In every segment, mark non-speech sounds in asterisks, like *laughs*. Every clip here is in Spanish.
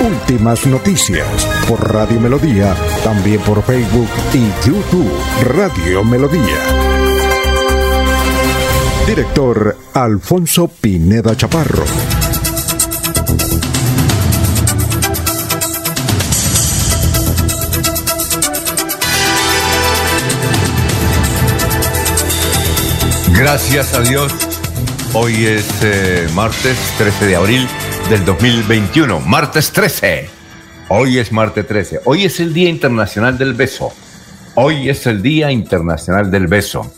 Últimas noticias por Radio Melodía, también por Facebook y YouTube Radio Melodía. Director Alfonso Pineda Chaparro. Gracias a Dios. Hoy es eh, martes 13 de abril del 2021. Martes 13. Hoy es martes 13. Hoy es el Día Internacional del Beso. Hoy es el Día Internacional del Beso.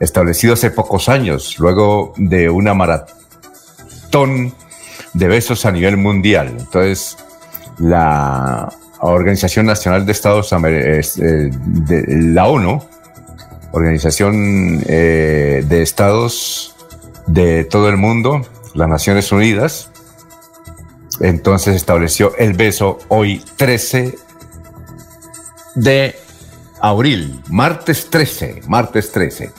Establecido hace pocos años, luego de una maratón de besos a nivel mundial. Entonces, la Organización Nacional de Estados eh, de la ONU, Organización eh, de Estados de todo el mundo, las Naciones Unidas, entonces estableció el beso hoy 13 de abril, martes 13, martes 13.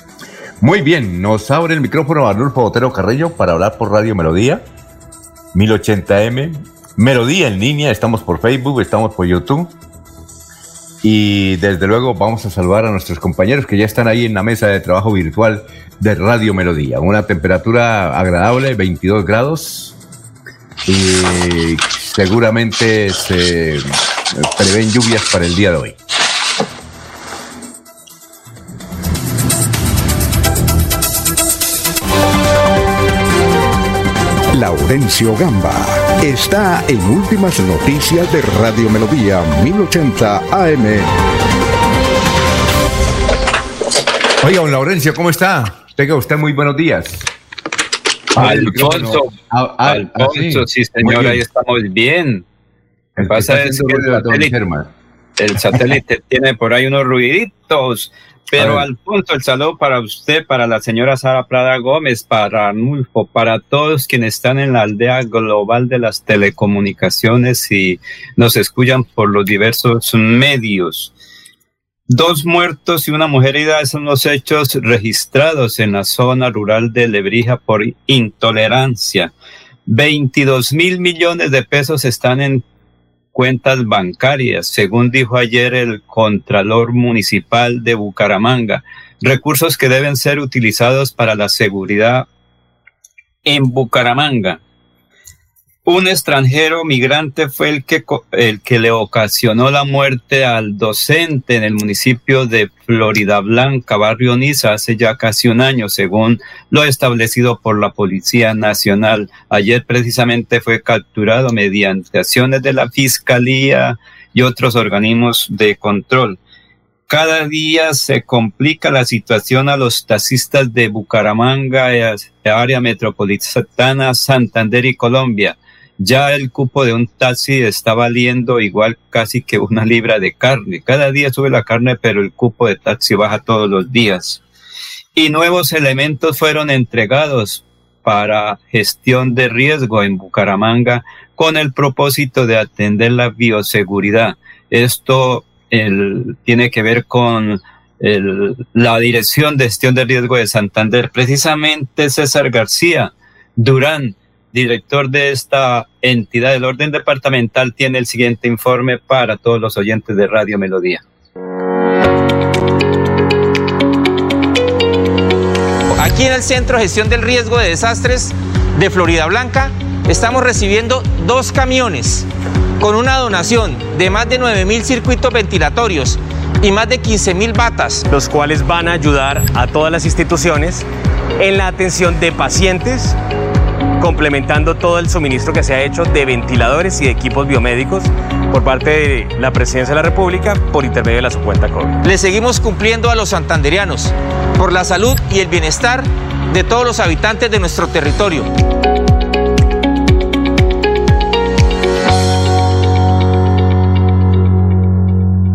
Muy bien, nos abre el micrófono Arnulfo Botero Carrillo para hablar por Radio Melodía, 1080M, Melodía en línea, estamos por Facebook, estamos por YouTube. Y desde luego vamos a saludar a nuestros compañeros que ya están ahí en la mesa de trabajo virtual de Radio Melodía. Una temperatura agradable, 22 grados. Y seguramente se prevén lluvias para el día de hoy. Laurencio Gamba está en Últimas Noticias de Radio Melodía 1080 AM. Oiga, don Laurencio, ¿cómo está? Tenga usted muy buenos días. Alfonso, ah, ah, Alfonso, sí, señor, ahí estamos bien. El pasa es que el satélite, el *laughs* satélite tiene por ahí unos ruiditos. Pero Alfonso, el saludo para usted, para la señora Sara Prada Gómez, para Arnulfo, para todos quienes están en la aldea global de las telecomunicaciones y nos escuchan por los diversos medios. Dos muertos y una mujer herida son los hechos registrados en la zona rural de Lebrija por intolerancia. 22 mil millones de pesos están en cuentas bancarias, según dijo ayer el Contralor Municipal de Bucaramanga, recursos que deben ser utilizados para la seguridad en Bucaramanga. Un extranjero migrante fue el que, el que le ocasionó la muerte al docente en el municipio de Florida Blanca, barrio Niza, hace ya casi un año, según lo establecido por la Policía Nacional. Ayer precisamente fue capturado mediante acciones de la Fiscalía y otros organismos de control. Cada día se complica la situación a los taxistas de Bucaramanga, área metropolitana, Santander y Colombia ya el cupo de un taxi está valiendo igual casi que una libra de carne. Cada día sube la carne, pero el cupo de taxi baja todos los días. Y nuevos elementos fueron entregados para gestión de riesgo en Bucaramanga con el propósito de atender la bioseguridad. Esto tiene que ver con la Dirección de Gestión de Riesgo de Santander. Precisamente César García Durán director de esta entidad del orden departamental, tiene el siguiente informe para todos los oyentes de Radio Melodía. Aquí en el Centro de Gestión del Riesgo de Desastres de Florida Blanca estamos recibiendo dos camiones con una donación de más de 9.000 circuitos ventilatorios y más de 15.000 batas. Los cuales van a ayudar a todas las instituciones en la atención de pacientes complementando todo el suministro que se ha hecho de ventiladores y de equipos biomédicos por parte de la Presidencia de la República por intermedio de la subcuenta COVID. Le seguimos cumpliendo a los santanderianos por la salud y el bienestar de todos los habitantes de nuestro territorio.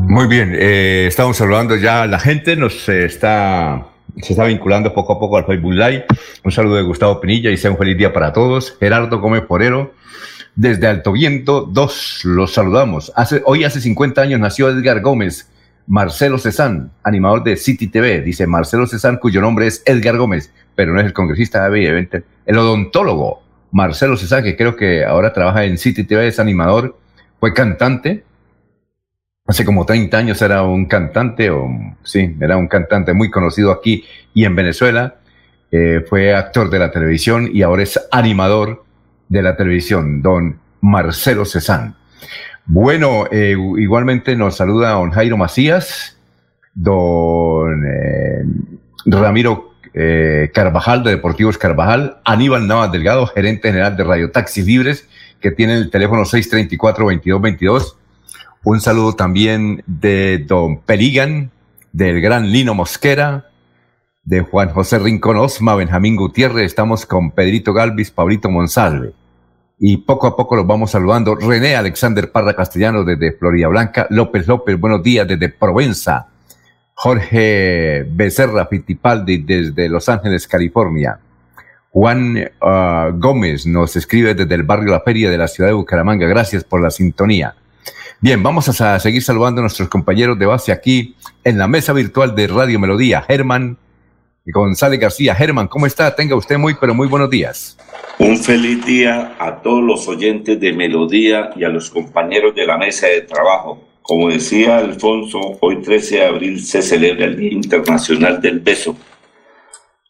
Muy bien, eh, estamos saludando ya la gente, nos eh, está se está vinculando poco a poco al Facebook Live. Un saludo de Gustavo Pinilla y sea un feliz día para todos. Gerardo Gómez Porero, desde Alto Viento 2, los saludamos. Hace, hoy hace 50 años nació Edgar Gómez, Marcelo Cezán, animador de City TV. Dice Marcelo Cezán, cuyo nombre es Edgar Gómez, pero no es el congresista, evidentemente. El odontólogo Marcelo Cezán, que creo que ahora trabaja en City TV, es animador, fue cantante, hace como 30 años era un cantante, o sí, era un cantante muy conocido aquí y en Venezuela. Eh, fue actor de la televisión y ahora es animador de la televisión, don Marcelo Cezán. Bueno, eh, igualmente nos saluda don Jairo Macías, don eh, Ramiro Carvajal de Deportivos Carvajal, Aníbal Navas Delgado, gerente general de Radio Taxis Libres, que tiene el teléfono 634-2222 un saludo también de don Perigan, del gran Lino Mosquera, de Juan José Rincón Osma, Benjamín Gutiérrez, estamos con Pedrito Galvis, Pablito Monsalve. Y poco a poco los vamos saludando. René Alexander Parra Castellano desde Florida Blanca, López López, buenos días desde Provenza. Jorge Becerra Fittipaldi desde Los Ángeles, California. Juan ah, Gómez nos escribe desde el barrio La Feria de la ciudad de Bucaramanga. Gracias por la sintonía. Bien, vamos a seguir saludando a nuestros compañeros de base aquí en la mesa virtual de Radio Melodía. Germán González García. Germán, ¿cómo está? Tenga usted muy, pero muy buenos días. Un feliz día a todos los oyentes de Melodía y a los compañeros de la mesa de trabajo. Como decía Alfonso, hoy 13 de abril se celebra el Día Internacional del Beso.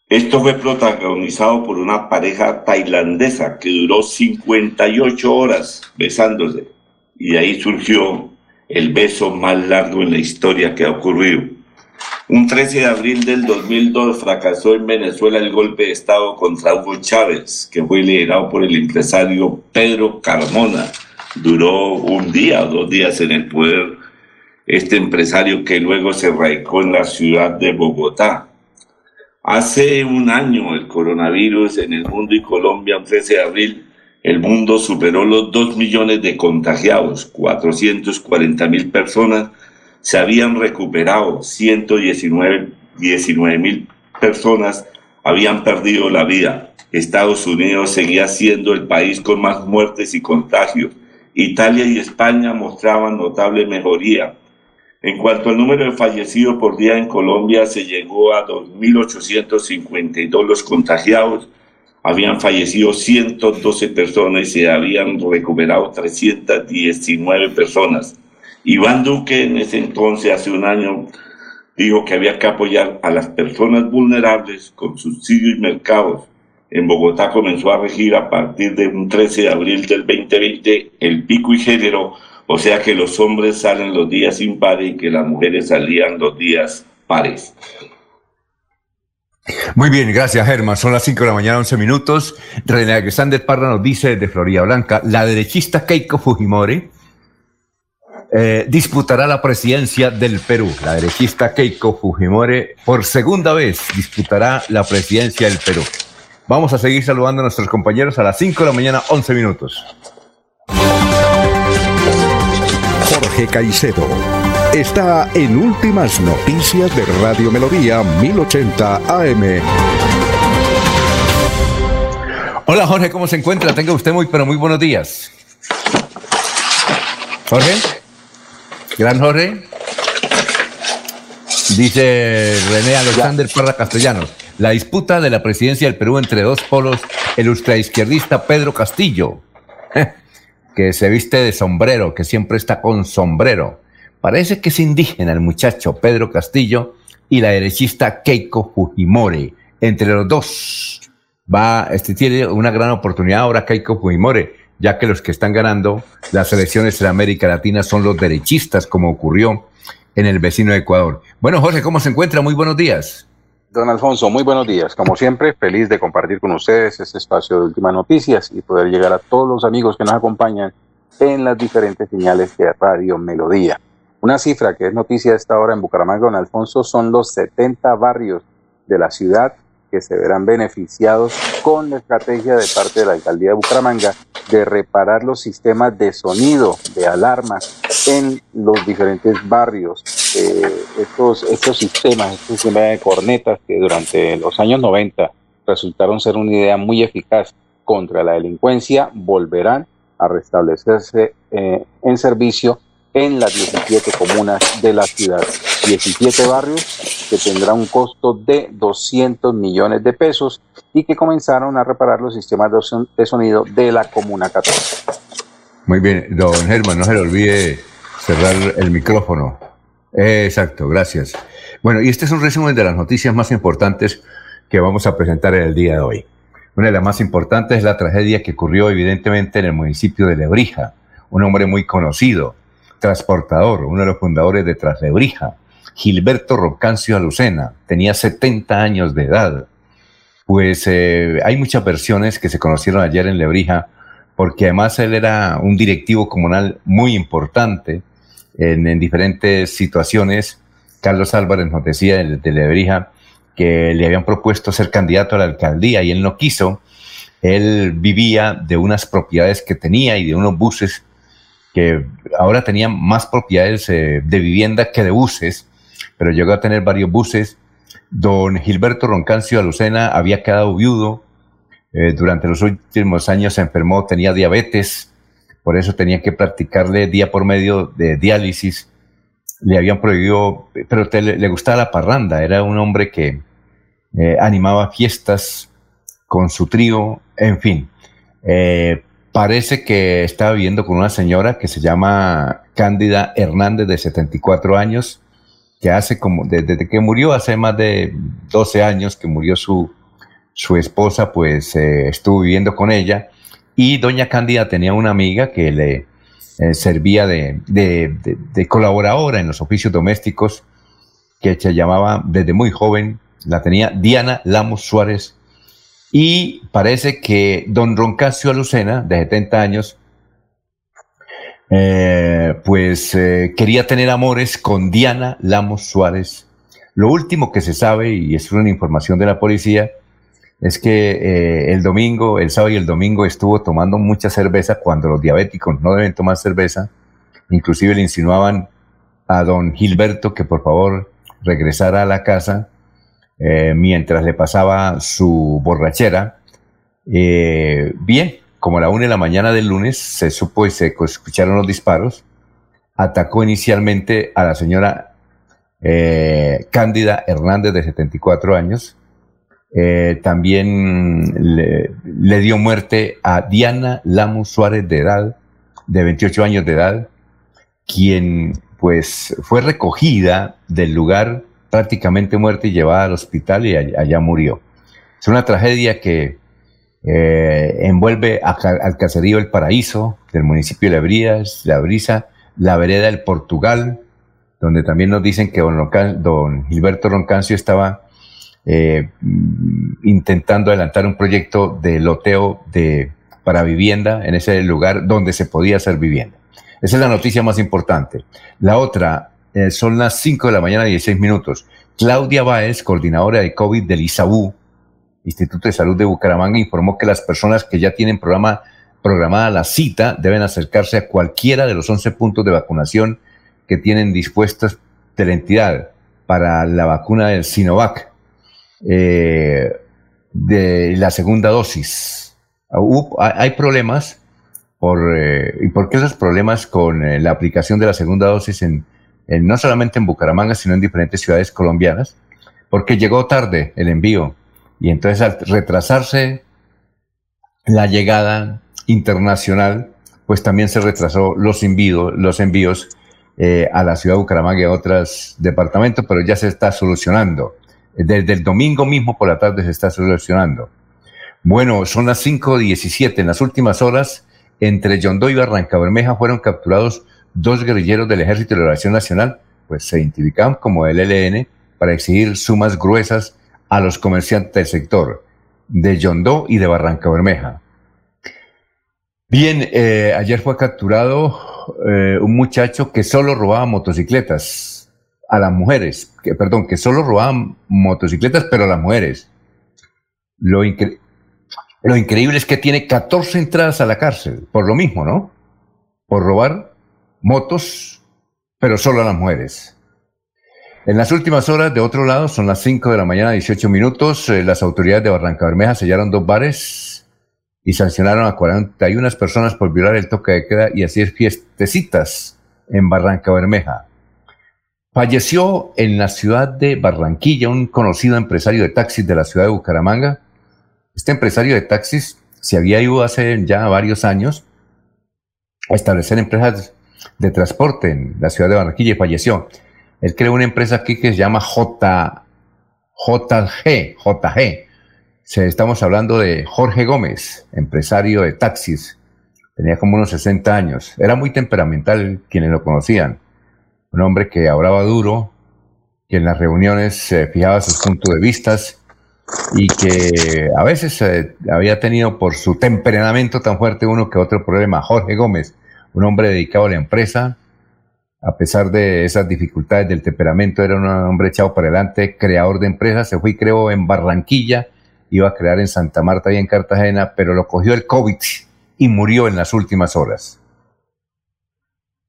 Esto fue protagonizado por una pareja tailandesa que duró 58 horas besándose y ahí surgió el beso más largo en la historia que ha ocurrido. Un 13 de abril del 2002 fracasó en Venezuela el golpe de Estado contra Hugo Chávez, que fue liderado por el empresario Pedro Carmona. Duró un día o dos días en el poder este empresario que luego se radicó en la ciudad de Bogotá. Hace un año el coronavirus en el mundo y Colombia, un 13 de abril, el mundo superó los 2 millones de contagiados, 440 mil personas se habían recuperado, 119 mil personas habían perdido la vida. Estados Unidos seguía siendo el país con más muertes y contagios. Italia y España mostraban notable mejoría. En cuanto al número de fallecidos por día en Colombia, se llegó a 2.852 los contagiados, habían fallecido 112 personas y se habían recuperado 319 personas. Iván Duque en ese entonces, hace un año, dijo que había que apoyar a las personas vulnerables con subsidios y mercados. En Bogotá comenzó a regir a partir de un 13 de abril del 2020 el pico y género, o sea que los hombres salen los días impares y que las mujeres salían los días pares. Muy bien, gracias Germán. Son las 5 de la mañana, 11 minutos. René Alexander Parra nos dice de Florida Blanca, la derechista Keiko Fujimori eh, disputará la presidencia del Perú. La derechista Keiko Fujimori por segunda vez disputará la presidencia del Perú. Vamos a seguir saludando a nuestros compañeros a las 5 de la mañana, 11 minutos. Jorge Caicedo está en Últimas Noticias de Radio Melodía 1080 AM. Hola Jorge, ¿cómo se encuentra? Tenga usted muy, pero muy buenos días. Jorge. Gran Jorge. Dice René Alexander Parra Castellanos. La disputa de la presidencia del Perú entre dos polos, el ultraizquierdista Pedro Castillo, *laughs* que se viste de sombrero, que siempre está con sombrero, Parece que es indígena el muchacho Pedro Castillo y la derechista Keiko Fujimori. Entre los dos va, este tiene una gran oportunidad ahora Keiko Fujimori, ya que los que están ganando las elecciones en América Latina son los derechistas, como ocurrió en el vecino de Ecuador. Bueno, Jorge, ¿cómo se encuentra? Muy buenos días. Don Alfonso, muy buenos días. Como siempre, feliz de compartir con ustedes este espacio de últimas noticias y poder llegar a todos los amigos que nos acompañan en las diferentes señales de Radio Melodía. Una cifra que es noticia a esta hora en Bucaramanga, don Alfonso, son los 70 barrios de la ciudad que se verán beneficiados con la estrategia de parte de la alcaldía de Bucaramanga de reparar los sistemas de sonido, de alarmas en los diferentes barrios. Eh, estos, estos sistemas, estos sistemas de cornetas que durante los años 90 resultaron ser una idea muy eficaz contra la delincuencia, volverán a restablecerse eh, en servicio en las 17 comunas de la ciudad. 17 barrios que tendrá un costo de 200 millones de pesos y que comenzaron a reparar los sistemas de sonido de la Comuna 14. Muy bien, don Germán, no se le olvide cerrar el micrófono. exacto, gracias. Bueno, y este es un resumen de las noticias más importantes que vamos a presentar en el día de hoy. Una de las más importantes es la tragedia que ocurrió evidentemente en el municipio de Lebrija. Un hombre muy conocido, transportador, uno de los fundadores de Traslebrija, Gilberto Rocancio Alucena, tenía 70 años de edad. Pues eh, hay muchas versiones que se conocieron ayer en Lebrija, porque además él era un directivo comunal muy importante en, diferentes situaciones. Carlos Álvarez nos decía de, de Lebrija que le habían propuesto ser candidato a la alcaldía y él no quiso. Él vivía de unas propiedades que tenía y de unos buses que ahora tenían más propiedades eh, de vivienda que de buses, pero llegó a tener varios buses. Don Gilberto Roncancio Alucena había quedado viudo, eh, durante los últimos años se enfermó, tenía diabetes, por eso tenía que practicarle día por medio de diálisis. Le habían prohibido, pero le, gustaba la parranda, era un hombre que eh, animaba fiestas con su trío, en fin. Parece que estaba viviendo con una señora que se llama Cándida Hernández, de 74 años, que hace como, desde que murió, hace más de 12 años que murió su, su esposa, pues eh, estuvo viviendo con ella. Y doña Cándida tenía una amiga que le eh, servía de, de, colaboradora en los oficios domésticos, que se llamaba desde muy joven, la tenía Diana Lamos Suárez y parece que don Roncasio Alucena, de 70 años, eh, pues eh, quería tener amores con Diana Lamos Suárez. Lo último que se sabe, y es una información de la policía, es que eh, el domingo, el sábado y el domingo estuvo tomando mucha cerveza cuando los diabéticos no deben tomar cerveza. Inclusive le insinuaban a don Gilberto que por favor regresara a la casa eh, mientras le pasaba su borrachera. Eh, bien, como a la una de la mañana del lunes se supo y se escucharon los disparos, atacó inicialmente a la señora eh, Cándida Hernández de 74 años. también le, le, dio muerte a Diana Lamus Suárez de edad, de 28 años de edad, quien pues fue recogida del lugar prácticamente muerta y llevada al hospital y allá, murió. Es una tragedia que eh, envuelve al caserío El Paraíso del municipio de La, Brías, la Brisa, la vereda del Portugal, donde también nos dicen que don, Gilberto Roncancio estaba eh, intentando adelantar un proyecto de loteo de, para vivienda en ese lugar donde se podía hacer vivienda. Esa es la noticia más importante. La otra, eh, son las 5 de la mañana, 16 minutos. Claudia Báez, coordinadora de COVID del ISAU, Instituto de Salud de Bucaramanga, informó que las personas que ya tienen programa, programada la cita deben acercarse a cualquiera de los 11 puntos de vacunación que tienen dispuestos de la entidad para la vacuna del Sinovac eh, de la segunda dosis. hay problemas por, eh, ¿y por qué esos problemas con la aplicación de la segunda dosis en no solamente en Bucaramanga, sino en diferentes ciudades colombianas, porque llegó tarde el envío y entonces al retrasarse la llegada internacional, pues también se retrasó los envíos, los envíos eh, a la ciudad de Bucaramanga y a otros departamentos, pero ya se está solucionando. Desde el domingo mismo por la tarde se está solucionando. Bueno, son las 5.17. En las últimas horas, entre Yondó y Barranca Bermeja fueron capturados dos guerrilleros del Ejército de Liberación Nacional, pues se identificaban como el ELN para exigir sumas gruesas a los comerciantes del sector de Yondó y de Barranca Bermeja. Bien, eh, ayer fue capturado eh, un muchacho que solo robaba motocicletas a las mujeres, que, perdón, que solo robaba motocicletas, pero a las mujeres. Lo increíble es que tiene 14 entradas a la cárcel, por lo mismo, ¿no? Por robar motos, pero solo a las mujeres. En las últimas horas, de otro lado, son las 5 de la mañana, 18 minutos, eh, las autoridades de Barranca Bermeja sellaron dos bares y sancionaron a 41 personas por violar el toque de queda y hacer fiestecitas en Barranca Bermeja. Falleció en la ciudad de Barranquilla un conocido empresario de taxis de la ciudad de Bucaramanga, este empresario de taxis se había ido hace ya varios años a establecer empresas de transporte en la ciudad de Barranquilla y falleció. Él creó una empresa aquí que se llama J, JG, JG. Estamos hablando de Jorge Gómez, empresario de taxis. Tenía como unos 60 años. Era muy temperamental quienes lo conocían. Un hombre que hablaba duro, que en las reuniones se fijaba sus puntos de vistas y que a veces eh, había tenido por su temperamento tan fuerte uno que otro problema. Jorge Gómez, un hombre dedicado a la empresa, a pesar de esas dificultades del temperamento, era un hombre echado para adelante, creador de empresas, se fue y creó en Barranquilla, iba a crear en Santa Marta y en Cartagena, pero lo cogió el COVID y murió en las últimas horas.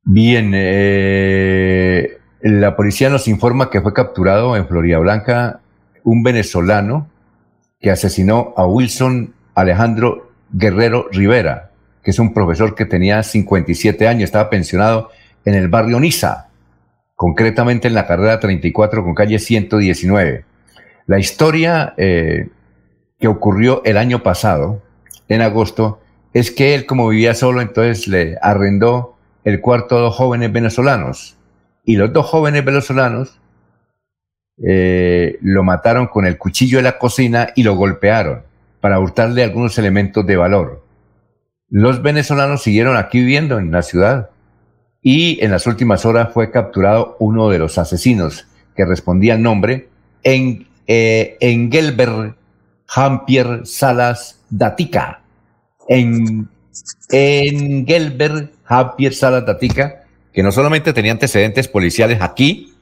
Bien, eh, la policía nos informa que fue capturado en Florida Blanca un venezolano que asesinó a Wilson Alejandro Guerrero Rivera, que es un profesor que tenía 57 años, estaba pensionado en el barrio Niza, concretamente en la carrera 34 con calle 119. La historia eh, que ocurrió el año pasado, en agosto, es que él como vivía solo, entonces le arrendó el cuarto a dos jóvenes venezolanos. Y los dos jóvenes venezolanos eh, lo mataron con el cuchillo de la cocina y lo golpearon para hurtarle algunos elementos de valor. Los venezolanos siguieron aquí viviendo en la ciudad y en las últimas horas fue capturado uno de los asesinos que respondía al nombre en, eh, Engelbert Jampier Salas Datica. En, Engelbert Jampier Salas Datica, que no solamente tenía antecedentes policiales aquí,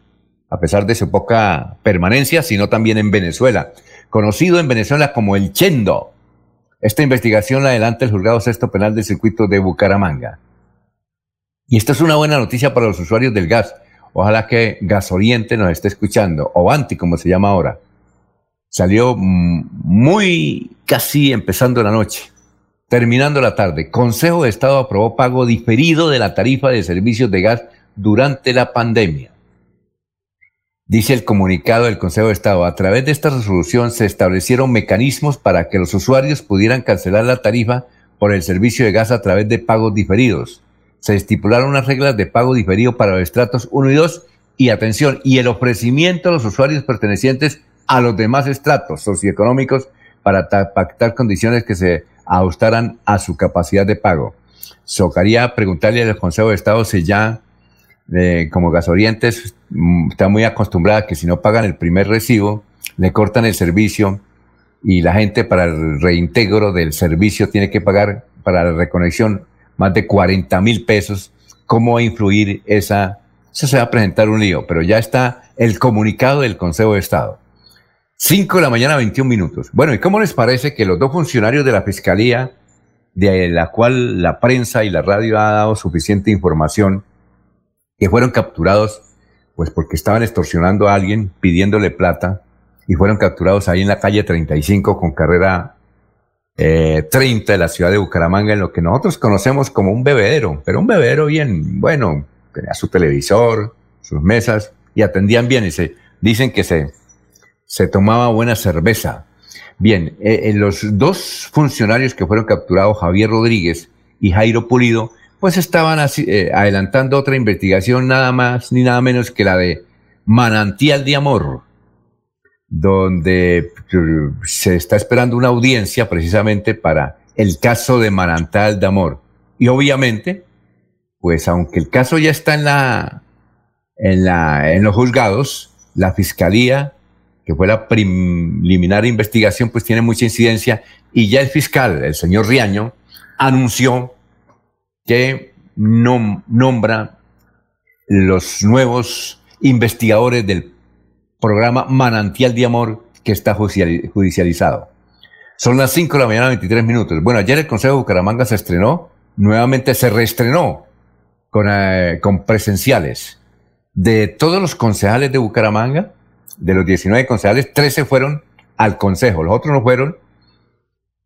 a pesar de su poca permanencia, sino también en Venezuela, conocido en Venezuela como el Chendo. Esta investigación la adelanta el juzgado sexto penal del circuito de Bucaramanga. Y esta es una buena noticia para los usuarios del gas. Ojalá que Gas Oriente nos esté escuchando, o Anti, como se llama ahora. Salió muy casi empezando la noche, terminando la tarde. Consejo de Estado aprobó pago diferido de la tarifa de servicios de gas durante la pandemia. Dice el comunicado del Consejo de Estado, a través de esta resolución se establecieron mecanismos para que los usuarios pudieran cancelar la tarifa por el servicio de gas a través de pagos diferidos. Se estipularon unas reglas de pago diferido para los estratos 1 y 2 y atención, y el ofrecimiento a los usuarios pertenecientes a los demás estratos socioeconómicos para pactar condiciones que se ajustaran a su capacidad de pago. Socaría preguntarle al Consejo de Estado si ya como Gasorientes mm, está muy acostumbrada que si no pagan el primer recibo, le cortan el servicio y la gente para el reintegro del servicio tiene que pagar para la reconexión más de 40 mil pesos. ¿Cómo va a influir esa? Eso se va a presentar un lío, pero ya está el comunicado del Consejo de Estado. 5 de la mañana, 21 minutos. Bueno, ¿y cómo les parece que los dos funcionarios de la Fiscalía, de la cual la prensa y la radio ha dado suficiente información, que fueron capturados, pues porque estaban extorsionando a alguien pidiéndole plata y fueron capturados ahí en la calle 35 con carrera 30 eh, de la ciudad de Bucaramanga, en lo que nosotros conocemos como un bebedero, pero un bebedero bien, bueno, tenía su televisor, sus mesas y atendían bien y se dicen que se, se tomaba buena cerveza. Bien, eh, eh, los dos funcionarios que fueron capturados, Javier Rodríguez y Jairo Pulido, pues estaban eh, adelantando otra investigación nada más ni nada menos que la de Manantial de Amor, donde eh, se está esperando una audiencia precisamente para el caso de Manantial de Amor. Y obviamente, pues aunque el caso ya está en la en la en los juzgados, la fiscalía que fue la preliminar investigación, pues tiene mucha incidencia y ya el fiscal, el señor Riaño, anunció que nombra los nuevos investigadores del programa Manantial de Amor que está judicializado. Son las 5 de la mañana, 23 minutos. Bueno, ayer el Consejo de Bucaramanga se estrenó, nuevamente se reestrenó con, eh, con presenciales. De todos los concejales de Bucaramanga, de los 19 concejales, 13 fueron al Consejo, los otros no fueron,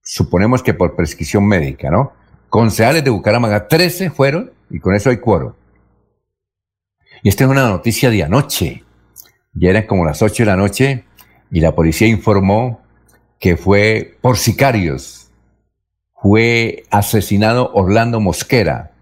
suponemos que por prescripción médica, ¿no? Concejales de Bucaramanga, 13 fueron y con eso hay cuoro. Y esta es una noticia de anoche. Ya eran como las 8 de la noche y la policía informó que fue por sicarios. Fue asesinado Orlando Mosquera.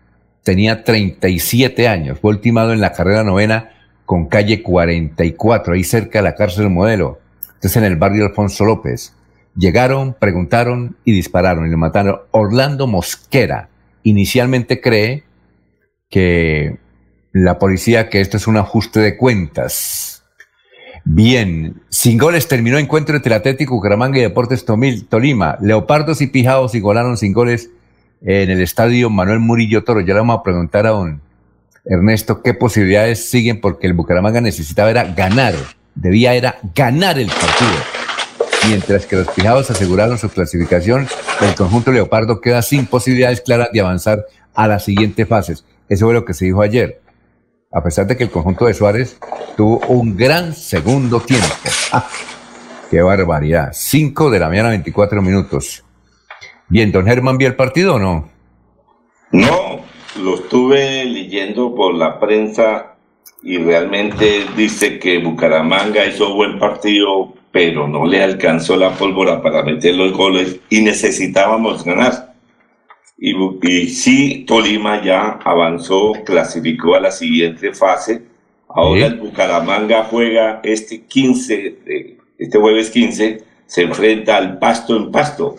Tenía 37 años. Fue ultimado en la carrera novena con calle 44, ahí cerca de la cárcel modelo. Entonces en el barrio Alfonso López. Llegaron, preguntaron y dispararon y le mataron. Orlando Mosquera inicialmente cree que la policía que esto es un ajuste de cuentas. Bien, sin goles terminó encuentro entre Atlético Bucaramanga y Deportes Tolima. Leopardos y Pijados igualaron sin goles en el estadio Manuel Murillo Toro. Ya le vamos a preguntar a don Ernesto qué posibilidades siguen porque el Bucaramanga necesitaba era ganar, debía era ganar el partido. Mientras que los Pijados aseguraron su clasificación, el conjunto Leopardo queda sin posibilidades claras de avanzar a las siguientes fases. Eso fue lo que se dijo ayer a pesar de que el conjunto de Suárez tuvo un gran segundo tiempo. ¡Ah! *laughs* ¡Qué barbaridad! 5 de la mañana, 24 minutos. Bien, don Germán, ¿vio el partido o no? No, lo estuve leyendo por la prensa y realmente dice que Bucaramanga hizo buen partido, pero no le alcanzó la pólvora para meter los goles y necesitábamos ganar. Y, y sí, Tolima ya avanzó, clasificó a la siguiente fase. Ahora el Bucaramanga juega este 15, este jueves 15, se enfrenta al Pasto en Pasto,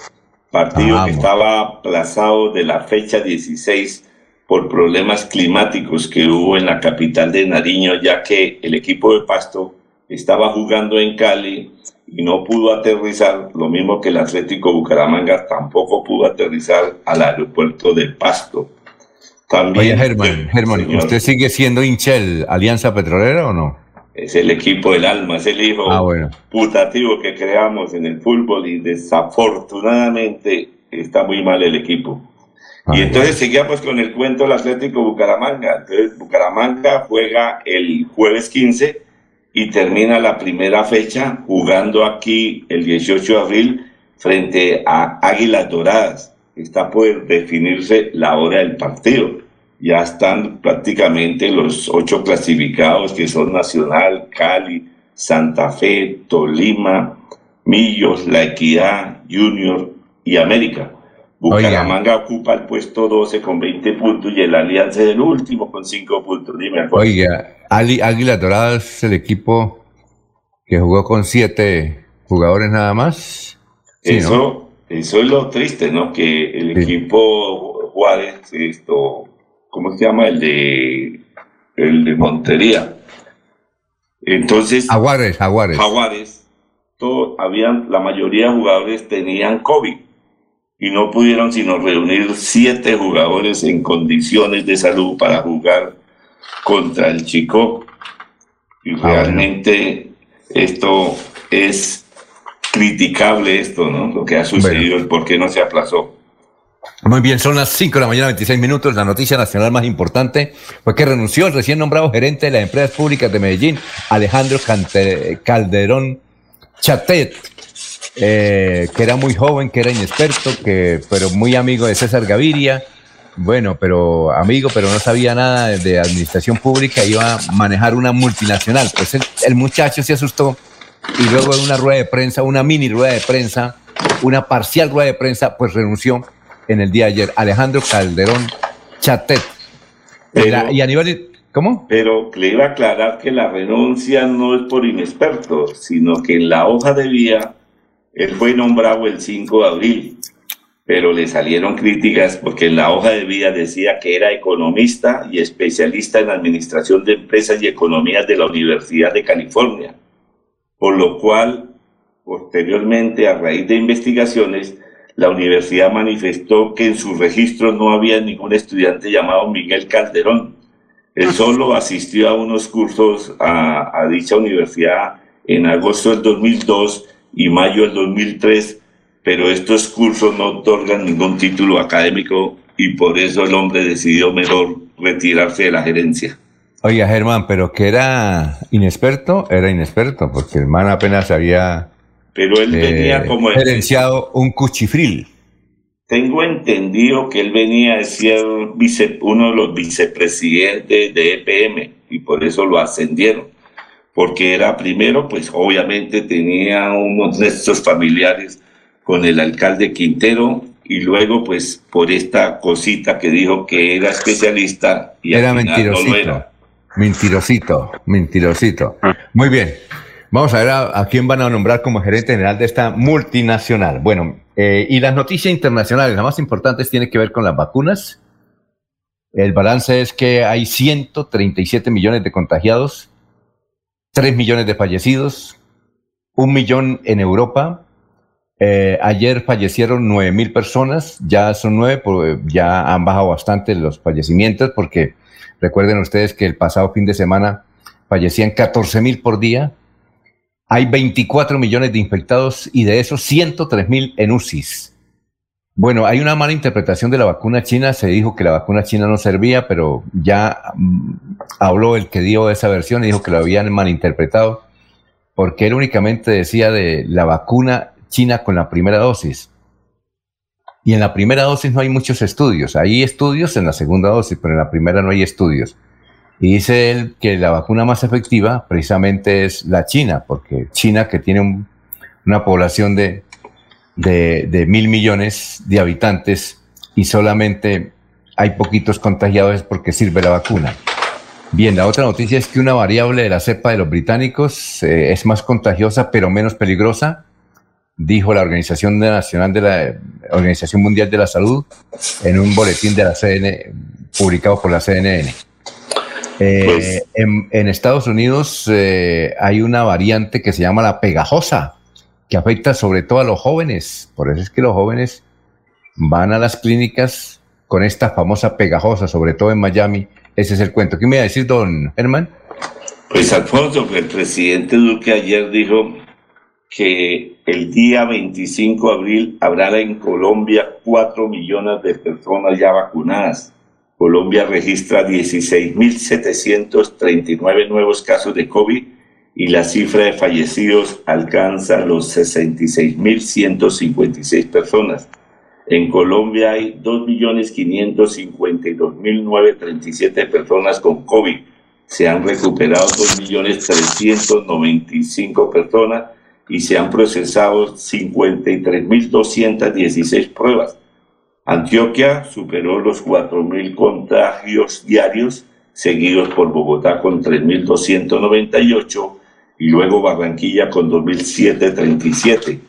partido que estaba aplazado de la fecha 16 por problemas climáticos que hubo en la capital de Nariño, ya que el equipo de Pasto estaba jugando en Cali y no pudo aterrizar, lo mismo que el Atlético Bucaramanga tampoco pudo aterrizar al aeropuerto de Pasto. También, Oye, Germán, Germán ¿usted sigue siendo hincha del Alianza Petrolera o no? Es el equipo del alma, es el hijo ah, putativo que creamos en el fútbol y desafortunadamente está muy mal el equipo. y entonces seguimos con el cuento del Atlético Bucaramanga. Entonces Bucaramanga juega el jueves 15 y termina la primera fecha jugando aquí el 18 de abril frente a Águilas Doradas. Está por definirse la hora del partido. Ya están prácticamente los ocho clasificados que son Nacional, Cali, Santa Fe, Tolima, Millos, La Equidad, Junior y América. Bucaramanga ocupa el puesto 12 con 20 puntos y el Alianza es el último con 5 puntos. Dime, Oiga, Águila Dorada es el equipo que jugó con 7 jugadores nada más. eso, eso es lo triste, ¿no? Que el equipo Juárez, esto, ¿cómo se llama? El de, el de Montería. Entonces. Jaguares, Jaguares. Jaguares. Todo, habían, la mayoría de jugadores tenían COVID y no pudieron sino reunir siete jugadores en condiciones de salud para jugar contra el Chico. Y ah, realmente esto es criticable esto, ¿no? Lo que ha sucedido, el por qué no se aplazó. Muy bien, son las 5 de la mañana, 26 minutos. La noticia nacional más importante fue que renunció el recién nombrado gerente de las empresas públicas de Medellín, Alejandro Calderón Chatet, eh, que era muy joven, que era inexperto, que, pero muy amigo de César Gaviria. Bueno, pero amigo, pero no sabía nada de, administración pública, iba a manejar una multinacional. Pues el, muchacho se asustó y luego en una rueda de prensa, una mini rueda de prensa, una parcial rueda de prensa, pues renunció en el día de ayer. Alejandro Calderón Chatet. y a nivel, ¿Cómo? Pero le iba a aclarar que la renuncia no es por inexperto, sino que en la hoja de vía él fue nombrado el 5 de abril, pero le salieron críticas porque en la hoja de vida decía que era economista y especialista en administración de empresas y economías de la Universidad de California, por lo cual, posteriormente, a raíz de investigaciones, la universidad manifestó que en su registro no había ningún estudiante llamado Miguel Calderón. Él solo asistió a unos cursos a, a dicha universidad en agosto del 2002 y mayo del 2003, pero estos cursos no otorgan ningún título académico y por eso el hombre decidió mejor retirarse de la gerencia. Oiga, Germán, pero que era inexperto, era inexperto, porque el man apenas había pero él venía eh, como gerenciado un cuchifril. Tengo entendido que él venía a ser vice, uno de los vicepresidentes de EPM y por eso lo ascendieron. Porque era primero, pues obviamente tenía unos *laughs* nexos familiares con el alcalde Quintero y luego pues por esta cosita que dijo que era especialista y era mentirosito. Mentirosito, mentirosito. Ah. Muy bien. Vamos a ver a, quién van a nombrar como gerente general de esta multinacional. Bueno, eh, y las noticias internacionales, las más importantes, tienen que ver con las vacunas. El balance es que hay 137 millones de contagiados, 3 millones de fallecidos, un millón en Europa. Eh, ayer fallecieron 9 mil personas, ya son 9, pues, ya han bajado bastante los fallecimientos porque recuerden ustedes que el pasado fin de semana fallecían 14 mil por día, hay 24 millones de infectados y de esos 103 mil en UCIs. Bueno, hay una mala interpretación de la vacuna china. Se dijo que la vacuna china no servía, pero ya mm, habló el que dio esa versión y dijo que lo habían malinterpretado, porque él únicamente decía de la vacuna china con la primera dosis. Y en la primera dosis no hay muchos estudios. Hay estudios en la segunda dosis, pero en la primera no hay estudios. Y dice él que la vacuna más efectiva precisamente es la China, porque China, que tiene una población de, de, mil millones de habitantes y solamente hay poquitos contagiados es porque sirve la vacuna. Bien, la otra noticia es que una variable de la cepa de los británicos eh, es más contagiosa pero menos peligrosa, dijo la Organización Nacional de la Organización Mundial de la Salud en un boletín de la CNN publicado por la CNN. Eh, pues- en, Estados Unidos eh, hay una variante que se llama la pegajosa, que afecta sobre todo a los jóvenes. Por eso es que los jóvenes van a las clínicas con esta famosa pegajosa, sobre todo en Miami. Ese es el cuento. ¿Qué me iba a decir, don Herman? Pues Alfonso, el presidente Duque ayer dijo que el día 25 de abril habrá en Colombia 4 millones de personas ya vacunadas. Colombia registra 16.739 nuevos casos de COVID y la cifra de fallecidos alcanza los 66.156 personas. En Colombia hay 2.552.937 personas con COVID. Se han recuperado 2.395 personas y se han procesado 53.216 pruebas. Antioquia superó los 4.000 contagios diarios, seguidos por Bogotá con 3.298 y luego Barranquilla con 2.737.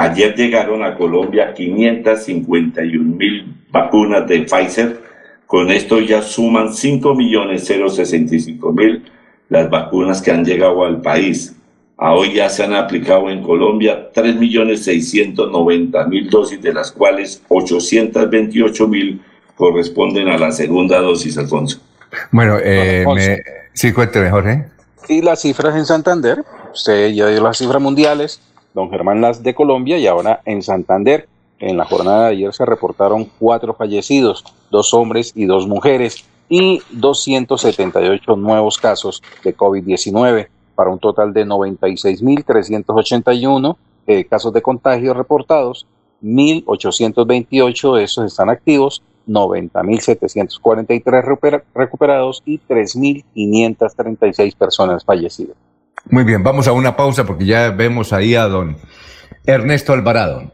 Ayer llegaron a Colombia 551.000 vacunas de Pfizer. Con esto ya suman 5.065.000 las vacunas que han llegado al país. A hoy ya se han aplicado en Colombia 3.690.000 dosis, de las cuales 828.000 corresponden a la segunda dosis, Alfonso. Bueno, eh, me... sí, cuénteme, Jorge. Y las cifras en Santander, usted ya dio las cifras mundiales, don Germán las de Colombia y ahora en Santander. En la jornada de ayer se reportaron cuatro fallecidos, dos hombres y dos mujeres, y 278 nuevos casos de COVID-19 para un total de 96.381 eh, casos de contagio reportados, 1.828 de esos están activos, 90.743 recuperados y 3.536 personas fallecidas. Muy bien, vamos a una pausa porque ya vemos ahí a don Ernesto Alvarado.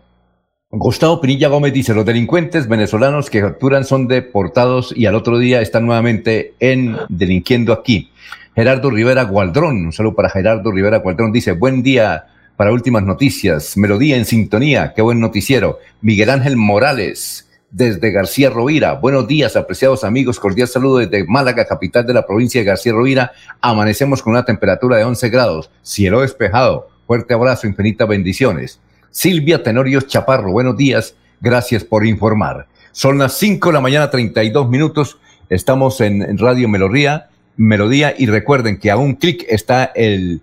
Gustavo Pinilla Gómez dice, los delincuentes venezolanos que capturan son deportados y al otro día están nuevamente en delinquiendo aquí. Gerardo Rivera Gualdrón, un saludo para Gerardo Rivera Gualdrón, dice, buen día para últimas noticias, melodía en sintonía, qué buen noticiero. Miguel Ángel Morales, desde García Rovira, buenos días, apreciados amigos, cordial saludo desde Málaga, capital de la provincia de García Rovira, amanecemos con una temperatura de 11 grados, cielo despejado, fuerte abrazo, infinitas bendiciones. Silvia Tenorios Chaparro, buenos días, gracias por informar. Son las 5 de la mañana, 32 minutos, estamos en Radio Melodía Melodía y recuerden que a un clic está el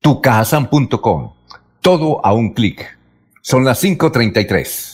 tucajasan.com. Todo a un clic. Son las 5.33.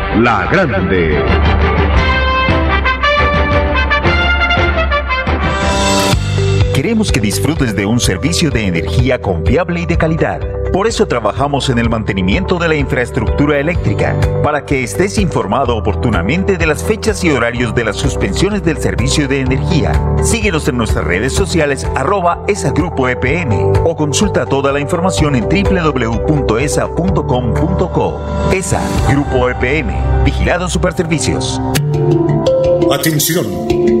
La Grande. Queremos que disfrutes de un servicio de energía confiable y de calidad. Por eso trabajamos en el mantenimiento de la infraestructura eléctrica, para que estés informado oportunamente de las fechas y horarios de las suspensiones del servicio de energía. Síguenos en nuestras redes sociales arroba esa grupo EPM o consulta toda la información en www.esa.com.co. ESA Grupo EPM, Vigilado Superservicios. Atención.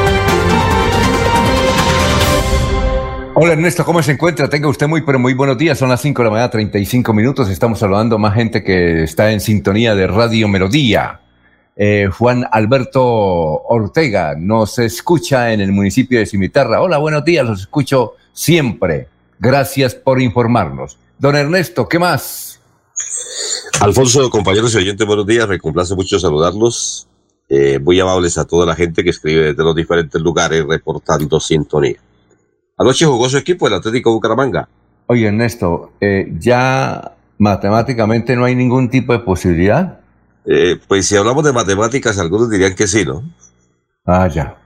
Hola Ernesto, ¿cómo se encuentra? Tenga usted muy, pero muy buenos días. Son las 5 de la mañana, 35 minutos. Estamos saludando más gente que está en sintonía de Radio Melodía. Eh, Juan Alberto Ortega nos escucha en el municipio de Cimitarra. Hola, buenos días, los escucho siempre. Gracias por informarnos. Don Ernesto, ¿qué más? Alfonso, compañeros y oyentes, buenos días. Me complace mucho saludarlos. Eh, muy amables a toda la gente que escribe desde los diferentes lugares reportando sintonía. Anoche jugó su equipo, el Atlético Bucaramanga. Oye, Ernesto, eh, ¿ya matemáticamente no hay ningún tipo de posibilidad? Eh, pues si hablamos de matemáticas, algunos dirían que sí, ¿no? Ah, ya.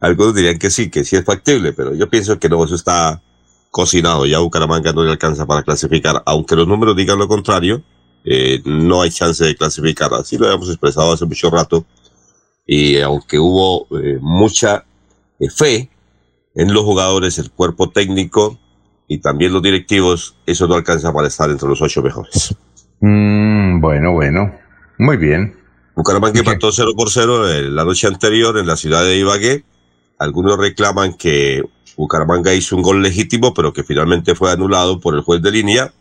Algunos dirían que sí, que sí es factible, pero yo pienso que no, eso está cocinado. Ya Bucaramanga no le alcanza para clasificar, aunque los números digan lo contrario, eh, no hay chance de clasificar. Así lo habíamos expresado hace mucho rato. Y aunque hubo eh, mucha eh, fe en los jugadores, el cuerpo técnico y también los directivos, eso no alcanza para estar entre los ocho mejores. Mm, bueno, bueno. Muy bien. Bucaramanga empató 0 por 0 la noche anterior en la ciudad de Ibagué. Algunos reclaman que Bucaramanga hizo un gol legítimo, pero que finalmente fue anulado por el juez de línea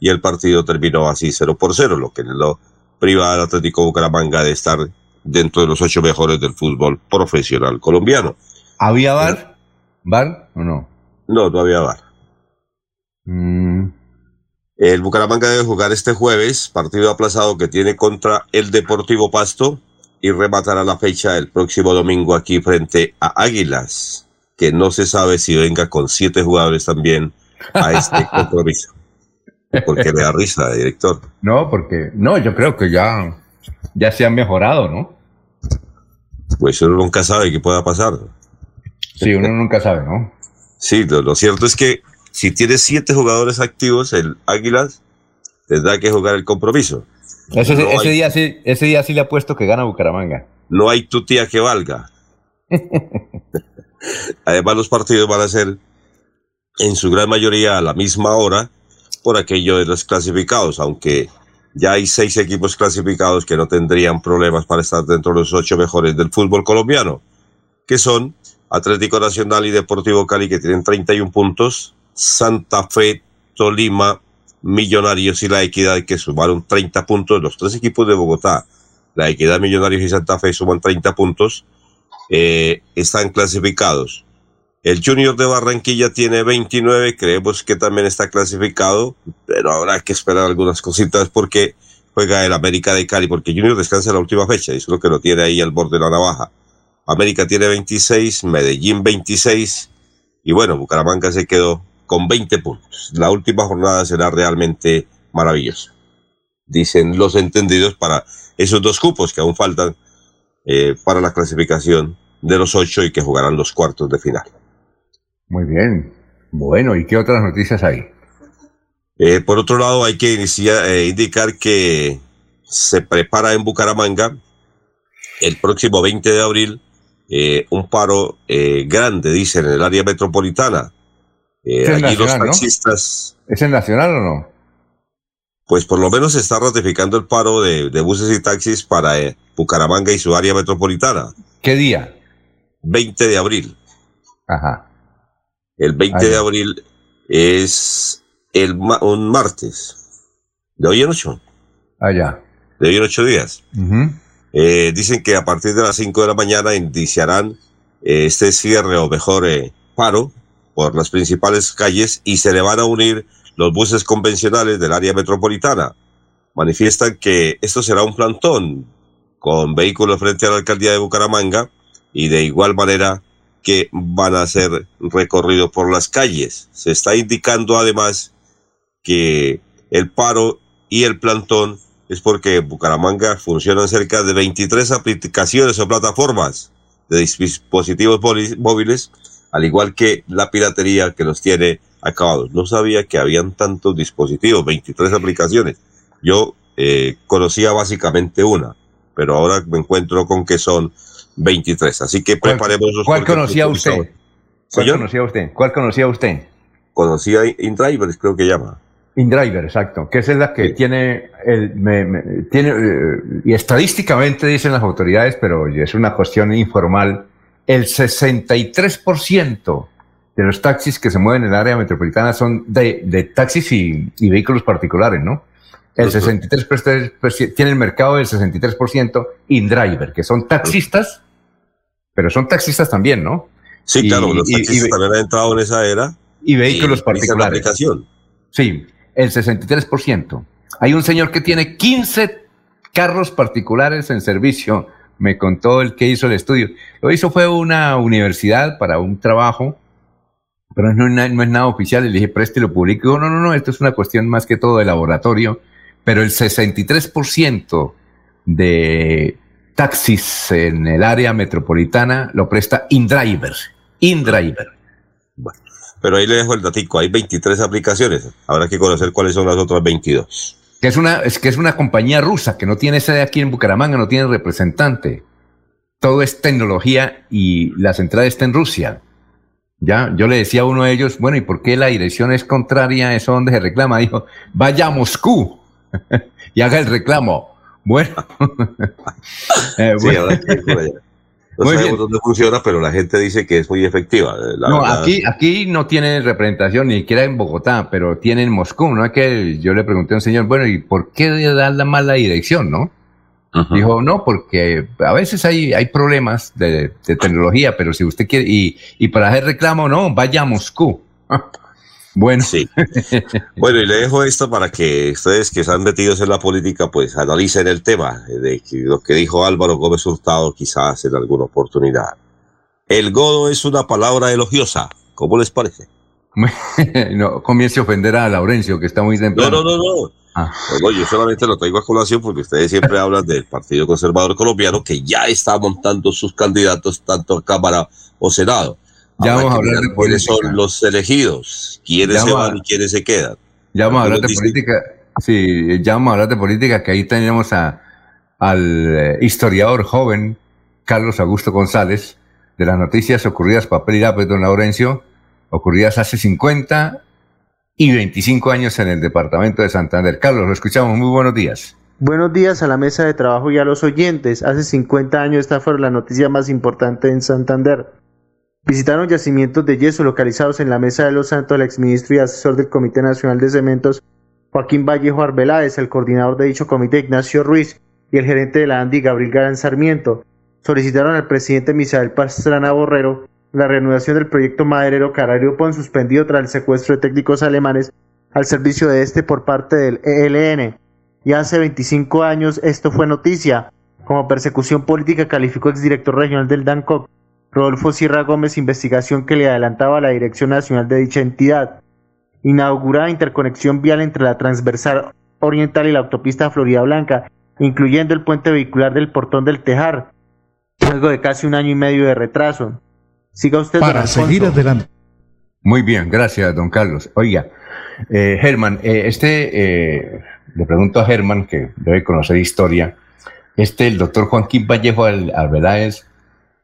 y el partido terminó así 0 por 0, lo que lo priva al Atlético Bucaramanga de estar dentro de los ocho mejores del fútbol profesional colombiano. ¿Había bar? ¿Bar o no? No, no había bar. Mm, El Bucaramanga debe jugar este jueves, partido aplazado que tiene contra el Deportivo Pasto y rematará la fecha el próximo domingo aquí frente a Águilas, que no se sabe si venga con siete jugadores también a este *laughs* compromiso. Porque le da risa, director. no, porque no, yo creo que ya, ya se han mejorado, ¿no? Pues uno nunca sabe qué pueda pasar. Sí, uno nunca sabe, ¿no? Sí, lo, lo cierto es que si tiene siete jugadores activos, el Águilas tendrá que jugar el compromiso. Ese, No ese hay- día sí, ese día sí le apuesto que gana Bucaramanga. no hay tutía que valga. *laughs* Además, los partidos van a ser en su gran mayoría a la misma hora por aquello de los clasificados, aunque ya hay seis equipos clasificados que no tendrían problemas para estar dentro de los ocho mejores del fútbol colombiano, que son Atlético Nacional y Deportivo Cali, que tienen 31 puntos, Santa Fe, Tolima, Millonarios y La Equidad, que sumaron 30 puntos, los tres equipos de Bogotá, La Equidad, Millonarios y Santa Fe suman 30 puntos, eh, están clasificados. El Junior de Barranquilla tiene 29, creemos que también está clasificado, pero habrá que esperar algunas cositas porque juega el América de Cali, porque Junior descansa en la última fecha, y es lo que lo tiene ahí al borde de la navaja. América tiene 26, Medellín 26 y bueno, Bucaramanga se quedó con 20 puntos. La última jornada será realmente maravillosa, dicen los entendidos para esos dos cupos que aún faltan eh, para la clasificación de los ocho y que jugarán los cuartos de final. Muy bien. Bueno, ¿y qué otras noticias hay? Eh, por otro lado, hay que iniciar, eh, indicar que se prepara en Bucaramanga el próximo 20 de abril eh, un paro eh, grande, dicen, en el área metropolitana. Eh, los nacional, ¿no? taxistas, ¿Es el nacional o no? pues por lo menos se está ratificando el paro de, de buses y taxis para eh, Bucaramanga y su área metropolitana. ¿Qué día? 20 de abril. Ajá. El 20 Ah, de abril es el ma- un martes. De hoy en ocho. Allá. De hoy en ocho días. Eh, dicen que a partir de las 5 de la mañana iniciarán eh, este cierre o mejor eh, paro por las principales calles y se le van a unir los buses convencionales del área metropolitana. Manifiestan que esto será un plantón con vehículos frente a la alcaldía de Bucaramanga y de igual manera que van a hacer recorrido por las calles. Se está indicando además que el paro y el plantón es porque en Bucaramanga funcionan cerca de 23 aplicaciones o plataformas de dispositivos móviles, al igual que la piratería que los tiene acabados. No sabía que habían tantos dispositivos, 23 aplicaciones. Yo eh, conocía básicamente una, pero ahora me encuentro con que son 23. Así que preparemos ¿Cuál conocía usted? ¿Cuál Señor. conocía usted? ¿Cuál conocía usted? Conocía InDrivers, creo que llama. InDriver, exacto, que esa es la que tiene, el, me- me- tiene eh, y estadísticamente dicen las autoridades, pero es una cuestión informal, el 63% de los taxis que se mueven en el área metropolitana son de, de taxis y, y vehículos particulares, ¿no? El 63% tiene el mercado del 63% InDriver, que son taxistas, pero son taxistas también, ¿no? Sí, Y- claro, los taxistas y- también han entrado en esa era. y vehículos y utilizan la particulares. aplicación. Sí, el 63%. Hay un señor que tiene 15 carros particulares en servicio, me contó el que hizo el estudio. Lo hizo fue una universidad para un trabajo, pero no, es nada oficial. Le dije, preste lo publico. Dijo, no, no, no, esto es una cuestión más que todo de laboratorio. Pero el 63% de taxis en el área metropolitana lo presta InDriver. InDriver. Pero ahí le dejo el datico, hay 23 aplicaciones. Habrá que conocer cuáles son las otras 22. Que es una, es que es una compañía rusa que no tiene sede aquí en Bucaramanga, no tiene representante. Todo es tecnología y la central está en Rusia. Ya, yo le decía a uno de ellos, bueno, ¿y por qué la dirección es contraria a eso donde se reclama? Dijo, vaya a Moscú *laughs* y haga el reclamo. Bueno, *laughs* Eh, Sí, bueno. habrá No Muy sabemos bien. dónde funciona, pero la gente dice que es muy efectiva. eh, la no, verdad. aquí, aquí no tiene representación ni siquiera en Bogotá, pero tiene en Moscú, ¿no? Es que yo le pregunté a un señor, bueno, ¿y por qué dan la mala dirección, no? Dijo, no, porque a veces hay, hay problemas de, de tecnología, pero si usted quiere, y, y para hacer reclamo, no, vaya a Moscú. *laughs* Bueno. Sí. *laughs* Bueno, y le dejo esto para que ustedes que están metidos en la política, pues analicen el tema de lo que dijo Álvaro Gómez Hurtado quizás en alguna oportunidad. El godo es una palabra elogiosa. ¿Cómo les parece? *laughs* no comience a ofender a Laurencio, que está muy No, temprano. no, no, no. Ah. No, no, yo solamente lo traigo a colación porque ustedes siempre hablan del Partido Conservador Colombiano que ya está montando sus candidatos tanto a Cámara o Senado. Ya Habrá vamos a que hablar de quiénes política. son los elegidos, quiénes Ya se a- van y quiénes se quedan. Ya vamos a hablar de política. Sí, ya vamos a hablar de política, que ahí tenemos a, al eh, historiador joven Carlos Augusto González, de las noticias ocurridas papel y lápiz, don Laurencio, ocurridas hace 50 y 25 años en el departamento de Santander. Carlos, lo escuchamos. Muy buenos días. Buenos días a la mesa de trabajo y a los oyentes. Hace 50 años esta fue la noticia más importante en Santander. Visitaron yacimientos de yeso localizados en la Mesa de los Santos el exministro y asesor del Comité Nacional de Cementos, Joaquín Vallejo Arbeláez, el coordinador de dicho comité, Ignacio Ruiz, y el gerente de la ANDI, Gabriel Garán Sarmiento. Solicitaron al presidente Misael Pastrana Borrero la reanudación del proyecto maderero Carario Pon suspendido tras el secuestro de técnicos alemanes al servicio de este por parte del ELN. Y hace 25 años esto fue noticia. Como persecución política calificó exdirector regional del DANCOC, Rodolfo Sierra Gómez, investigación que le adelantaba a la Dirección Nacional de dicha entidad. Inaugurada interconexión vial entre la transversal oriental y la autopista Florida Blanca, incluyendo el puente vehicular del Portón del Tejar, luego de casi un año y medio de retraso. Siga usted. Para seguir adelante. Muy bien, gracias, don Carlos. Oiga, eh, Germán, eh, este, eh, le pregunto a Germán, que debe conocer historia, este, el doctor Joaquín Vallejo Arbeláez,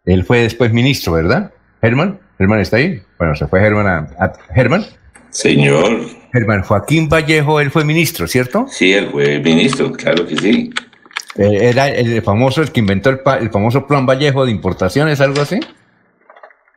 él fue después ministro, ¿verdad? Germán, Germán está ahí. Bueno, se fue Germán a, Germán. Señor. Germán Joaquín Vallejo, él fue ministro, ¿cierto? Sí, él fue ministro, claro que sí. era el famoso, el que inventó el, el famoso plan Vallejo de importaciones, algo así.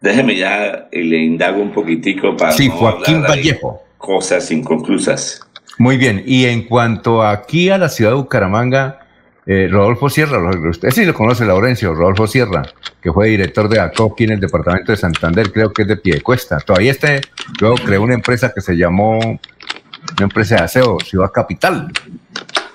Déjeme ya y le indago un poquitico para. Sí, Joaquín Vallejo. Cosas inconclusas. Muy bien, y en cuanto aquí a la ciudad de Bucaramanga, eh, Rodolfo Sierra, usted sí lo conoce, Laurencio, Rodolfo Sierra, que fue director de ACOQ en el departamento de Santander, creo que es de Piedecuesta. Todavía este, luego creó una empresa que se llamó, una empresa de aseo, Ciudad Capital.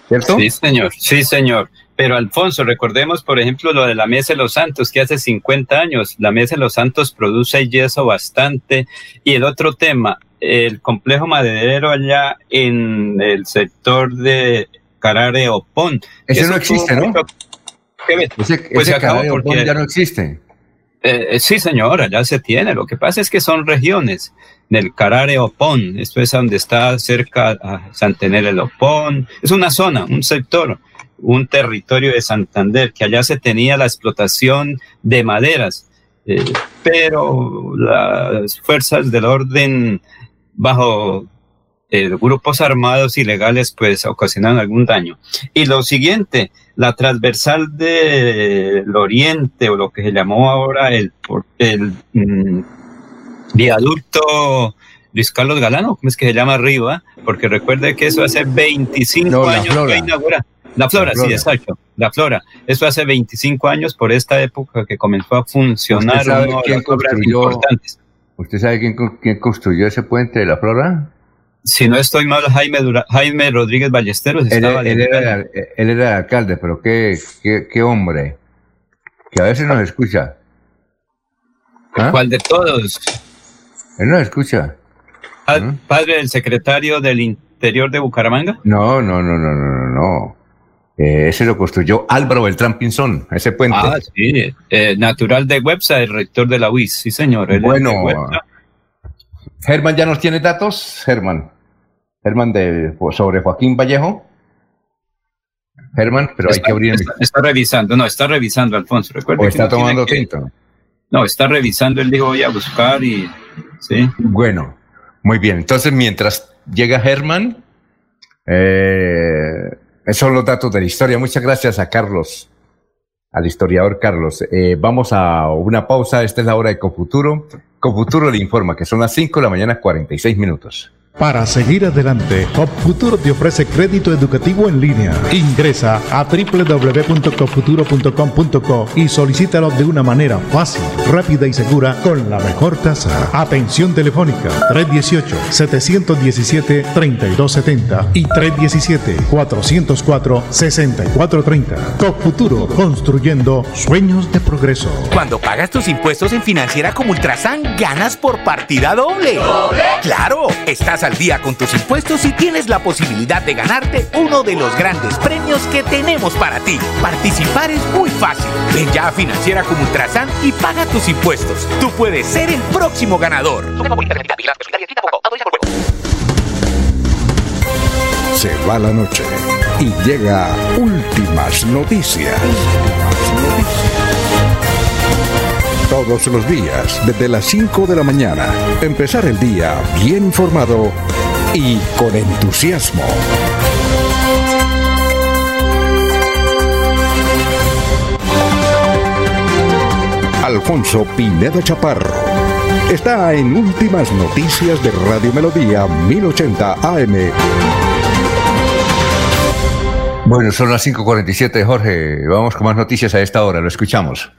¿Cierto? Sí, señor, sí, señor. Pero Alfonso, recordemos, por ejemplo, lo de la Mesa de los Santos, que hace 50 años, la Mesa de los Santos produce yeso bastante. Y el otro tema, el complejo maderero allá en el sector de Carare Opón. Ese no existe, ¿no? Ese, pues ese Carare Opón ya no existe. Eh, eh, sí, señora, ya se tiene. Lo que pasa es que son regiones del Carare Opón. Esto es donde está cerca a Santener el Opón. Es una zona, un sector, un territorio de Santander, que allá se tenía la explotación de maderas. Eh, pero las fuerzas del orden bajo eh, grupos armados ilegales pues ocasionan algún daño. Y lo siguiente, la transversal del oriente o lo que se llamó ahora el, el mm, viaducto Luis Carlos Galano, ¿cómo es que se llama arriba? Porque recuerde que eso hace 25 años que inaugura. La flora, sí, exacto. La flora. Eso hace 25 años por esta época que comenzó a funcionar. ¿Usted sabe, quién, construyó, ¿Usted sabe quién, quién construyó ese puente de la flora? Si no estoy mal, Jaime, Jaime Rodríguez Ballesteros él, estaba él, era, él era el alcalde, pero qué, qué, qué, hombre, que a veces nos escucha. ¿Ah? ¿Cuál de todos? Él nos escucha. ¿Mm? ¿Padre del secretario del Interior de Bucaramanga? No, no, no, no, no, no. Eh, ese lo construyó Álvaro Beltrán Pinzón, ese puente. Ah, sí, eh, natural de Websa, el rector de la UIS, sí señor. Bueno, Germán ya nos tiene datos, Germán. Germán de, sobre Joaquín Vallejo. Germán, pero hay que abrir. Está, revisando, no, está revisando, Alfonso. Recuerde o está tomando tinto. No, está revisando, él dijo voy a buscar y. Sí. Bueno, muy bien. Entonces, mientras llega Germán, eh, esos son los datos de la historia. Muchas gracias a Carlos al historiador Carlos. Eh, vamos a una pausa. Esta es la hora de Cofuturo. Cofuturo le informa que son las 5 de la mañana, 46 minutos. Para seguir adelante, Copfuturo te ofrece crédito educativo en línea. Ingresa a www.copfuturo.com.co y solicítalo de una manera fácil, rápida y segura con la mejor tasa. Atención telefónica 318-717-3270 y 317-404-6430. Copfuturo, construyendo sueños de progreso. Cuando pagas tus impuestos en Financiera como Ultrasan, ganas por partida doble. ¿Doble? Claro, estás al día con tus impuestos y tienes la posibilidad de ganarte uno de los grandes premios que tenemos para ti. Participar es muy fácil. Ven ya a Financiera como Ultrasan y paga tus impuestos. Tú puedes ser el próximo ganador. Se va la noche y llega últimas noticias. Los días, desde las 5 de la mañana, empezar el día bien informado y con entusiasmo. Alfonso Pineda Chaparro está en Últimas Noticias de Radio Melodía 1080 AM. Bueno, son las 5.47, Jorge. Vamos con más noticias a esta hora. Lo escuchamos.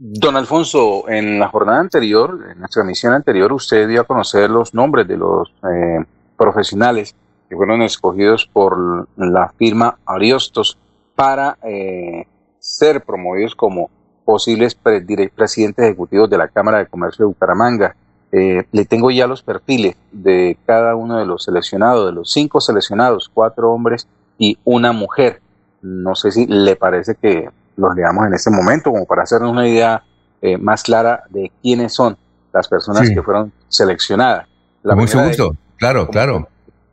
Don Alfonso, en la jornada anterior, en nuestra emisión anterior, usted dio a conocer los nombres de los eh, profesionales que fueron escogidos por la firma Ariostos para eh, ser promovidos como posibles presidentes ejecutivos de la Cámara de Comercio de Bucaramanga. Eh, le tengo ya los perfiles de cada uno de los seleccionados, de los cinco seleccionados, cuatro hombres y una mujer. No sé si le parece que los leamos en este momento, como para hacernos una idea eh, más clara de quiénes son las personas que fueron seleccionadas. La mucho gusto, claro, claro.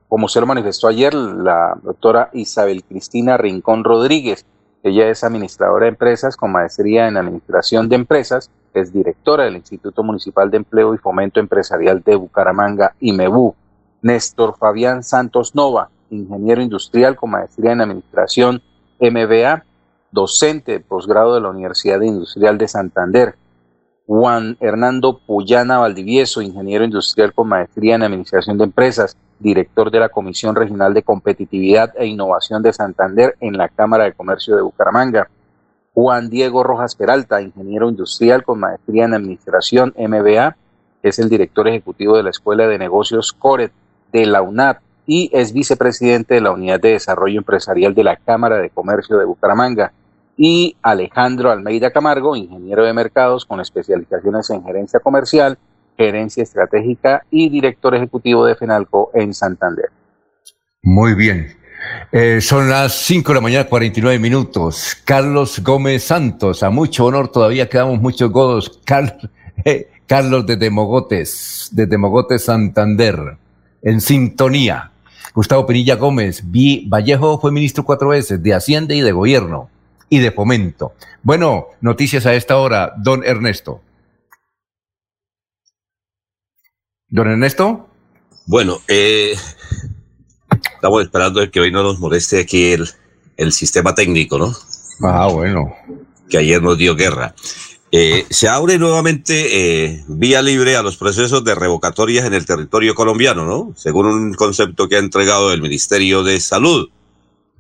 Como se lo manifestó ayer la doctora Isabel Cristina Rincón Rodríguez, ella es administradora de empresas con maestría en administración de empresas, es directora del Instituto Municipal de Empleo y Fomento Empresarial de Bucaramanga, IMEBU. Néstor Fabián Santos Nova, ingeniero industrial con maestría en administración MBA, docente de posgrado de la Universidad Industrial de Santander. Juan Hernando Puyana Valdivieso, ingeniero industrial con maestría en administración de empresas, director de la Comisión Regional de Competitividad e Innovación de Santander en la Cámara de Comercio de Bucaramanga. Juan Diego Rojas Peralta, ingeniero industrial con maestría en Administración MBA, es el director ejecutivo de la Escuela de Negocios CORET de la UNAP y es vicepresidente de la Unidad de Desarrollo Empresarial de la Cámara de Comercio de Bucaramanga. Y Alejandro Almeida Camargo, ingeniero de mercados con especializaciones en gerencia comercial gerencia estratégica y director ejecutivo de FENALCO en Santander. Muy bien. Eh, son las 5 de la mañana, 49 minutos. Carlos Gómez Santos, a mucho honor, todavía quedamos muchos godos. *laughs* Eh, Carlos de Demogotes, de Demogotes Santander, en sintonía. Gustavo Pinilla Gómez, Vi Vallejo fue ministro cuatro veces de Hacienda y de Gobierno y de Fomento. Bueno, noticias a esta hora, don Ernesto. Don Ernesto. Bueno, eh, estamos esperando que hoy no nos moleste aquí el, el sistema técnico, ¿no? Ah, bueno. Que ayer nos dio guerra. Eh, se abre nuevamente eh, vía libre a los procesos de revocatorias en el territorio colombiano, ¿no? Según un concepto que ha entregado el Ministerio de Salud.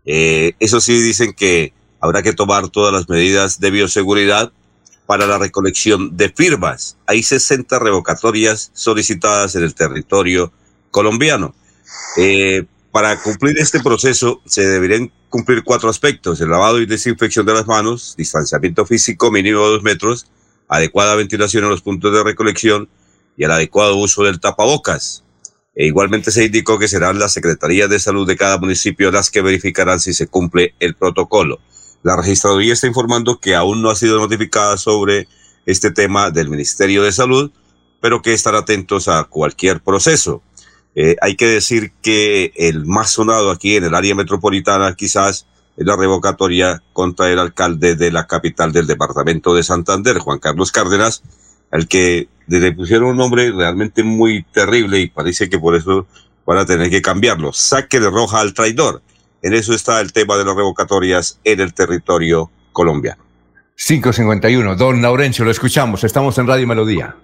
eso sí, dicen que habrá que tomar todas las medidas de bioseguridad para la recolección de firmas. Hay 60 revocatorias solicitadas en el territorio colombiano. Eh, para cumplir este proceso se deberían cumplir cuatro aspectos, el lavado y desinfección de las manos, distanciamiento físico mínimo de dos metros, adecuada ventilación en los puntos de recolección y el adecuado uso del tapabocas. E igualmente se indicó que serán las secretarías de salud de cada municipio las que verificarán si se cumple el protocolo. La registraduría está informando que aún no ha sido notificada sobre este tema del Ministerio de Salud, pero que estar atentos a cualquier proceso. Eh, hay que decir que el más sonado aquí en el área metropolitana quizás es la revocatoria contra el alcalde de la capital del departamento de Santander, Juan Carlos Cárdenas, al que le pusieron un nombre realmente muy terrible y parece que por eso van a tener que cambiarlo. Saque de roja al traidor. En eso está el tema de las revocatorias en el territorio colombiano. 551. Don Laurencio, lo escuchamos. Estamos en Radio Melodía.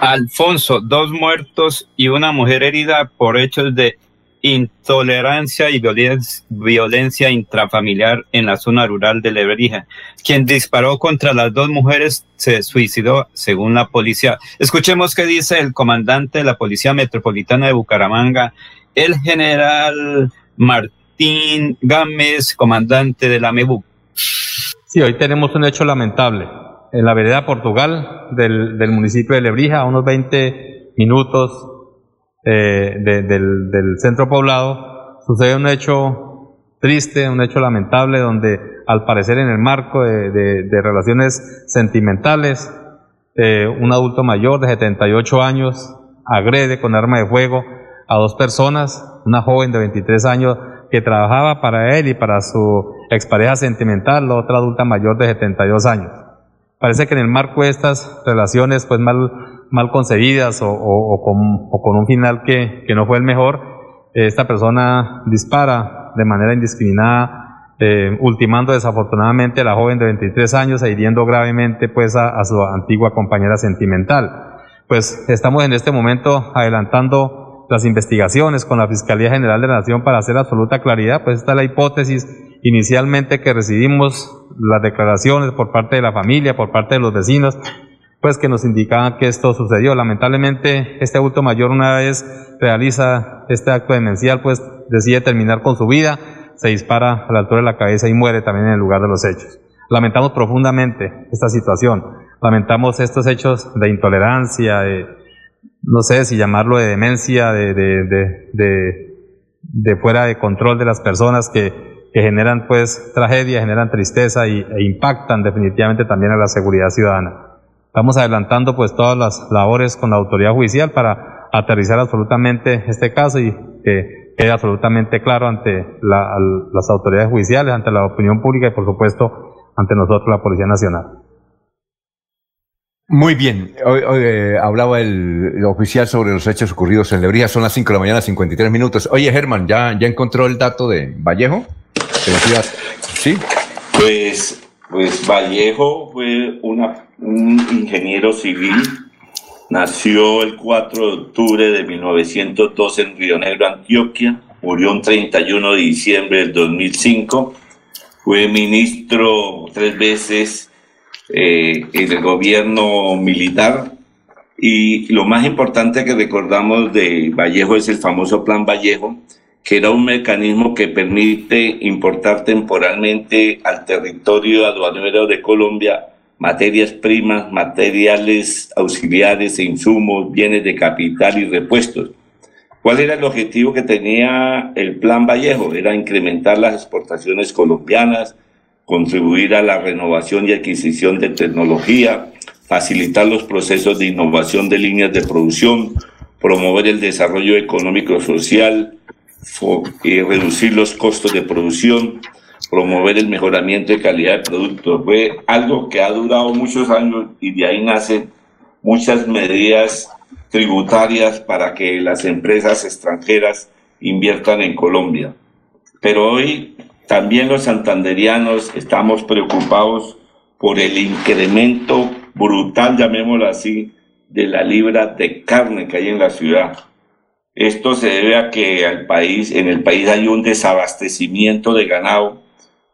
Alfonso, dos muertos y una mujer herida por hechos de intolerancia y violencia, violencia intrafamiliar en la zona rural de Lebrija. Quien disparó contra las dos mujeres se suicidó, según la policía. Escuchemos qué dice el comandante de la Policía Metropolitana de Bucaramanga, el general Martín. Gámez, comandante de la MEBU. Sí, hoy tenemos un hecho lamentable. En la vereda Portugal del, municipio de Lebrija, a unos 20 minutos eh, del, centro poblado, sucede un hecho triste, un hecho lamentable, donde al parecer en el marco de, relaciones sentimentales, eh, un adulto mayor de 78 años agrede con arma de fuego a dos personas, una joven de 23 años que trabajaba para él y para su expareja sentimental, la otra adulta mayor de 72 años. Parece que en el marco de estas relaciones pues mal, mal concebidas o, con, un final que, no fue el mejor, esta persona dispara de manera indiscriminada, eh, ultimando desafortunadamente a la joven de 23 años e hiriendo gravemente pues a su antigua compañera sentimental. Pues estamos en este momento adelantando las investigaciones con la Fiscalía General de la Nación para hacer absoluta claridad, pues esta es la hipótesis inicialmente que recibimos las declaraciones por parte de la familia, por parte de los vecinos, pues que nos indicaban que esto sucedió. Lamentablemente, este adulto mayor una vez realiza este acto demencial, pues decide terminar con su vida, se dispara a la altura de la cabeza y muere también en el lugar de los hechos. lamentamos profundamente esta situación. Lamentamos estos hechos de intolerancia, de, no sé si llamarlo de demencia, de, de, de, fuera de control de las personas que, generan pues tragedia, generan tristeza y, e impactan definitivamente también a la seguridad ciudadana. Estamos adelantando pues todas las labores con la autoridad judicial para aterrizar absolutamente este caso y que quede absolutamente claro ante las autoridades judiciales, ante la opinión pública y por supuesto ante nosotros la Policía Nacional. Muy bien, hoy, eh, hablaba el, oficial sobre los hechos ocurridos en Lebrija, son las 5 de la mañana, 53 minutos. Oye, Germán, ¿ya, ya encontró el dato de Vallejo? ¿Sí? Pues, pues Vallejo fue una, un ingeniero civil, nació el 4 de octubre de 1912 en Río Negro, Antioquia, murió el 31 de diciembre del 2005, fue ministro tres veces eh, en el gobierno militar. Y lo más importante que recordamos de Vallejo es el famoso Plan Vallejo, que era un mecanismo que permite importar temporalmente al territorio aduanero de Colombia materias primas, materiales auxiliares e insumos, bienes de capital y repuestos. ¿Cuál era el objetivo que tenía el Plan Vallejo? Era incrementar las exportaciones colombianas, contribuir a la renovación y adquisición de tecnología, facilitar los procesos de innovación de líneas de producción, promover el desarrollo económico social, y reducir los costos de producción, promover el mejoramiento de calidad de productos. Fue algo que ha durado muchos años y de ahí nacen muchas medidas tributarias para que las empresas extranjeras inviertan en Colombia. Pero hoy también los santanderianos estamos preocupados por el incremento brutal, llamémoslo así, de la libra de carne que hay en la ciudad. Esto se debe a que al país, en el país hay un desabastecimiento de ganado,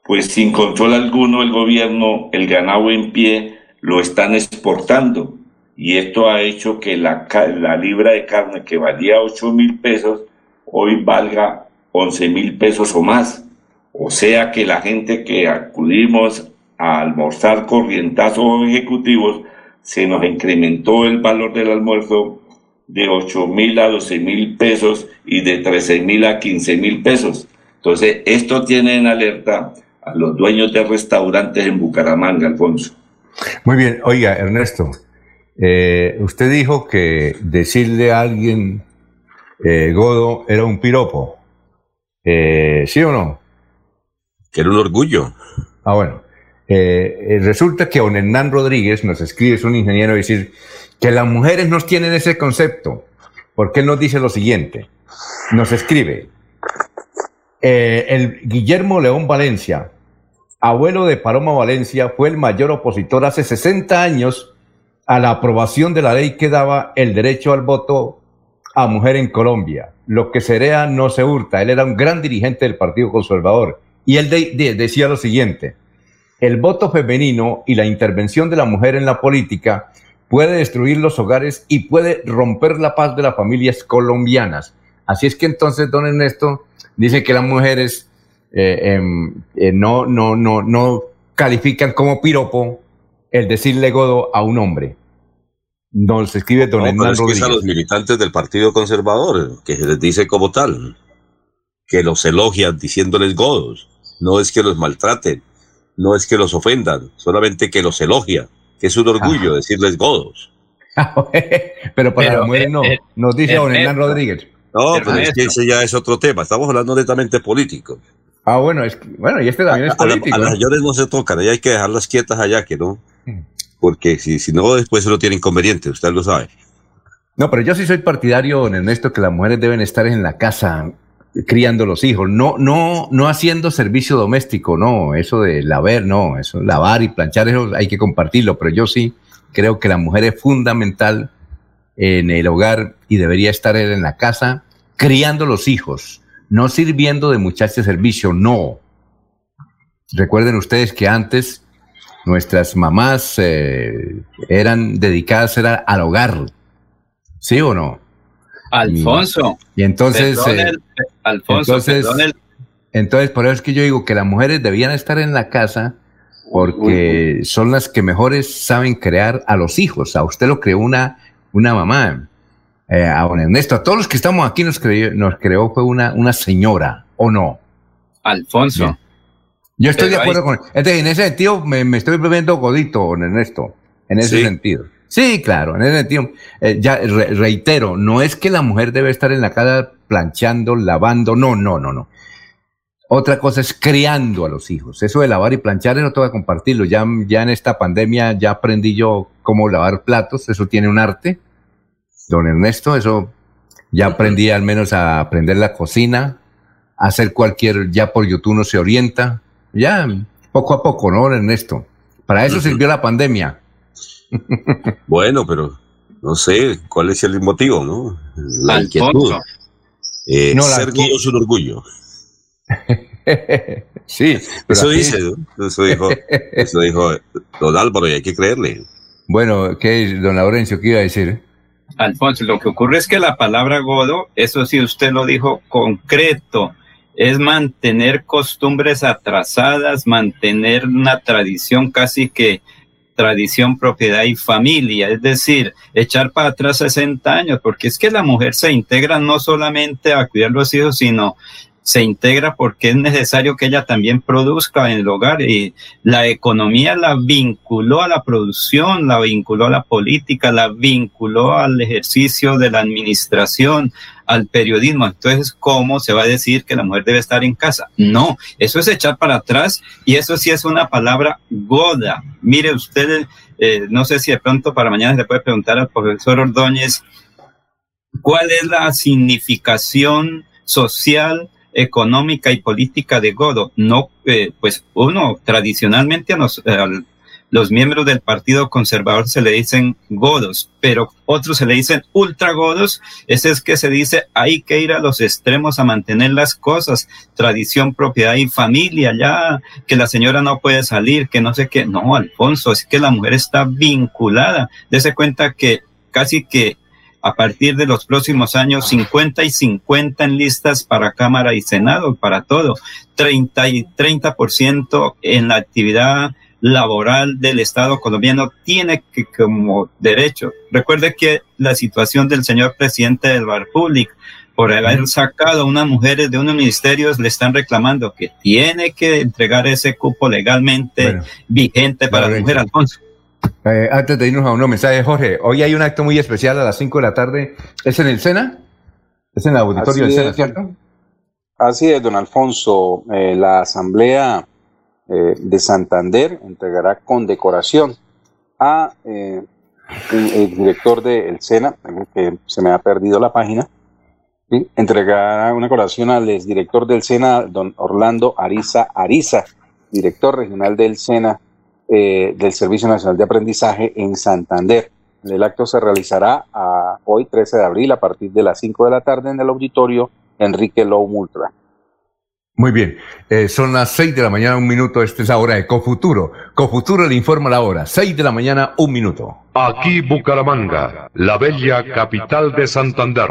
pues sin control alguno el gobierno, el ganado en pie lo están exportando. Y esto ha hecho que la, la libra de carne que valía 8 mil pesos, hoy valga 11 mil pesos o más. O sea que la gente que acudimos a almorzar corrientazos ejecutivos, se nos incrementó el valor del almuerzo de 8 mil a 12 mil pesos y de 13 mil a 15 mil pesos. Entonces, esto tiene en alerta a los dueños de restaurantes en Bucaramanga, Alfonso. Muy bien, oiga, Ernesto, eh, usted dijo que decirle a alguien eh, Godo era un piropo. Eh, ¿Sí o no? Era un orgullo. Ah, bueno. Eh, eh, resulta que don Hernán Rodríguez nos escribe, es un ingeniero, decir que las mujeres no tienen ese concepto, porque él nos dice lo siguiente, nos escribe, eh, el Guillermo León Valencia, abuelo de Paloma Valencia, fue el mayor opositor hace 60 años a la aprobación de la ley que daba el derecho al voto a mujer en Colombia. Lo que sería no se hurta. Él era un gran dirigente del Partido Conservador y él decía lo siguiente, el voto femenino y la intervención de la mujer en la política puede destruir los hogares y puede romper la paz de las familias colombianas. Así es que entonces, don Ernesto dice que las mujeres eh, em, eh, no, no, no, no califican como piropo el decirle godo a un hombre. Nos escribe don no, es que a los militantes del Partido Conservador, que se les dice como tal, que los elogian diciéndoles godos no es que los maltraten, no es que los ofendan, solamente que los elogia, que es un orgullo decirles godos. *laughs* pero para la mujer no, eh, nos dice don Hernán Rodríguez. No, pero es que ese ya es otro tema, estamos hablando netamente político. Ah, bueno, es bueno, y este también es político. A, las mayores no se tocan, ahí hay que dejarlas quietas allá, que no. Hmm. Porque si, si no, después se lo tiene inconveniente, usted lo sabe. No, pero yo sí soy partidario, don Ernesto, que las mujeres deben estar en la casa criando los hijos, no, no, no haciendo servicio doméstico, no, eso de lavar, no, eso lavar y planchar, eso hay que compartirlo, pero yo sí creo que la mujer es fundamental en el hogar y debería estar en la casa criando los hijos, no sirviendo de muchacha de servicio, no. Recuerden ustedes que antes nuestras mamás eh, eran dedicadas al hogar, ¿sí o no? Alfonso. Y, entonces, eh, Alfonso, entonces, entonces, por eso es que yo digo que las mujeres debían estar en la casa porque son las que mejores saben crear a los hijos. A usted lo creó una, una mamá, eh, a don Ernesto, a todos los que estamos aquí nos, creó, nos creó fue una, una señora, ¿o no? Alfonso. Yo estoy de acuerdo con él. en ese sentido me, estoy bebiendo godito, don Ernesto, en ese sentido. Sí, claro, en ese sentido. Eh, ya reitero, no es que la mujer debe estar en la casa planchando, lavando, no, no, no, no. Otra cosa es criando a los hijos. Eso de lavar y planchar no tengo que compartirlo. Ya, ya en esta pandemia ya aprendí yo cómo lavar platos. Eso tiene un arte. Don Ernesto, eso ya aprendí al menos a aprender la cocina, a hacer cualquier, ya por YouTube no se orienta. Ya, poco a poco, ¿no, Ernesto? Para eso sirvió la pandemia. *laughs* Bueno, pero no sé cuál es el motivo, ¿no? La inquietud. Eh, ser es un orgullo. *laughs* sí. Eso dice, eso dijo, eso dijo don Álvaro y hay que creerle. Bueno, ¿qué don Laurencio qué iba a decir? Alfonso, lo que ocurre es que la palabra godo, eso sí usted lo dijo concreto, es mantener costumbres atrasadas, mantener una tradición casi que tradición, propiedad y familia, es decir, echar para atrás 60 años, porque es que la mujer se integra no solamente a cuidar los hijos, sino se integra porque es necesario que ella también produzca en el hogar. Y la economía la vinculó a la producción, la vinculó a la política, la vinculó al ejercicio de la administración, al periodismo. Entonces, ¿cómo se va a decir que la mujer debe estar en casa? No, eso es echar para atrás y eso sí es una palabra goda. Mire usted, eh, no sé si de pronto para mañana le puede preguntar al profesor Ordóñez cuál es la significación social económica y política de Godo. No, eh, pues uno, tradicionalmente a los, los miembros del Partido Conservador se le dicen godos, pero otros se le dicen ultra godos. Ese es que se dice hay que ir a los extremos a mantener las cosas, tradición, propiedad y familia, ya que la señora no puede salir, que no sé qué. No, Alfonso, es que la mujer está vinculada. Dese cuenta que casi que a partir de los próximos años 50 y 50 en listas para Cámara y Senado, para todo, 30 y 30% en la actividad laboral del Estado colombiano tiene que como derecho. Recuerde que la situación del señor presidente del Bar Public por haber sacado a unas mujeres de unos ministerios le están reclamando que tiene que entregar ese cupo legalmente vigente para la mujer, Alfonso. Eh, antes de irnos a unos mensajes, Jorge, hoy hay un acto muy especial a las 5 de la tarde. ¿Es en el SENA? ¿Es en el auditorio del SENA, cierto? Así es, don Alfonso. Eh, la Asamblea eh, de Santander entregará condecoración a el, director del SENA, que se me ha perdido la página, entregará una condecoración al director del SENA, don Orlando Ariza Ariza, director regional del SENA eh, del Servicio Nacional de Aprendizaje en Santander. El acto se realizará a hoy, 13 de abril, a partir de las 5 de la tarde en el auditorio Enrique Low Multra. Muy bien, eh, son las 6 de la mañana, un minuto, esta es la hora de Cofuturo. Cofuturo le informa la hora, 6 de la mañana, un minuto. Aquí Bucaramanga, la bella capital de Santander.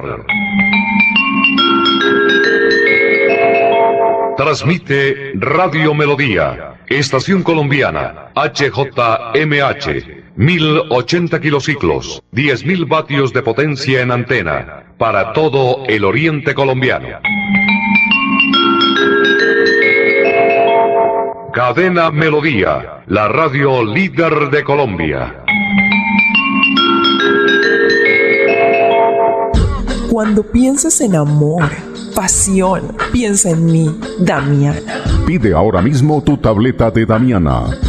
Transmite Radio Melodía, Estación Colombiana, HJMH, 1080 kilociclos, 10.000 vatios de potencia en antena, para todo el oriente colombiano. Cadena Melodía, la radio líder de Colombia. Cuando piensas en amor, pasión. Piensa en mí, Damiana. Pide ahora mismo tu tableta de Damiana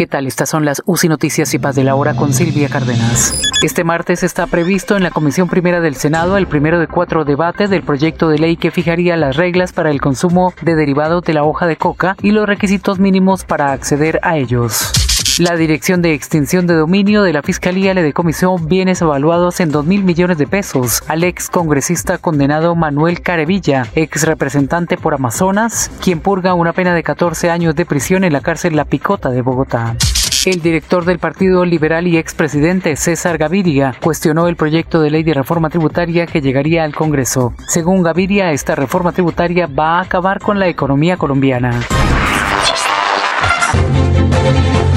¿Qué tal? Estas son las UCI Noticias y Paz de la Hora con Silvia Cárdenas. Este martes está previsto en la Comisión Primera del Senado el primero de cuatro debates del proyecto de ley que fijaría las reglas para el consumo de derivados de la hoja de coca y los requisitos mínimos para acceder a ellos. La Dirección de Extinción de Dominio de la Fiscalía le decomisó bienes evaluados en 2 mil millones de pesos al ex congresista condenado Manuel Carevilla, ex representante por Amazonas, quien purga una pena de 14 años de prisión en la cárcel La Picota de Bogotá. El director del Partido Liberal y expresidente César Gaviria cuestionó el proyecto de ley de reforma tributaria que llegaría al Congreso. Según Gaviria, esta reforma tributaria va a acabar con la economía colombiana.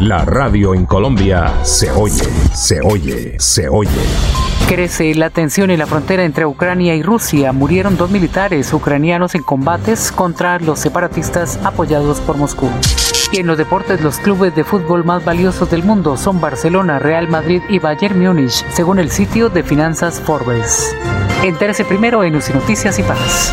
La radio en Colombia se oye, se oye, se oye. Crece la tensión en la frontera entre Ucrania y Rusia. Murieron dos militares ucranianos en combates contra los separatistas apoyados por Moscú. Y en los deportes, los clubes de fútbol más valiosos del mundo son Barcelona, Real Madrid y Bayern Múnich, según el sitio de finanzas Forbes. Entérese primero en UCI Noticias y Paz.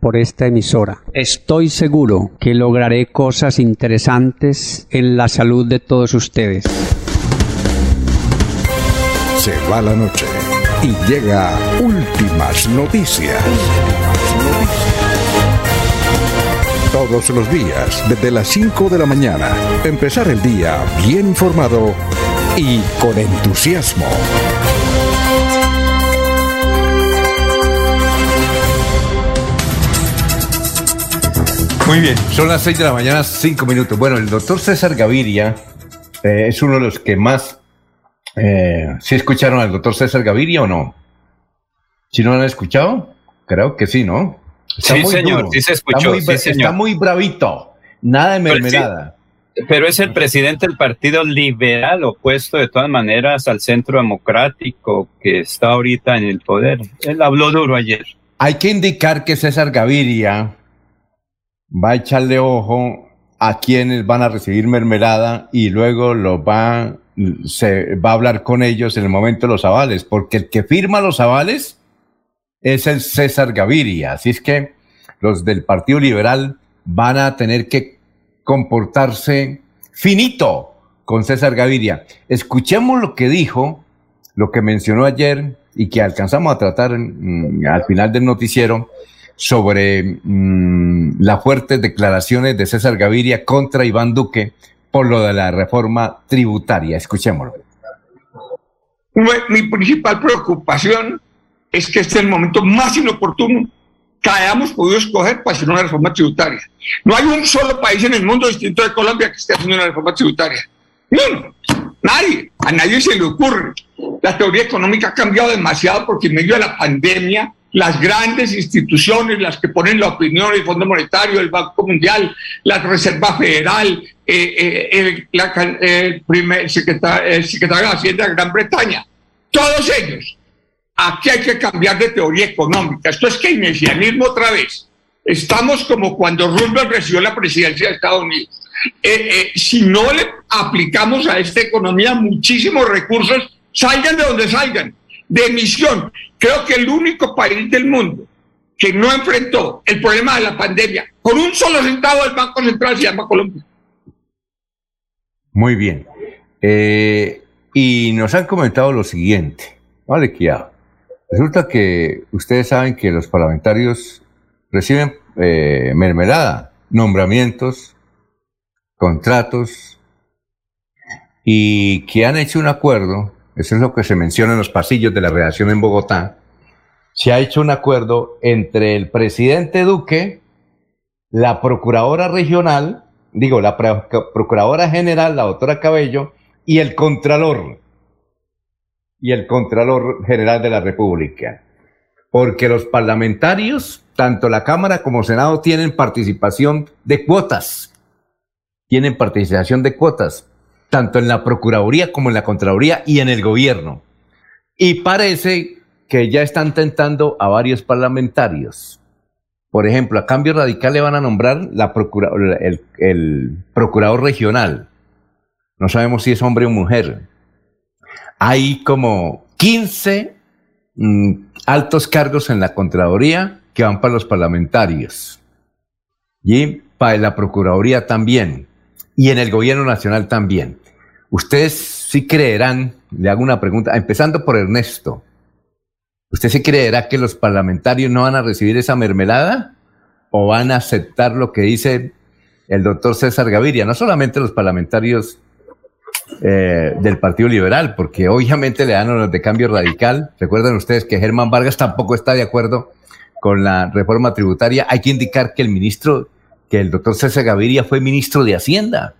por esta emisora. Estoy seguro que lograré cosas interesantes en la salud de todos ustedes. Se va la noche y llega últimas noticias. Todos los días, desde las 5 de la mañana, empezar el día bien informado y con entusiasmo. Muy bien, son las 6 de la mañana, 5 minutos. Bueno, el doctor César Gaviria eh, es uno de los que más... Eh, ¿Sí escucharon al doctor César Gaviria o no? ¿Si no lo han escuchado? Creo que sí, ¿no? sí, señor, sí se escuchó. Está muy, sí, está muy bravito, nada de Pero mermelada. Pero es el presidente del Partido Liberal, opuesto de todas maneras al Centro Democrático que está ahorita en el poder. Él habló duro ayer. Hay que indicar que César Gaviria va a echarle ojo a quienes van a recibir mermelada y luego lo va, se va a hablar con ellos en el momento de los avales, porque el que firma los avales es el César Gaviria. Así es que los del Partido Liberal van a tener que comportarse finito con César Gaviria. Escuchemos lo que dijo, lo que mencionó ayer y que alcanzamos a tratar al final del noticiero sobre mm, las fuertes declaraciones de César Gaviria contra Iván Duque por lo de la reforma tributaria. Escuchémoslo. Mi principal preocupación es que este es el momento más inoportuno que hayamos podido escoger para hacer una reforma tributaria. No hay un solo país en el mundo distinto de Colombia que esté haciendo una reforma tributaria. No, nadie, a nadie se le ocurre. La teoría económica ha cambiado demasiado porque en medio de la pandemia las grandes instituciones, las que ponen la opinión, el Fondo Monetario, el Banco Mundial, la Reserva Federal, eh, eh, el, secretario de Hacienda de Gran Bretaña, todos ellos. Aquí hay que cambiar de teoría económica. Esto es keynesianismo otra vez. Estamos como cuando Roosevelt recibió la presidencia de Estados Unidos. Eh, si no le aplicamos a esta economía muchísimos recursos, salgan de donde salgan, de emisión. Creo que el único país del mundo que no enfrentó el problema de la pandemia con un solo centavo del Banco Central se llama Colombia. Muy bien. Eh, y nos han comentado lo siguiente. Vale, que ya. Resulta que ustedes saben que los parlamentarios reciben eh, mermelada, nombramientos, contratos, y que han hecho un acuerdo eso es lo que se menciona en los pasillos de la redacción en Bogotá, se ha hecho un acuerdo entre el presidente Duque, la procuradora regional digo, la Procuradora General, la doctora Cabello, y el Contralor, y el Contralor General de la República. Porque los parlamentarios, tanto la Cámara como Senado, tienen participación de cuotas. Tienen participación de cuotas, tanto en la Procuraduría como en la Contraloría y en el gobierno. Y parece que ya están tentando a varios parlamentarios. Por ejemplo, a cambio radical le van a nombrar el procurador regional. No sabemos si es hombre o mujer hay como 15 mm, altos cargos en la Contraloría que van para los parlamentarios. Y para la Procuraduría también. Y en el Gobierno Nacional también. Ustedes sí creerán, le hago una pregunta, empezando por Ernesto. ¿Usted sí creerá que los parlamentarios no van a recibir esa mermelada? ¿O van a aceptar lo que dice el doctor César Gaviria? No solamente los parlamentarios eh, del Partido Liberal, porque obviamente le dan a los de cambio radical. Recuerden ustedes que Germán Vargas tampoco está de acuerdo con la reforma tributaria. Hay que indicar que el ministro, que el doctor César Gaviria fue ministro de Hacienda.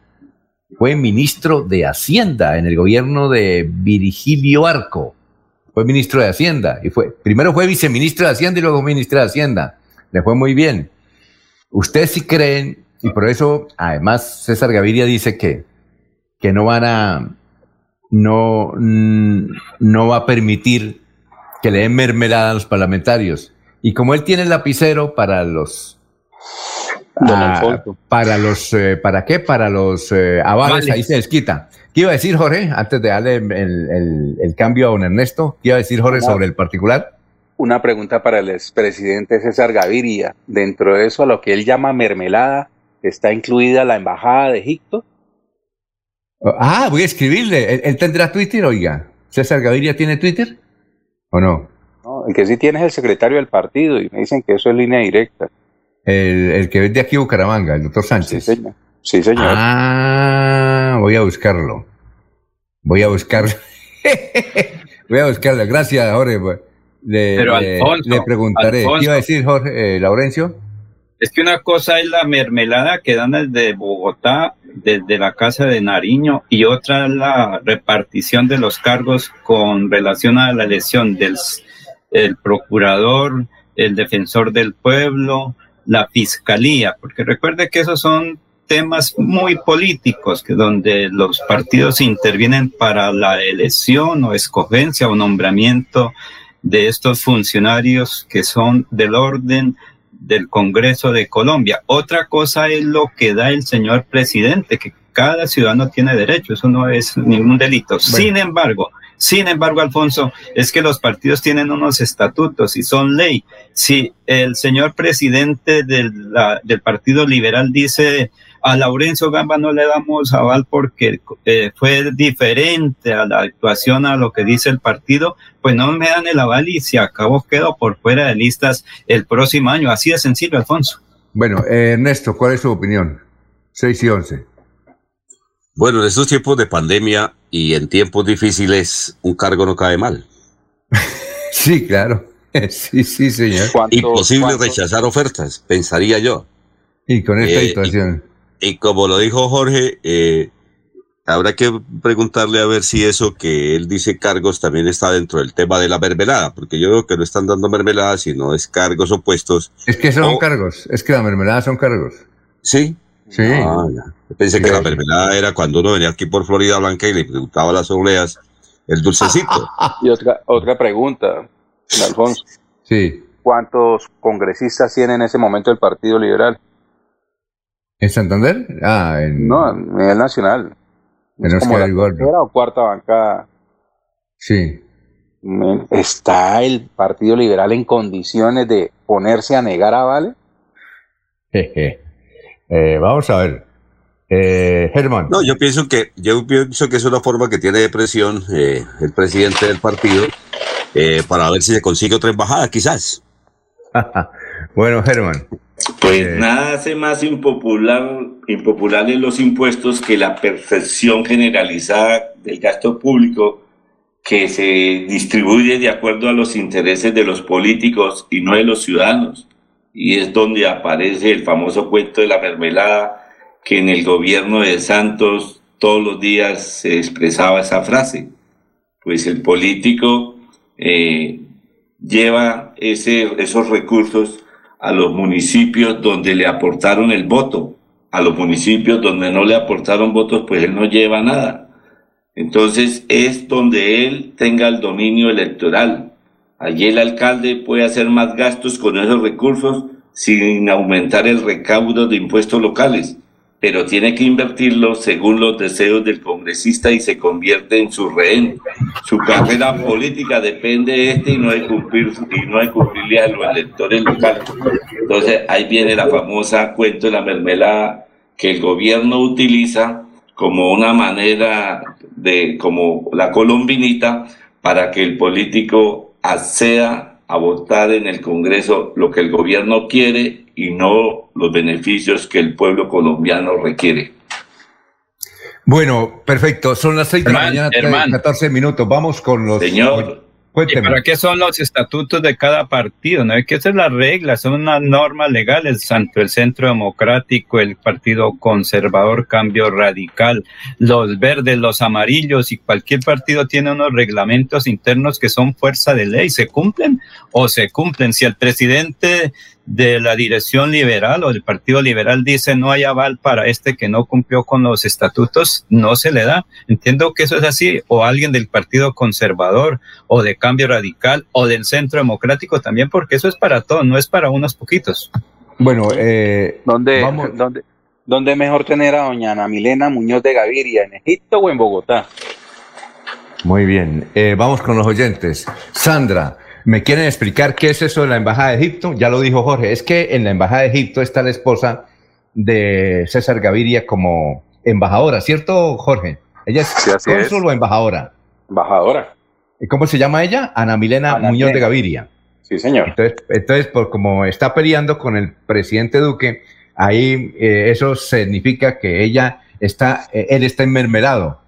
Fue ministro de Hacienda en el gobierno de Virgilio Arco. Fue ministro de Hacienda y fue, primero fue viceministro de Hacienda y luego ministro de Hacienda. Le fue muy bien. Ustedes sí creen, y por eso además César Gaviria dice que que no van a, no, no va a permitir que le den mermelada a los parlamentarios. Y como él tiene el lapicero para los ah, para los eh, para qué para los eh, avales ahí se desquita ¿qué iba a decir Jorge antes de darle el, cambio a don Ernesto? ¿qué iba a decir Jorge sobre el particular? una pregunta para el expresidente César Gaviria dentro de eso a lo que él llama mermelada está incluida la embajada de Egipto Ah, voy a escribirle. ¿Él, tendrá Twitter, oiga? ¿César Gaviria tiene Twitter? ¿O no? No, el que sí tiene es el secretario del partido y me dicen que eso es línea directa. El, que es de aquí Bucaramanga, el doctor Sánchez. Sí, señor. Sí, señor. Ah, voy a buscarlo. Voy a buscarlo. *laughs* voy a buscarlo. Gracias, Jorge. Le, Pero Alfonso, le, preguntaré. ¿Qué iba a decir Jorge, eh, Laurencio? Es que una cosa es la mermelada que dan desde Bogotá, desde la Casa de Nariño, y otra es la repartición de los cargos con relación a la elección del el procurador, el defensor del pueblo, la fiscalía, porque recuerde que esos son temas muy políticos, que donde los partidos intervienen para la elección o escogencia o nombramiento de estos funcionarios que son del orden del Congreso de Colombia. Otra cosa es lo que da el señor presidente, que cada ciudadano tiene derecho, eso no es ningún delito. Sin embargo, sin embargo, Alfonso, es que los partidos tienen unos estatutos y son ley. Si el señor presidente del, del Partido Liberal dice a Laurencio Gamba no le damos aval porque eh, fue diferente a la actuación a lo que dice el partido, pues no me dan el aval y si acabo quedo por fuera de listas el próximo año. Así de sencillo, Alfonso. Bueno, eh, Ernesto, ¿cuál es su opinión? 6 y 11. Bueno, en estos tiempos de pandemia y en tiempos difíciles, un cargo no cae mal. *laughs* sí, claro. *laughs* Sí, sí, señor. Imposible rechazar ofertas, pensaría yo. Y con esta eh, situación. Y como lo dijo Jorge, eh, habrá que preguntarle a ver si eso que él dice cargos también está dentro del tema de la mermelada, porque yo creo que no están dando mermelada, sino es cargos opuestos. Es que son cargos, es que la mermelada son cargos. Sí. Sí. Ah, pensé que la mermelada era cuando uno venía aquí por Florida Blanca y le preguntaba las obleas el dulcecito. *laughs* y otra, otra pregunta, Alfonso. Sí. ¿Cuántos congresistas tiene en ese momento el Partido Liberal? ¿En Santander? Ah, en... No, a nivel nacional. En como la tercera o cuarta bancada. Sí. ¿Está el Partido Liberal en condiciones de ponerse a negar a Vale? *laughs* eh, vamos a ver. Eh, Germán. No, yo pienso que yo pienso que es una forma que tiene de presión eh, el presidente del partido eh, para ver si se consigue otra embajada, quizás. *laughs* bueno, Germán. Pues eh, nada hace más impopular, impopulares los impuestos que la perfección generalizada del gasto público que se distribuye de acuerdo a los intereses de los políticos y no de los ciudadanos. Y es donde aparece el famoso cuento de la mermelada que en el gobierno de Santos todos los días se expresaba esa frase. Pues el político eh, lleva ese, esos recursos a los municipios donde le aportaron el voto. A los municipios donde no le aportaron votos, pues él no lleva nada. Entonces es donde él tenga el dominio electoral. Allí el alcalde puede hacer más gastos con esos recursos sin aumentar el recaudo de impuestos locales pero tiene que invertirlo según los deseos del congresista y se convierte en su rehén. Su carrera política depende de este y no hay cumplir y no hay cumplirle a los electores locales. Entonces ahí viene la famosa cuento de la mermelada que el gobierno utiliza como una manera de como la colombinita para que el político acceda a votar en el Congreso lo que el gobierno quiere y no los beneficios que el pueblo colombiano requiere. Bueno, perfecto. Son las seis de la mañana, 14 minutos. Vamos con los. Señor. Cuénteme. ¿Para qué son los estatutos de cada partido? No hay que hacer las reglas, son unas normas legales, tanto el Centro Democrático, el Partido Conservador, Cambio Radical, los verdes, los amarillos y cualquier partido tiene unos reglamentos internos que son fuerza de ley. ¿Se cumplen o se cumplen? Si el presidente de la dirección liberal o del Partido Liberal dice no hay aval para este que no cumplió con los estatutos, no se le da. Entiendo que eso es así. O alguien del Partido Conservador o de Cambio Radical o del Centro Democrático también, porque eso es para todos, no es para unos poquitos. Bueno, eh, ¿Dónde, ¿dónde, ¿dónde mejor tener a doña Ana Milena Muñoz de Gaviria, en Egipto o en Bogotá? Muy bien, eh, vamos con los oyentes. Sandra, ¿Me quieren explicar qué es eso de la Embajada de Egipto? Ya lo dijo Jorge, es que en la Embajada de Egipto está la esposa de César Gaviria como embajadora, ¿cierto, Jorge? Ella es sí, cónsul o embajadora. Embajadora. ¿Y cómo se llama ella? Ana Milena Muñoz de Gaviria. Sí, señor. Entonces, entonces por como está peleando con el presidente Duque, ahí eh, eso significa que ella está, eh, él está enmermelado.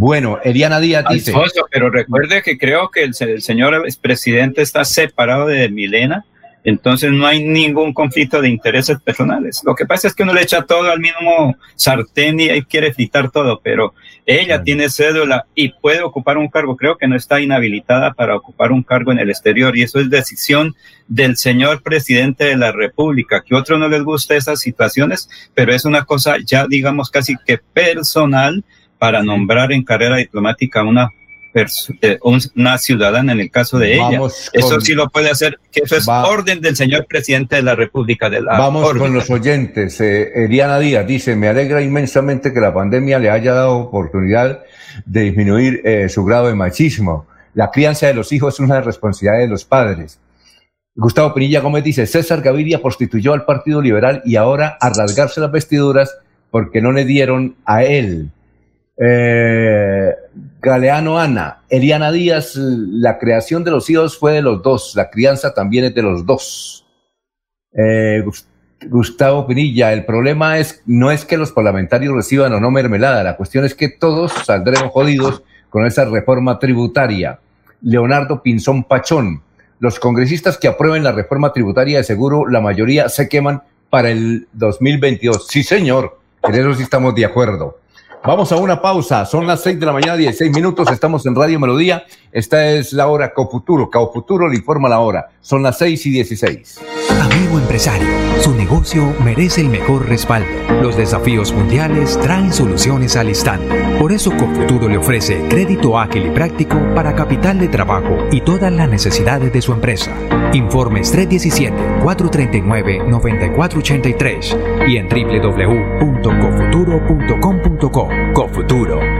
Bueno, Eliana Díaz dice. pero recuerde que creo que el, señor presidente está separado de Milena, entonces no hay ningún conflicto de intereses personales. Lo que pasa es que uno le echa todo al mismo sartén y quiere fritar todo, pero ella tiene cédula y puede ocupar un cargo. Creo que no está inhabilitada para ocupar un cargo en el exterior y eso es decisión del señor presidente de la República. Que a otros no les gusta esas situaciones, pero es una cosa ya digamos casi que personal para nombrar en carrera diplomática una eh, una ciudadana en el caso de ella. eso sí lo puede hacer, que eso es orden del señor presidente de la República de la Vamos con los oyentes. Eh, Eliana Díaz dice, me alegra inmensamente que la pandemia le haya dado oportunidad de disminuir eh, su grado de machismo. La crianza de los hijos es una responsabilidad de los padres. Gustavo Pinilla Gómez dice, César Gaviria prostituyó al Partido Liberal y ahora a rasgarse las vestiduras porque no le dieron a él eh, Galeano Ana, Eliana Díaz, la creación de los hijos fue de los dos, la crianza también es de los dos. Eh, Gustavo Pinilla, el problema es no es que los parlamentarios reciban o no mermelada, la cuestión es que todos saldremos jodidos con esa reforma tributaria. Leonardo Pinzón Pachón, los congresistas que aprueben la reforma tributaria de seguro, la mayoría se queman para el 2022. Sí, señor, en eso sí estamos de acuerdo. Vamos a una pausa. Son las 6 de la mañana, 16 minutos. Estamos en Radio Melodía. Esta es la hora Cofuturo. Futuro le informa la hora. Son las 6 y 16. Amigo empresario, su negocio merece el mejor respaldo. Los desafíos mundiales traen soluciones al instante. Por eso Cofuturo le ofrece crédito ágil y práctico para capital de trabajo y todas las necesidades de su empresa. Informes 317-439-9483 y en www.cofuturo.com.co. Cofuturo.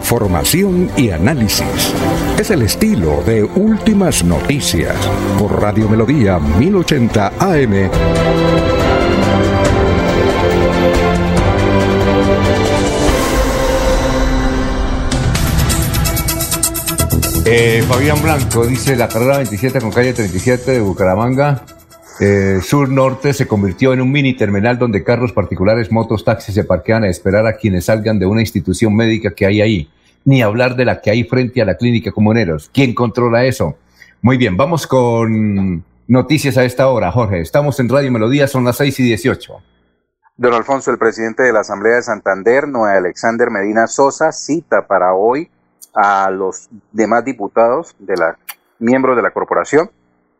información y análisis. Es el estilo de Últimas Noticias por Radio Melodía 1080 AM. Eh, Fabián Blanco dice la carrera 27 con calle 37 de Bucaramanga eh, sur-norte se convirtió en un mini terminal donde carros particulares, motos, taxis se parquean a esperar a quienes salgan de una institución médica que hay ahí. Ni hablar de la que hay frente a la clínica Comuneros. ¿Quién controla eso? Muy bien, vamos con noticias a esta hora, Jorge. Estamos en Radio Melodía, son las 6 y 18. Don Alfonso, el presidente de la Asamblea de Santander, Noé Alexander Medina Sosa, cita para hoy a los demás diputados de la miembros de la corporación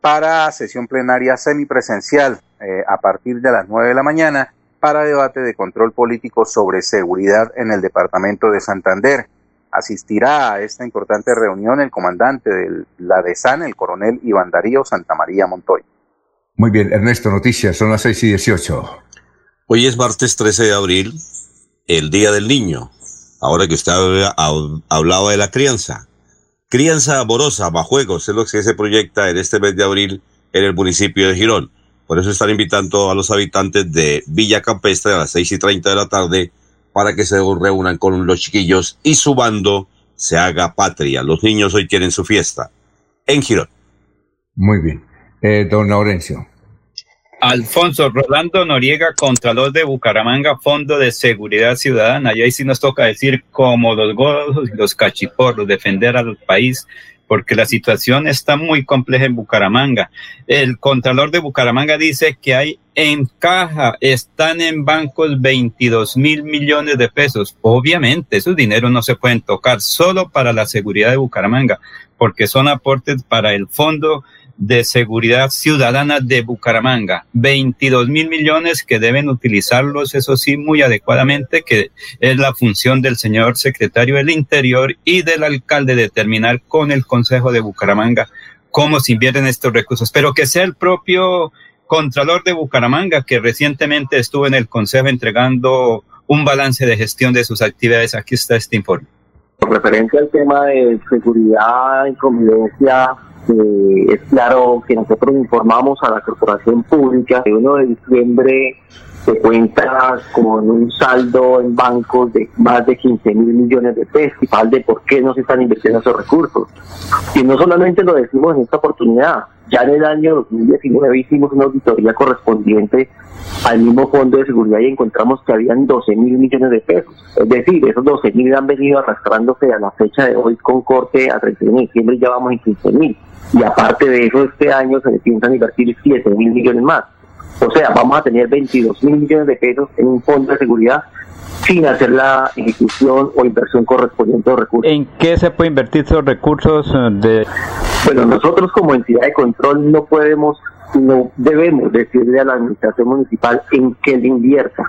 para sesión plenaria semipresencial eh, a partir de las 9 de la mañana para debate de control político sobre seguridad en el departamento de Santander. Asistirá a esta importante reunión el comandante de la DESAN, el coronel Iván Darío Santamaría Montoy. Muy bien, Ernesto, noticias, son las 6 y 18. Hoy es martes 13 de abril, el Día del Niño. Ahora que usted hablaba de la crianza. Crianza amorosa, juegos, es lo que se proyecta en este mes de abril en el municipio de Girón. Por eso están invitando a los habitantes de Villa Campestre a las 6 y 30 de la tarde para que se reúnan con los chiquillos y su bando se haga patria. Los niños hoy tienen su fiesta en Girón. Muy bien. Eh, don Laurencio. Alfonso Rolando Noriega, Contralor de Bucaramanga, Fondo de Seguridad Ciudadana. Y ahí sí nos toca decir como los godos y los cachiporros, defender al país, porque la situación está muy compleja en Bucaramanga. El Contralor de Bucaramanga dice que hay en caja, están en bancos 22 mil millones de pesos. Obviamente, esos dineros no se pueden tocar solo para la seguridad de Bucaramanga, porque son aportes para el Fondo de Seguridad Ciudadana de Bucaramanga. 22 mil millones que deben utilizarlos, eso sí, muy adecuadamente, que es la función del señor secretario del Interior y del alcalde determinar con el Consejo de Bucaramanga cómo se invierten estos recursos, pero que sea el propio Contralor de Bucaramanga, que recientemente estuvo en el Consejo entregando un balance de gestión de sus actividades. Aquí está este informe. Referente al tema de seguridad y convivencia eh, es claro que nosotros informamos a la corporación pública que 1 de diciembre se cuenta con un saldo en bancos de más de 15 mil millones de pesos y de por qué no se están invirtiendo esos recursos. Y no solamente lo decimos en esta oportunidad, ya en el año 2019 hicimos una auditoría correspondiente al mismo Fondo de Seguridad y encontramos que habían 12 mil millones de pesos. Es decir, esos 12 mil han venido arrastrándose a la fecha de hoy con corte a 31 de diciembre ya vamos en 15 mil. Y aparte de eso, este año se le piensan invertir 7 mil millones más. O sea, vamos a tener 22 mil millones de pesos en un fondo de seguridad sin hacer la ejecución o inversión correspondiente de recursos. ¿En qué se puede invertir esos recursos eh, de...? Bueno, nosotros como entidad de control no podemos no debemos decirle a la administración municipal en qué le invierta.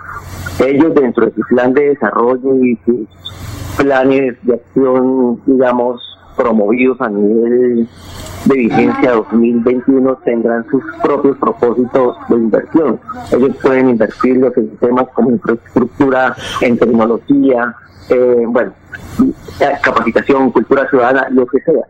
Ellos dentro de su plan de desarrollo y sus planes de acción, digamos, promovidos a nivel de vigencia 2021 tendrán sus propios propósitos de inversión. Ellos pueden invertir los sistemas como infraestructura, en tecnología, eh, bueno, capacitación, cultura ciudadana, lo que sea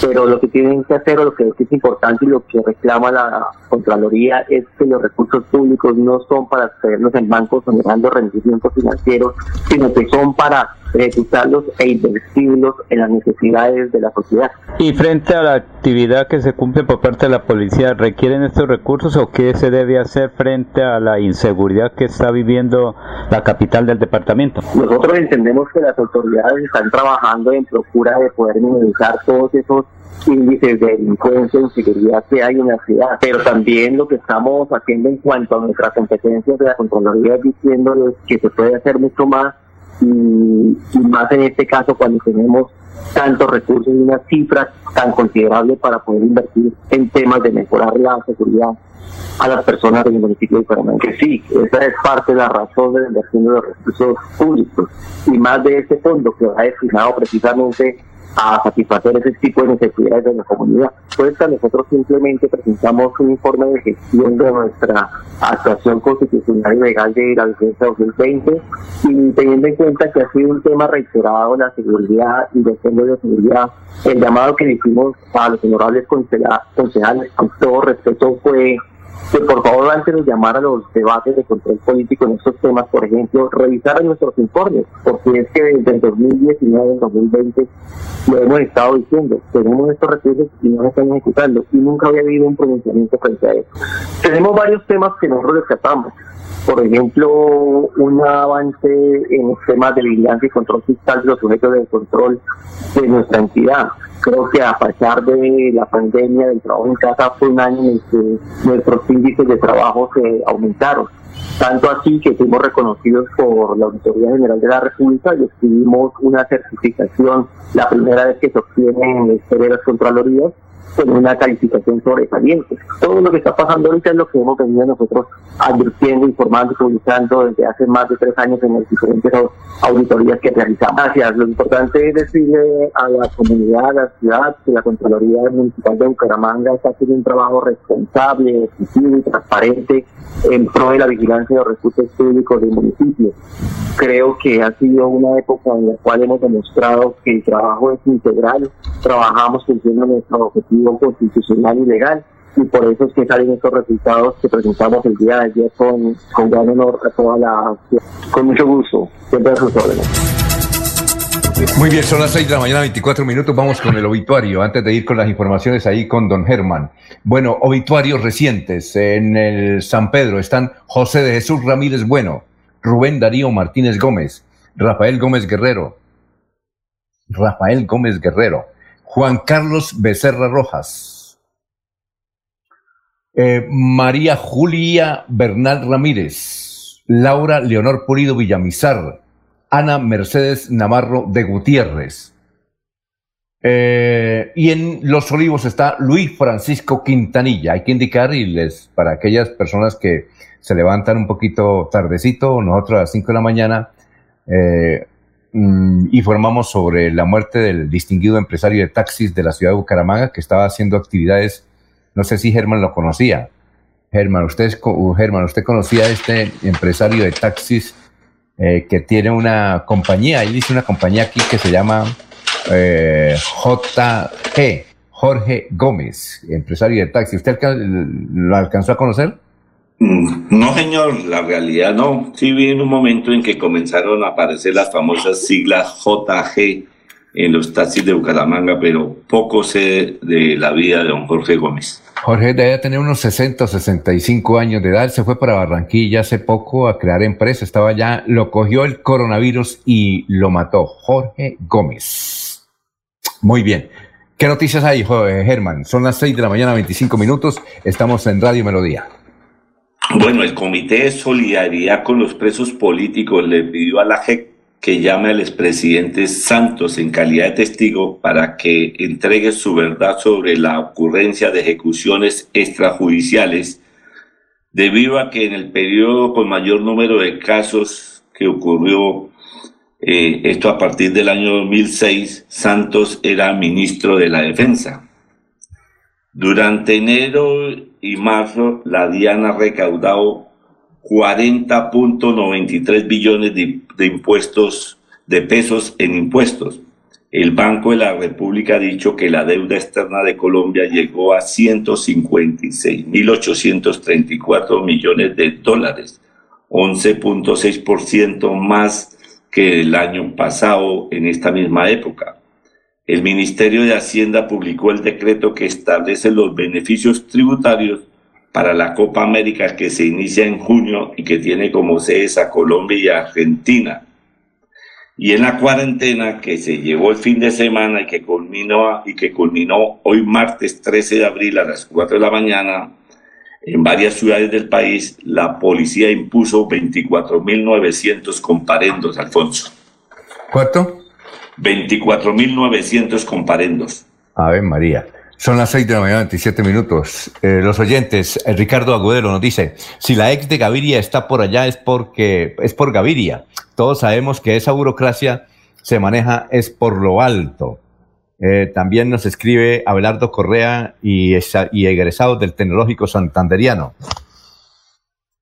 pero lo que tienen que hacer o lo que es importante y lo que reclama la Contraloría es que los recursos públicos no son para tenerlos en bancos generando rendimientos financieros, sino que son para ejecutarlos e invertirlos en las necesidades de la sociedad. Y frente a la actividad que se cumple por parte de la policía, ¿requieren estos recursos o qué se debe hacer frente a la inseguridad que está viviendo la capital del departamento? Nosotros entendemos que las autoridades están trabajando en procura de poder minimizar todos esos índices de delincuencia e inseguridad que hay en la ciudad, pero también lo que estamos haciendo en cuanto a nuestras competencias de la Contraloría es diciéndoles que se puede hacer mucho más y, más en este caso cuando tenemos tantos recursos y una cifra tan considerable para poder invertir en temas de mejorar la seguridad a las personas del municipio de Bucaramanga. Que sí, esa es parte de la razón de la inversión de los recursos públicos y más de ese fondo que va destinado precisamente a satisfacer ese tipo de necesidades de la comunidad. Pues nosotros simplemente presentamos un informe de gestión de nuestra actuación constitucional y legal de la vigencia 2020 y teniendo en cuenta que ha sido un tema reiterado la seguridad y fondo de seguridad, el llamado que hicimos a los honorables concejales con todo respeto fue que por favor antes de llamar a los debates de control político en estos temas, por ejemplo, revisaran nuestros informes, porque es que desde el 2019 al 2020 lo hemos estado diciendo, tenemos estos recursos y no nos están ejecutando y nunca había habido un pronunciamiento frente a eso. Tenemos varios temas que nosotros rescatamos, por ejemplo, un avance en los temas de vigilancia y control fiscal de los sujetos de control de nuestra entidad creo que a pesar de la pandemia del trabajo en casa fue un año en el que nuestros índices de trabajo se aumentaron. Tanto así que fuimos reconocidos por la Auditoría General de la República y obtuvimos una certificación la primera vez que se obtiene en las Contralorías con una calificación sobresaliente. Todo lo que está pasando ahorita es lo que hemos venido nosotros advirtiendo, informando y publicando desde hace más de tres años en las diferentes auditorías que realizamos. Gracias. Lo importante es decirle a la comunidad, a la ciudad, que la Contraloría Municipal de Bucaramanga está haciendo un trabajo responsable, efectivo y transparente en pro de la vigilancia de recursos públicos del municipio. Creo que ha sido una época en la cual hemos demostrado que el trabajo es integral, trabajamos cumpliendo nuestro objetivo constitucional y legal y por eso es que salen estos resultados que presentamos el día de ayer con, con gran honor a toda la con mucho gusto, siempre a sus órdenes. Muy bien, son las 6 de la mañana, 24 minutos. Vamos con el obituario. Antes de ir con las informaciones ahí con don Germán. Bueno, obituarios recientes. En el San Pedro están José de Jesús Ramírez Bueno, Rubén Darío Martínez Gómez, Rafael Gómez Guerrero, Rafael Gómez Guerrero, Juan Carlos Becerra Rojas, eh, María Julia Bernal Ramírez, Laura Leonor Pulido Villamizar, Ana Mercedes Navarro de Gutiérrez. Eh, y en Los Olivos está Luis Francisco Quintanilla. Hay que indicar, y para aquellas personas que se levantan un poquito tardecito, nosotros a las 5 de la mañana, eh, mm, informamos sobre la muerte del distinguido empresario de taxis de la ciudad de Bucaramanga que estaba haciendo actividades, no sé si Germán lo conocía. Germán, usted, Germán, ¿usted conocía a este empresario de taxis eh, que tiene una compañía, él dice una compañía aquí que se llama eh, JG, Jorge Gómez, empresario de taxi. ¿Usted lo alcanzó a conocer? Mm, no, señor, la realidad no. Sí vi en un momento en que comenzaron a aparecer las famosas siglas JG en los taxis de Bucaramanga, pero poco sé de la vida de don Jorge Gómez. Jorge debe tener unos 60 o 65 años de edad. Se fue para Barranquilla hace poco a crear empresa. Estaba allá, lo cogió el coronavirus y lo mató. Jorge Gómez. Muy bien. ¿Qué noticias hay, Germán? Son las 6 de la mañana, 25 minutos. Estamos en Radio Melodía. Bueno, el Comité de Solidaridad con los Presos Políticos le pidió a la JEC que llame al expresidente Santos en calidad de testigo para que entregue su verdad sobre la ocurrencia de ejecuciones extrajudiciales, debido a que en el periodo con mayor número de casos que ocurrió, eh, esto a partir del año 2006, Santos era ministro de la Defensa. Durante enero y marzo, la DIAN ha recaudado 40.93 billones de, impuestos, de pesos en impuestos. El Banco de la República ha dicho que la deuda externa de Colombia llegó a 156.834 millones de dólares, 11.6% más que el año pasado en esta misma época. El Ministerio de Hacienda publicó el decreto que establece los beneficios tributarios para la Copa América que se inicia en junio y que tiene como sedes a Colombia y Argentina. Y en la cuarentena que se llevó el fin de semana y que culminó, y que culminó hoy martes 13 de abril a las 4 de la mañana, en varias ciudades del país, la policía impuso 24.900 comparendos, Alfonso. ¿Cuánto? 24.900 comparendos. Ave María. Son las 6 de la mañana, 27 minutos. Eh, los oyentes, eh, Ricardo Agudelo nos dice, si la ex de Gaviria está por allá es porque es por Gaviria. Todos sabemos que esa burocracia se maneja es por lo alto. Eh, también nos escribe Abelardo Correa y, y egresados del Tecnológico Santanderiano.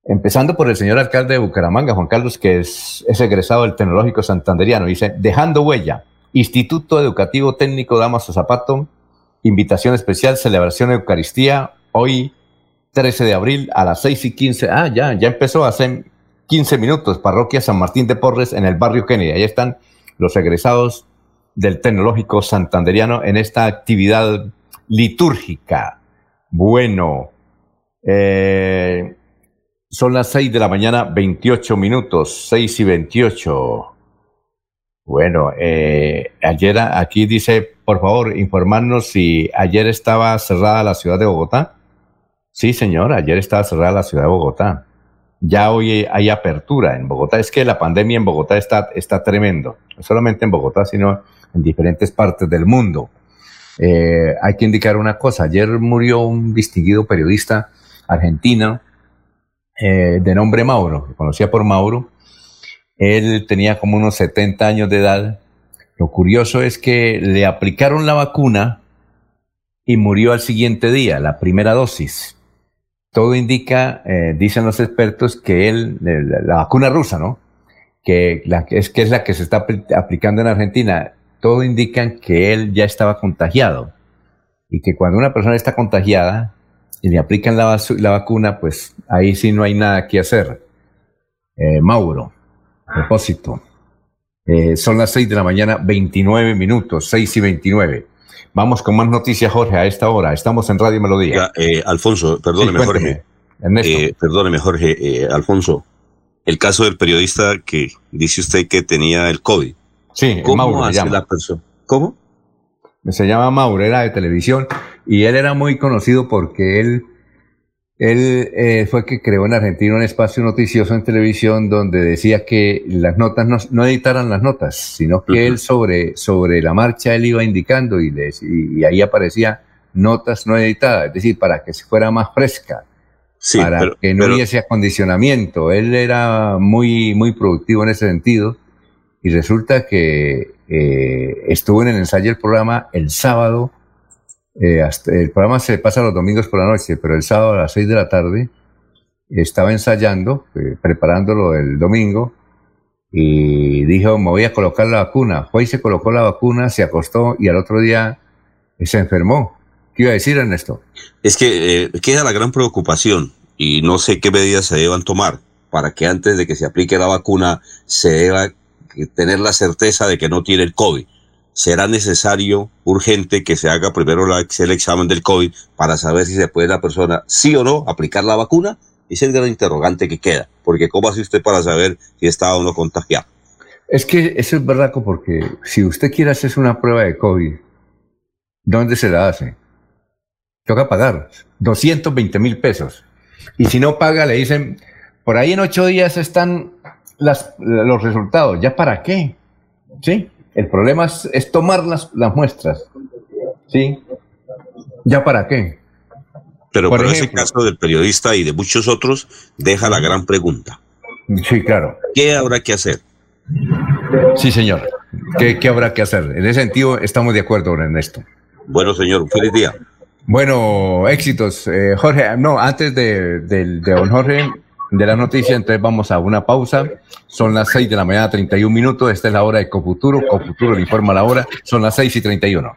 Empezando por el señor alcalde de Bucaramanga, Juan Carlos, que es, es egresado del Tecnológico Santanderiano. Dice, dejando huella, Instituto Educativo Técnico Damaso Zapato, invitación especial, celebración de Eucaristía, hoy 13 de abril a las 6 y 15. Ah, ya, ya empezó hace 15 minutos. Parroquia San Martín de Porres en el barrio Kennedy. Ahí están los egresados del Tecnológico Santanderiano en esta actividad litúrgica. Bueno, eh, son las 6 de la mañana, 28 minutos, 6 y 28. Bueno, eh, ayer aquí dice, por favor, informarnos si ayer estaba cerrada la ciudad de Bogotá. Sí, señor, ayer estaba cerrada la ciudad de Bogotá. Ya hoy hay apertura en Bogotá. Es que la pandemia en Bogotá está, está tremendo. No solamente en Bogotá, sino en diferentes partes del mundo. Eh, hay que indicar una cosa. Ayer murió un distinguido periodista argentino eh, de nombre Mauro, que conocía por Mauro. Él tenía como unos 70 años de edad. Lo curioso es que le aplicaron la vacuna y murió al siguiente día, la primera dosis. Todo indica, eh, dicen los expertos, que él, la, vacuna rusa, ¿no? Que, es, que es la que se está aplicando en Argentina, todo indica que él ya estaba contagiado. Y que cuando una persona está contagiada, y le aplican la, la vacuna, pues ahí sí no hay nada que hacer. Eh, Mauro, propósito. Eh, son las 6 de la mañana, 29 minutos, 6 y 29. Vamos con más noticias, Jorge, a esta hora. Estamos en Radio Melodía. Eh, Alfonso, perdóneme, Jorge. Eh, perdóneme, Jorge, Alfonso. El caso del periodista que dice usted que tenía el COVID. Sí, ¿Cómo Mauro hace la persona? ¿Cómo? se llama Mauro, era de televisión y él era muy conocido porque él, él eh, fue que creó en Argentina un espacio noticioso en televisión donde decía que las notas no, no editaran las notas, sino que él sobre, sobre la marcha él iba indicando y, les, y, ahí aparecía notas no editadas, es decir, para que se fuera más fresca. para que no hubiese acondicionamiento. Él era muy, muy productivo en ese sentido y resulta que eh, estuvo en el ensayo del programa el sábado. Eh, el programa se pasa los domingos por la noche, pero el sábado a las 6 de la tarde estaba ensayando, eh, preparándolo el domingo, y dijo, me voy a colocar la vacuna. Fue y se colocó la vacuna, se acostó y al otro día se enfermó. ¿Qué iba a decir, Ernesto? Es que queda la gran preocupación y no sé qué medidas se deban tomar para que antes de que se aplique la vacuna se deba tener la certeza de que no tiene el COVID. Será necesario, urgente, que se haga primero el examen del COVID para saber si se puede la persona, sí o no, aplicar la vacuna. Es el gran interrogante que queda, porque ¿cómo hace usted para saber si está o no contagiado? Es que eso es verdad, porque si usted quiere hacerse una prueba de COVID, ¿dónde se la hace? Toca pagar 220 mil pesos. Y si no paga, le dicen, por ahí en ocho días están las, los resultados. ¿Ya para qué? ¿Sí? El problema es, tomar las, las, muestras. ¿Sí? ¿Ya para qué? Pero por, ese caso del periodista y de muchos otros deja la gran pregunta. Sí, claro. ¿Qué habrá que hacer? Sí, señor. ¿Qué, qué habrá que hacer? En ese sentido estamos de acuerdo, Ernesto. Bueno, señor, feliz día. Bueno, éxitos. Eh, Jorge, no, antes de, de, de don Jorge, de la noticia, entonces vamos a una pausa. Son las 6 de la mañana, 31 minutos. Esta es la hora de Cofuturo. Cofuturo le informa la hora. Son las 6 y 31.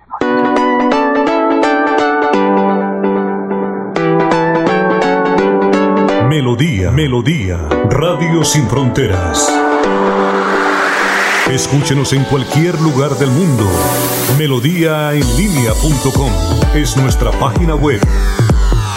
Melodía, Melodía, Radio Sin Fronteras. Escúchenos en cualquier lugar del mundo. Melodíaenlínea.com es nuestra página web